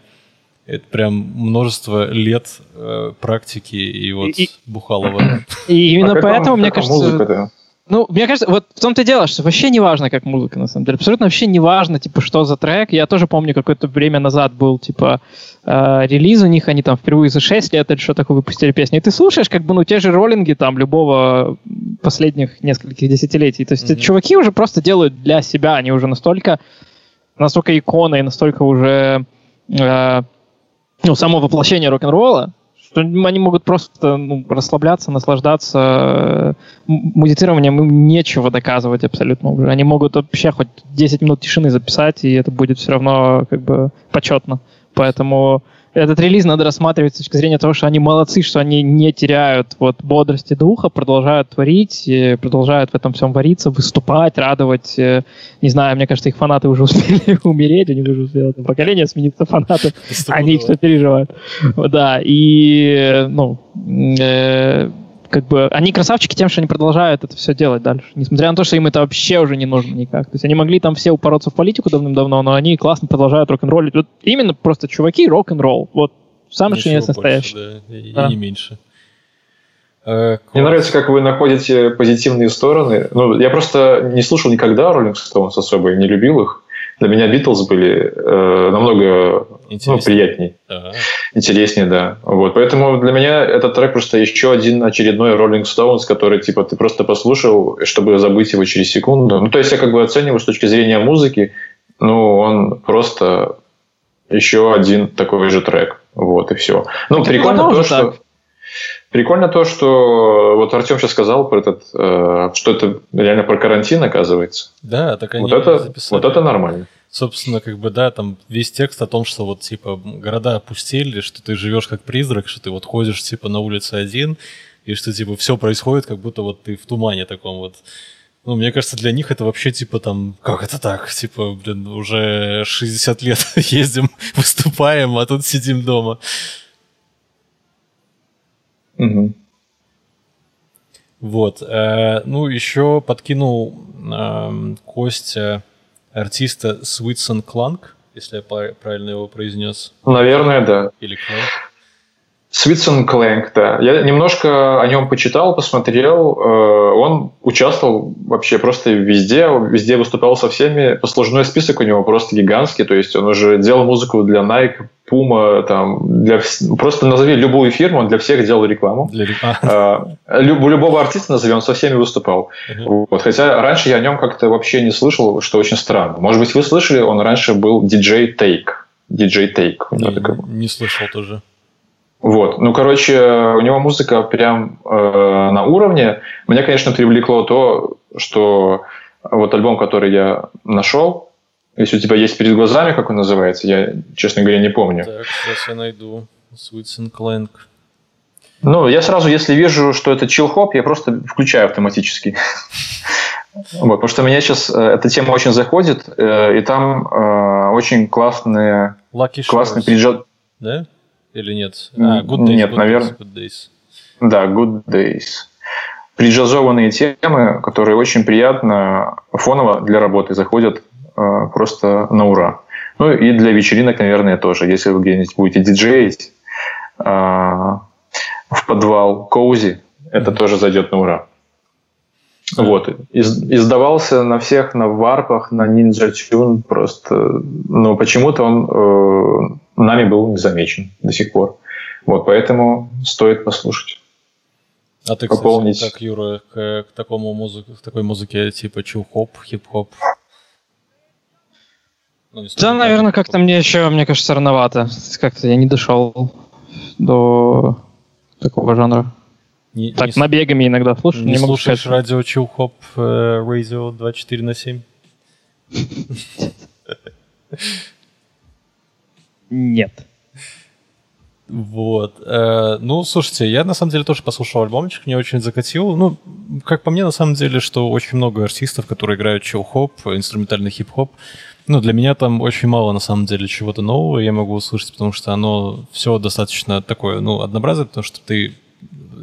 Это прям множество лет э, практики и вот И- Бухалова. И именно А поэтому, мне кажется... музыка-то? Ну, мне кажется, вот в том-то и дело, что вообще не важно, как музыка, на самом деле. Абсолютно вообще не важно, типа, что за трек. Я тоже помню, какое-то время назад был, типа, э, релиз у них, они там впервые за 6 лет или что такое выпустили песню. И ты слушаешь, как бы, ну, те же роллинги там любого последних нескольких десятилетий. То есть Мгм. чуваки уже просто делают для себя, они уже настолько, настолько иконы и настолько уже, э, ну, само воплощение рок-н-ролла, что они могут просто ну, расслабляться, наслаждаться э, музицированием, им нечего доказывать абсолютно уже. Они могут вообще хоть 10 минут тишины записать, и это будет все равно как бы почетно. Поэтому этот релиз надо рассматривать с точки зрения того, что они молодцы, что они не теряют вот бодрости духа, продолжают творить, э, продолжают в этом всем вариться, выступать, радовать. э, Не знаю, мне кажется, их фанаты уже <laughs> успели умереть, у них уже успело там поколение смениться фанатов. <laughs> Они что переживают. Да, и, э, ну, как бы, они красавчики тем, что они продолжают это все делать дальше. Несмотря на то, что им это вообще уже не нужно никак. То есть они могли там все упороться в политику давным-давно, но они классно продолжают рок-н-роллить. Вот именно просто чуваки рок-н-ролл. Вот самое что Ничего есть настоящий. больше, да, и, и Да. не меньше. Э, Мне нравится, как вы находите позитивные стороны. Ну, я просто не слушал никогда Rolling Stones особо, и не любил их. Для меня Битлз были э, намного ну, Интересно. приятней, Ага. интереснее, да. Вот, поэтому для меня этот трек просто еще один очередной Rolling Stones, который, типа, ты просто послушал, чтобы забыть его через секунду. Ну, то есть я как бы оцениваю с точки зрения музыки, ну, он просто еще один такой же трек. Вот, и все. Ну, прикольно то, что... так. Прикольно то, что вот Артем сейчас сказал про этот, э, что это реально про карантин оказывается. Да, так они Вот это, записали. вот это нормально. Собственно, как бы, да, там весь текст о том, что вот, типа, города опустели, что ты живешь как призрак, что ты вот ходишь, типа, на улице один, и что, типа, все происходит, как будто вот ты в тумане таком вот. Ну, мне кажется, для них это вообще, типа, там, как это так? Типа, блин, уже 60 лет <laughs> ездим, выступаем, а тут сидим дома. Мгм. Вот. э, ну, еще подкинул эм, Костя артиста Sweetson Clank, если я пра- правильно его произнес. Наверное, да. Или Clank. Свитсон Клэнк, да. Я немножко о нем почитал, посмотрел. Э, Он участвовал вообще просто везде, везде выступал со всеми. Послужной список у него просто гигантский. То есть он уже делал музыку для Nike, Puma, там, для просто назови любую фирму, он для всех делал рекламу. Для рек- а, Э, люб- любого артиста назови, он со всеми выступал. мгм. Вот. Хотя раньше я о нем как-то вообще не слышал, что очень странно. Может быть, вы слышали, он раньше был диджей Take. Диджей Take. не, не слышал тоже. Вот, ну, короче, у него музыка прям э, на уровне. Меня, конечно, привлекло то, что вот альбом, который я нашел, если у тебя есть перед глазами, как он называется, я, честно говоря, не помню. Так, сейчас я найду. Sweetson Clank. Ну, я сразу, если вижу, что это чил-хоп, я просто включаю автоматически. <laughs> Вот, потому что меня сейчас эта тема очень заходит, э, и там э, очень классные, классный Shores, приджа- да? Или нет? А, Good Days. нет, good наверное. Days, good days. Да, Good Days. Приджазованные темы, которые очень приятно фоново для работы заходят э, просто на ура. Ну и для вечеринок, наверное, тоже. Если вы где-нибудь будете диджеить э, в подвал Коузи, это тоже зайдет на ура. Вот. Из- издавался на всех, на варпах, на Ninja Tune просто. Но почему-то он э, нами был не замечен до сих пор. Вот, поэтому стоит послушать. А ты, Пополнить. кстати, как, Юра, к, к такому музыке, к такой музыке типа чил-хоп, хип-хоп? Ну, Да, наверное, как-то мне еще, мне кажется, рановато. Как-то я не дошел до такого жанра. Не, Так, не с- набегами иногда слушаю, не не, могу слушаешь сказать. радио чил-хоп э, Radio 24 на 7? <laughs> Нет. Вот. Э, ну, слушайте, я на самом деле тоже послушал альбомчик, мне очень закатил. Ну, как по мне, на самом деле, что очень много артистов, которые играют чил-хоп, инструментальный хип-хоп. Ну, для меня там очень мало, на самом деле, чего-то нового я могу услышать, потому что оно все достаточно такое, ну, однообразное, потому что ты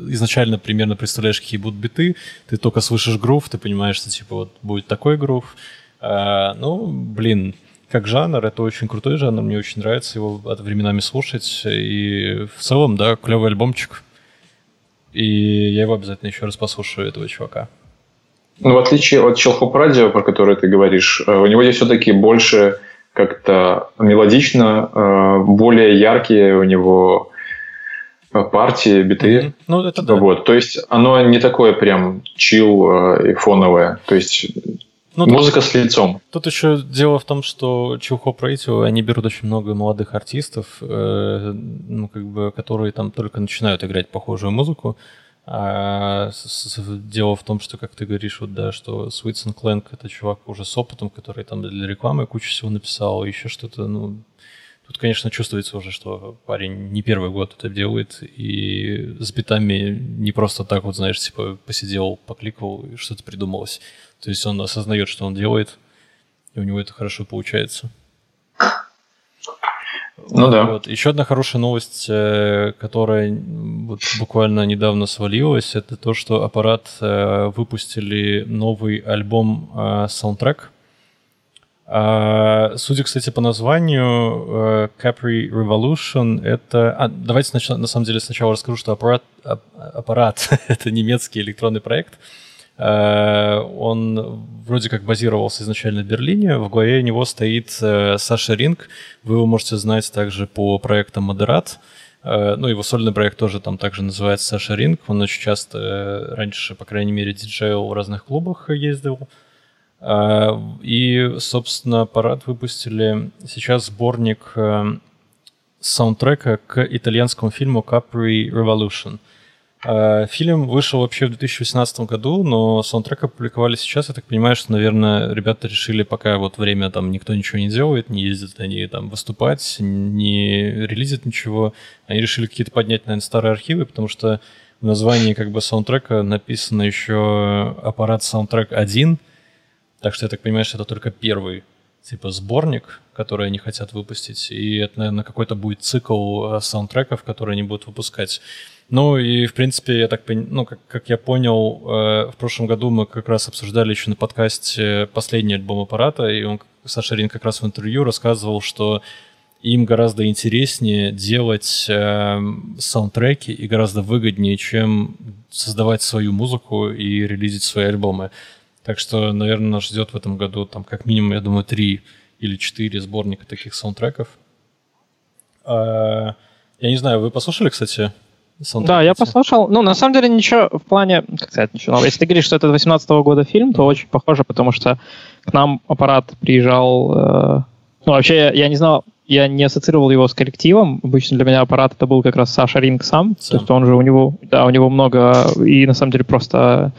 изначально примерно представляешь, какие будут биты, ты только слышишь грув, ты понимаешь, что, типа, вот будет такой грув. А, ну, блин, как жанр, это очень крутой жанр, мне очень нравится его временами слушать, и в целом, да, клевый альбомчик, и я его обязательно еще раз послушаю, этого чувака. Ну, в отличие от Челхоп Радио, про которое ты говоришь, э, у него здесь все-таки больше как-то мелодично, э, более яркие у него э, партии, биты. Мгм. Ну, это да. Вот, то есть оно не такое прям чил и фоновое. То есть Ну, тут- музыка с лицом. Тут еще дело в том, что Hop Radio, они берут очень много молодых артистов, э, ну, как бы, которые там только начинают играть похожую музыку. А с- с- дело в том, что, как ты говоришь, вот, да, что Sweets and Clank — это чувак уже с опытом, который там для рекламы кучу всего написал, еще что-то, ну... Тут, конечно, чувствуется уже, что парень не первый год это делает, и с битами не просто так вот, знаешь, типа посидел, покликал, и что-то придумалось. То есть он осознает, что он делает, и у него это хорошо получается. Ну да. Вот. Еще одна хорошая новость, э, которая вот буквально недавно свалилась, это то, что аппарат э, выпустили новый альбом э, саундтрек. А, судя, кстати, по названию Capri Revolution, это... А, давайте на самом деле сначала расскажу, что аппарат, ап- аппарат <laughs> это немецкий электронный проект. Э, Он вроде как базировался изначально в Берлине. В главе него стоит э, Саша Ринг. Вы его можете знать также по проектам Модерат. Э, Ну, его сольный проект тоже там также называется Саша Ринг. Он очень часто раньше, по крайней мере, диджейл в разных клубах ездил. И, собственно, парад выпустили сейчас сборник саундтрека к итальянскому фильму Capri Revolution. А, Фильм вышел вообще в 2018 году, но саундтрек опубликовали сейчас. Я так понимаю, что, наверное, ребята решили, пока вот время там никто ничего не делает, не ездят они там выступать, не релизят ничего, они решили какие-то поднять, наверное, старые архивы, потому что в названии как бы саундтрека написано еще аппарат саундтрек 1, так что я так понимаю, что это только первый типа сборник, который они хотят выпустить, и это, наверное, какой-то будет цикл э, саундтреков, которые они будут выпускать. Ну и, в принципе, я так понимаю, ну, как, как я понял, э, в прошлом году мы как раз обсуждали еще на подкасте последний альбом аппарата, и он, Саша Рин как раз в интервью рассказывал, что им гораздо интереснее делать э, саундтреки и гораздо выгоднее, чем создавать свою музыку и релизить свои альбомы. Так что, наверное, нас ждет в этом году там как минимум, я думаю, три или четыре сборника таких саундтреков. А, я не знаю, вы послушали, кстати, Да, я послушал. Ну, на самом деле, ничего в плане... Как сказать, ничего нового. Если ты говоришь, что это 18 года фильм, то очень похоже, потому что к нам аппарат приезжал... э, Ну, вообще, я, я не знал, я не ассоциировал его с коллективом. Обычно для меня аппарат это был как раз Саша Ринг сам. Сам. То есть он же у него... Да, у него много... И на самом деле просто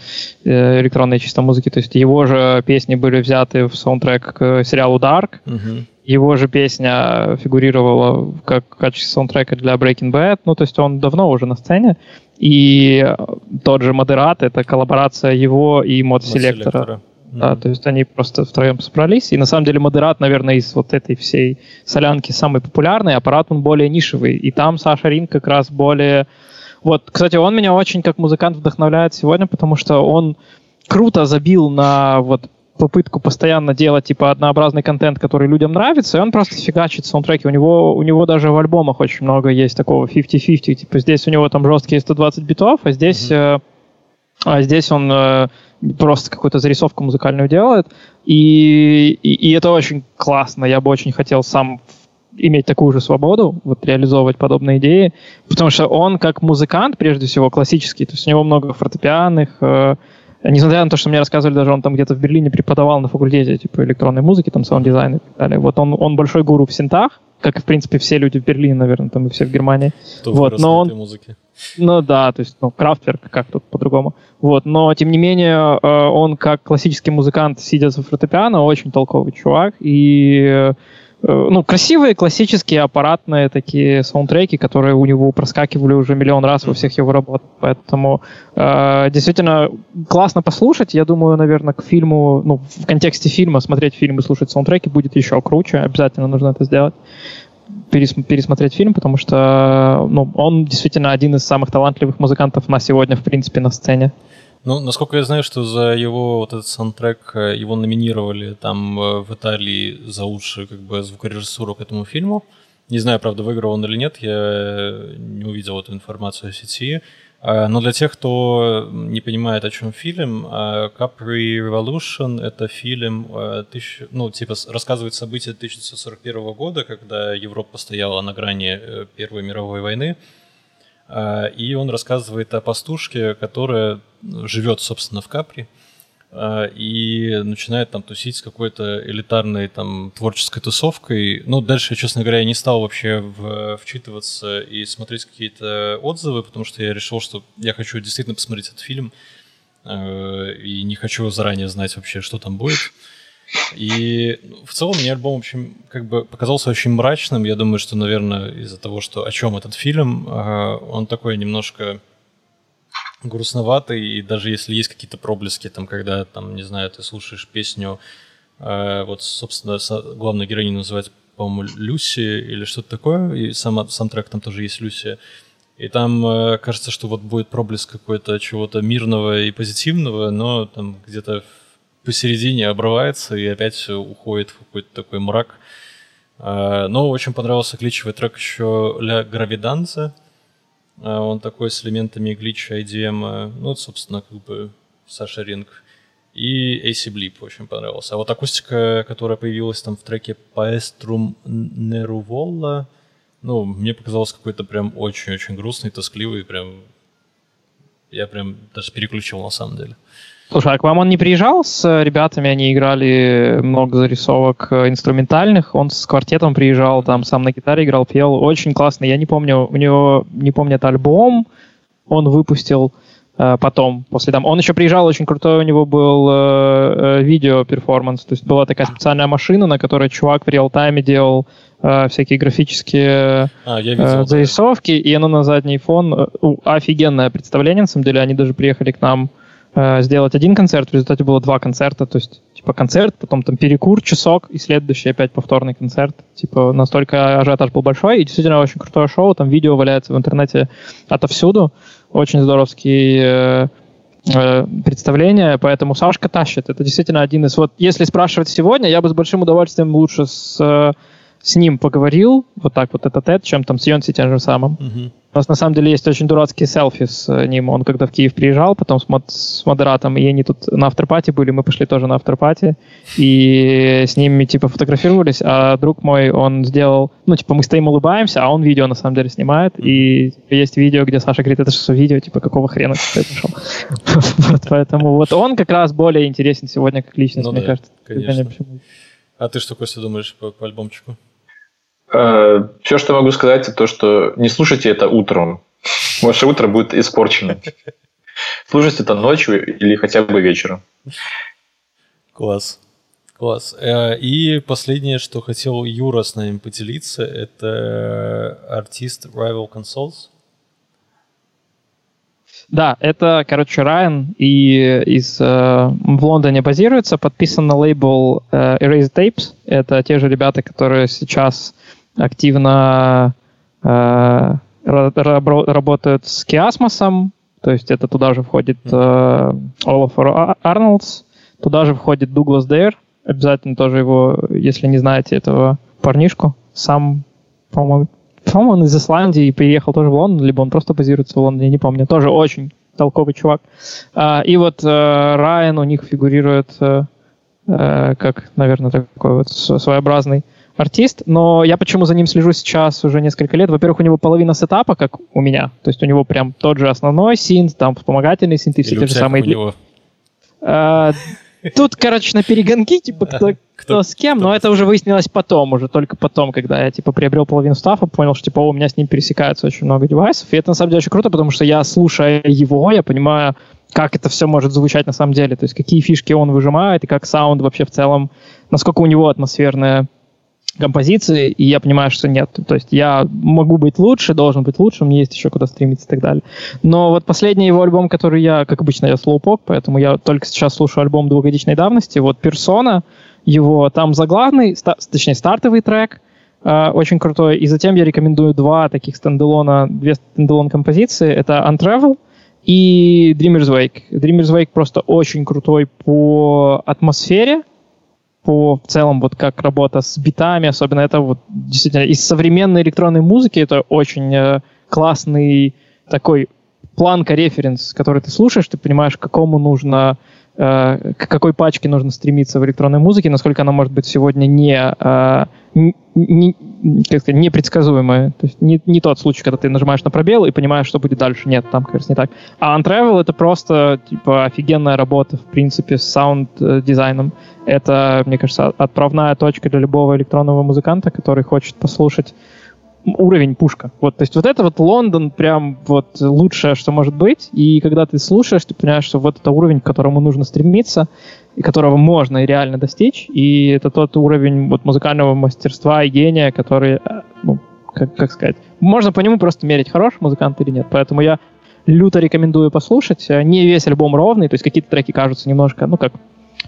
э, электронной чисто музыки. То есть его же песни были взяты в саундтрек к сериалу Dark. Мгм. Его же песня фигурировала как в качестве саундтрека для Breaking Bad, ну, то есть он давно уже на сцене. И тот же Модерат — это коллаборация его и Modeselektor'а. Modeselektor'а. Да, Мгм. то есть они просто втроем собрались. И на самом деле Moderat, наверное, из вот этой всей солянки самый популярный, Apparat он более нишевый. И там Sascha Ring как раз более... Вот, кстати, он меня очень как музыкант вдохновляет сегодня, потому что он круто забил на вот попытку постоянно делать типа однообразный контент, который людям нравится, и он просто фигачит саундтреки. У него, у него даже в альбомах очень много есть такого 50-50. Типа здесь у него там жесткие 120 битов, а здесь, э, а здесь он э, просто какую-то зарисовку музыкальную делает. И, и, и это очень классно. Я бы очень хотел сам иметь такую же свободу, вот реализовывать подобные идеи, потому что он как музыкант, прежде всего, классический, то есть у него много фортепианных, э, несмотря на то, что мне рассказывали, даже он там где-то в Берлине преподавал на факультете типа электронной музыки, там саунд-дизайн и так далее. Вот он, он большой гуру в синтах, как и, в принципе, все люди в Берлине, наверное, там и все в Германии. Кто Вот, но он- этой музыке. Ну да, то есть, ну, Крафтверк, как тут по-другому. Вот, но, тем не менее, э, он как классический музыкант, сидя за фортепиано, очень толковый чувак. И, ну, красивые, классические, аппаратные такие саундтреки, которые у него проскакивали уже миллион раз во всех его работах. Поэтому э, действительно классно послушать. Я думаю, наверное, к фильму, ну, в контексте фильма смотреть фильм и слушать саундтреки будет еще круче. Обязательно нужно это сделать перес- пересмотреть фильм, потому что ну, он действительно один из самых талантливых музыкантов на сегодня, в принципе, на сцене. Ну, насколько я знаю, что за его вот этот саундтрек э, его номинировали там э, в Италии за лучшую как бы звукорежиссуру к этому фильму. Не знаю, правда, выиграл он или нет, я не увидел эту информацию в сети. А, Но для тех, кто не понимает, о чем фильм, а, Capri Revolution — это фильм, э, ну, типа, рассказывает события 1941 года, когда Европа стояла на грани Первой мировой войны. А, И он рассказывает о пастушке, которая живет, собственно, в Капри а, и начинает там тусить с какой-то элитарной там творческой тусовкой. Ну, дальше, честно говоря, я не стал вообще в- вчитываться и смотреть какие-то отзывы, потому что я решил, что я хочу действительно посмотреть этот фильм э, и не хочу заранее знать вообще, что там будет. И ну, в целом мне альбом, в общем, как бы показался очень мрачным. Я думаю, что, наверное, из-за того, что о чем этот фильм, э, он такой немножко грустноватый, и даже если есть какие-то проблески, там, когда, там, не знаю, ты слушаешь песню, э, вот, собственно, со- главную героиню называется, по-моему, Люси или что-то такое, и сам саундтрек там тоже есть Люси, и там э, кажется, что вот будет проблеск какой-то чего-то мирного и позитивного, но там где-то посередине обрывается и опять уходит в какой-то такой мрак. Э, Но очень понравился гличевый трек еще «Ля Гравиданza», а, Он такой с элементами глича IDM. Ну, вот, собственно, как бы Саша Ринг. И AC Blip очень понравился. А вот акустика, которая появилась там в треке Paestrum Neruvola, ну, мне показалось какой-то прям очень-очень грустный, тоскливый, прям... Я прям даже переключил на самом деле. Слушай, а к вам он не приезжал с э, ребятами, они играли много зарисовок э, инструментальных, он с квартетом приезжал, там сам на гитаре играл, пел, очень классно, я не помню, у него, не помню, это альбом, он выпустил э, потом, после там. Он еще приезжал, очень крутой у него был э, э, видео-перформанс. То есть была такая специальная машина, на которой чувак в реал-тайме делал э, всякие графические А, я э, видел. да. зарисовки, и оно на задний фон. э, офигенное представление, на самом деле. Они даже приехали к нам э, сделать один концерт, в результате было два концерта, то есть типа концерт, потом там перекур, часок, и следующий опять повторный концерт. Типа настолько ажиотаж был большой, и действительно очень крутое шоу, там видео валяется в интернете отовсюду, очень здоровские э, э, представления, поэтому Сашка тащит. Это действительно один из... Вот если спрашивать сегодня, я бы с большим удовольствием лучше с, э, с ним поговорил, вот так вот этот тет, чем там с Йонси тем же самым. Мгм. У нас на самом деле есть очень дурацкие селфи с э, ним. Он когда в Киев приезжал, потом с, мод- с модератом, и они тут на авторпати были, мы пошли тоже на авторпати, и с ними типа фотографировались, а друг мой, он сделал, ну типа мы стоим улыбаемся, а он видео на самом деле снимает, и типа, есть видео, где Саша говорит, это что видео, типа какого хрена ты пришел? <laughs> Поэтому вот он как раз более интересен сегодня как личность, Ну мне кажется. А ты что, Костя, думаешь по альбомчику? Все, что могу сказать, это то, что не слушайте это утром. Ваше утро будет испорчено. Слушайте это ночью или хотя бы вечером. Класс. Класс. Э, И последнее, что хотел Юра с нами поделиться, это артист Rival Consoles. Да, это, короче, Райан и из, э, в Лондоне базируется, подписан на лейбл э, Erase Tapes. Это те же ребята, которые сейчас активно э, работают с Киасмосом, то есть это туда же входит э, Олаф Арнольдс, туда же входит Дуглас Дейр, обязательно тоже его, если не знаете этого парнишку, сам, по-моему, по-моему, он из Исландии и приехал тоже в Лондон, либо он просто базируется в Лондоне, не помню. Тоже очень толковый чувак. А, и вот э, Райан у них фигурирует э, э, как, наверное, такой вот своеобразный артист. Но я почему за ним слежу сейчас уже несколько лет? Во-первых, у него половина сетапа, как у меня. То есть у него прям тот же основной синт, там вспомогательный синт и все Или те же самые... у него? А, Тут, короче, на перегонки, типа, кто, кто с кем, но это уже выяснилось потом, уже только потом, когда я, типа, приобрел половину стафа, понял, что, типа, у меня с ним пересекается очень много девайсов, и это, на самом деле, очень круто, потому что я, слушая его, я понимаю, как это все может звучать на самом деле, то есть какие фишки он выжимает, и как саунд вообще в целом, насколько у него атмосферная композиции, и я понимаю, что нет. То есть я могу быть лучше, должен быть лучше, мне есть еще куда стремиться и так далее. Но вот последний его альбом, который я, как обычно, я слоупок, поэтому я только сейчас слушаю альбом двухгодичной давности, вот «Persona», его там заглавный, ста- точнее, стартовый трек, э, очень крутой, и затем я рекомендую два таких standalone'а, две standalone композиции, это «Untravel», и Dreamer's Wake. Dreamer's Wake просто очень крутой по атмосфере, по в целом вот как работа с битами, особенно это вот действительно из современной электронной музыки это очень э, классный такой планка-референс, который ты слушаешь, ты понимаешь, к какому нужно, э, к какой пачке нужно стремиться в электронной музыке, насколько она может быть сегодня не, э, не, как сказать, непредсказуемая. То есть не, не тот случай, когда ты нажимаешь на пробел и понимаешь, что будет дальше. Нет, там, кажется, не так. А Untravel — это просто, типа, офигенная работа, в принципе, с саунд-дизайном. Это, мне кажется, отправная точка для любого электронного музыканта, который хочет послушать уровень пушка. Вот, то есть вот это вот Лондон прям вот лучшее, что может быть. И когда ты слушаешь, ты понимаешь, что вот это уровень, к которому нужно стремиться, и которого можно и реально достичь. И это тот уровень вот музыкального мастерства и гения, который, э, ну, как, как сказать, можно по нему просто мерить, хороший музыкант или нет. Поэтому я люто рекомендую послушать. Э, Не весь альбом ровный, то есть какие-то треки кажутся немножко, ну как,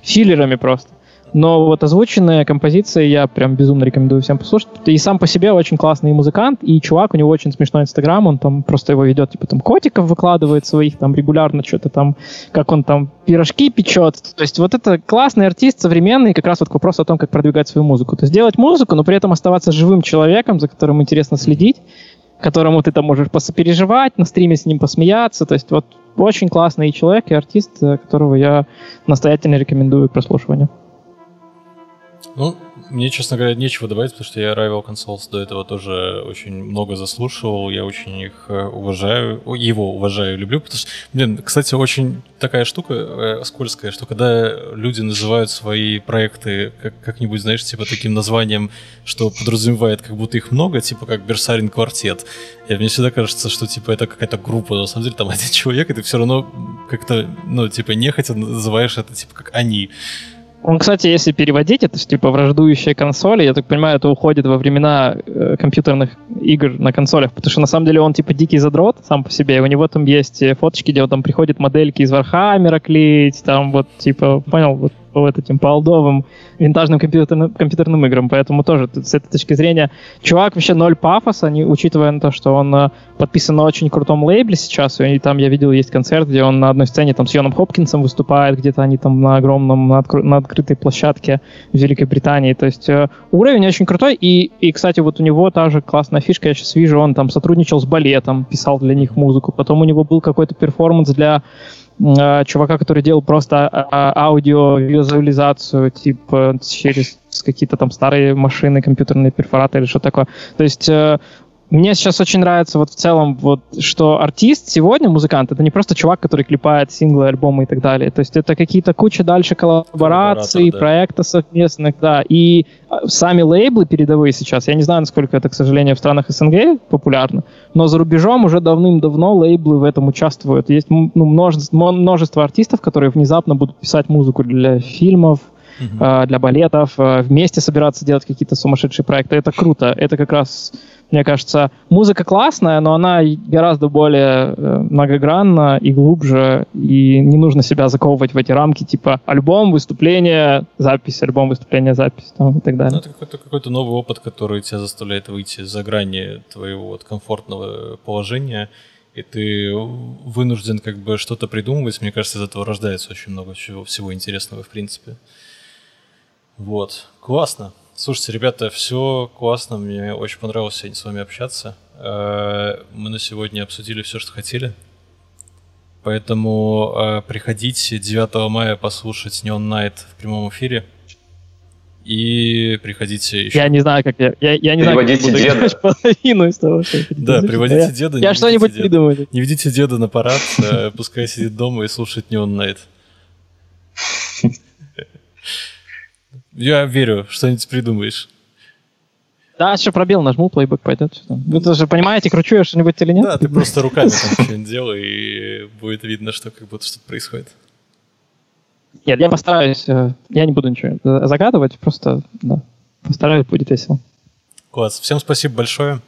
филлерами просто. Но вот озвученные композиции я прям безумно рекомендую всем послушать. И сам по себе очень классный музыкант, и чувак, у него очень смешной инстаграм, он там просто его ведет, типа там котиков выкладывает своих, там регулярно что-то там, как он там пирожки печет. То есть вот это классный артист, современный, как раз вот к вопросу о том, как продвигать свою музыку. То есть делать музыку, но при этом оставаться живым человеком, за которым интересно следить, которому ты там можешь посопереживать, на стриме с ним посмеяться. То есть вот очень классный человек и артист, э, которого я настоятельно рекомендую к прослушиванию. Ну, мне, честно говоря, нечего добавить, потому что я Rival Consoles до этого тоже очень много заслушивал, я очень их э, уважаю, его уважаю и люблю, потому что, блин, кстати, очень такая штука, э, скользкая, что когда люди называют свои проекты как- как-нибудь, знаешь, типа таким названием, что подразумевает, как будто их много, типа как Bersarin Quartett, и мне всегда кажется, что типа это какая-то группа, но на самом деле там один <laughs> человек, и ты все равно как-то, ну, типа, нехотя называешь это, типа, как они. Он, кстати, если переводить, это типа враждующие консоли, я так понимаю, это уходит во времена э, компьютерных игр на консолях, потому что на самом деле он типа дикий задрот сам по себе, и у него там есть э, фоточки, где он там приходит модельки из Warhammer а клеить, там вот типа, понял, вот по вот этим по олдовым винтажным компьютерным, компьютерным играм, поэтому тоже с этой точки зрения чувак вообще ноль пафоса, не, учитывая на то, что он э, подписан на очень крутом лейбле сейчас, и там я видел есть концерт, где он на одной сцене там с Йоном Хопкинсом выступает, где-то они там на огромном, на, откры- на открытой площадке в Великобритании, то есть э, уровень очень крутой, и, и, кстати, вот у него та же классная фишка, я сейчас вижу, он там сотрудничал с балетом, писал для них музыку, потом у него был какой-то перформанс для э, чувака, который делал просто а, аудиовизуализацию, типа через какие-то там старые машины, компьютерные перфораторы или что такое. То есть э, мне сейчас очень нравится вот в целом вот, что артист сегодня, музыкант, это не просто чувак, который клепает синглы, альбомы и так далее. То есть это какие-то куча дальше коллабораций, да. проектов совместных, да. И а, сами лейблы передовые сейчас, я не знаю, насколько это, к сожалению, в странах СНГ популярно, но за рубежом уже давным-давно лейблы в этом участвуют. Есть ну, множество, множество артистов, которые внезапно будут писать музыку для фильмов, Э, для балетов, э, вместе собираться делать какие-то сумасшедшие проекты. Это круто. Это как раз, мне кажется, музыка классная, но она гораздо более э, многогранна и глубже, и не нужно себя заковывать в эти рамки, типа альбом, выступление, запись, альбом, выступление, запись там, и так Ну, далее. это какой-то, какой-то новый опыт, который тебя заставляет выйти за грани твоего вот комфортного положения, и ты вынужден как бы что-то придумывать. Мне кажется, из этого рождается очень много всего, всего интересного, в принципе. Вот. Классно. Слушайте, ребята, все классно. Мне очень понравилось сегодня с вами общаться. Э, Мы на сегодня обсудили все, что хотели. Поэтому э, приходите 9 мая послушать Neon Night в прямом эфире. И приходите еще. Я не знаю, как я... Я, я не знаю, как Приводите деда. половину из того, что я Да, приводите Я- деда. Я что-нибудь придумаю. Не ведите деда на парад, э, пускай сидит дома и слушает Neon Night. Я верю, что-нибудь придумаешь. Да, что пробел нажму, плейбэк пойдет. Вы тоже понимаете, кручу я что-нибудь или нет? Да, ты просто руками там <laughs> что-нибудь делай, и будет видно, что как будто что-то происходит. Нет, я постараюсь, э, я не буду ничего за- загадывать, просто, да, постараюсь, будет весело. Класс. Всем спасибо большое.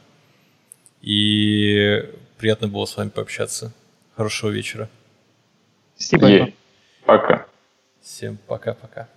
И приятно было с вами пообщаться. Хорошего вечера. Спасибо. Пока. Всем пока-пока.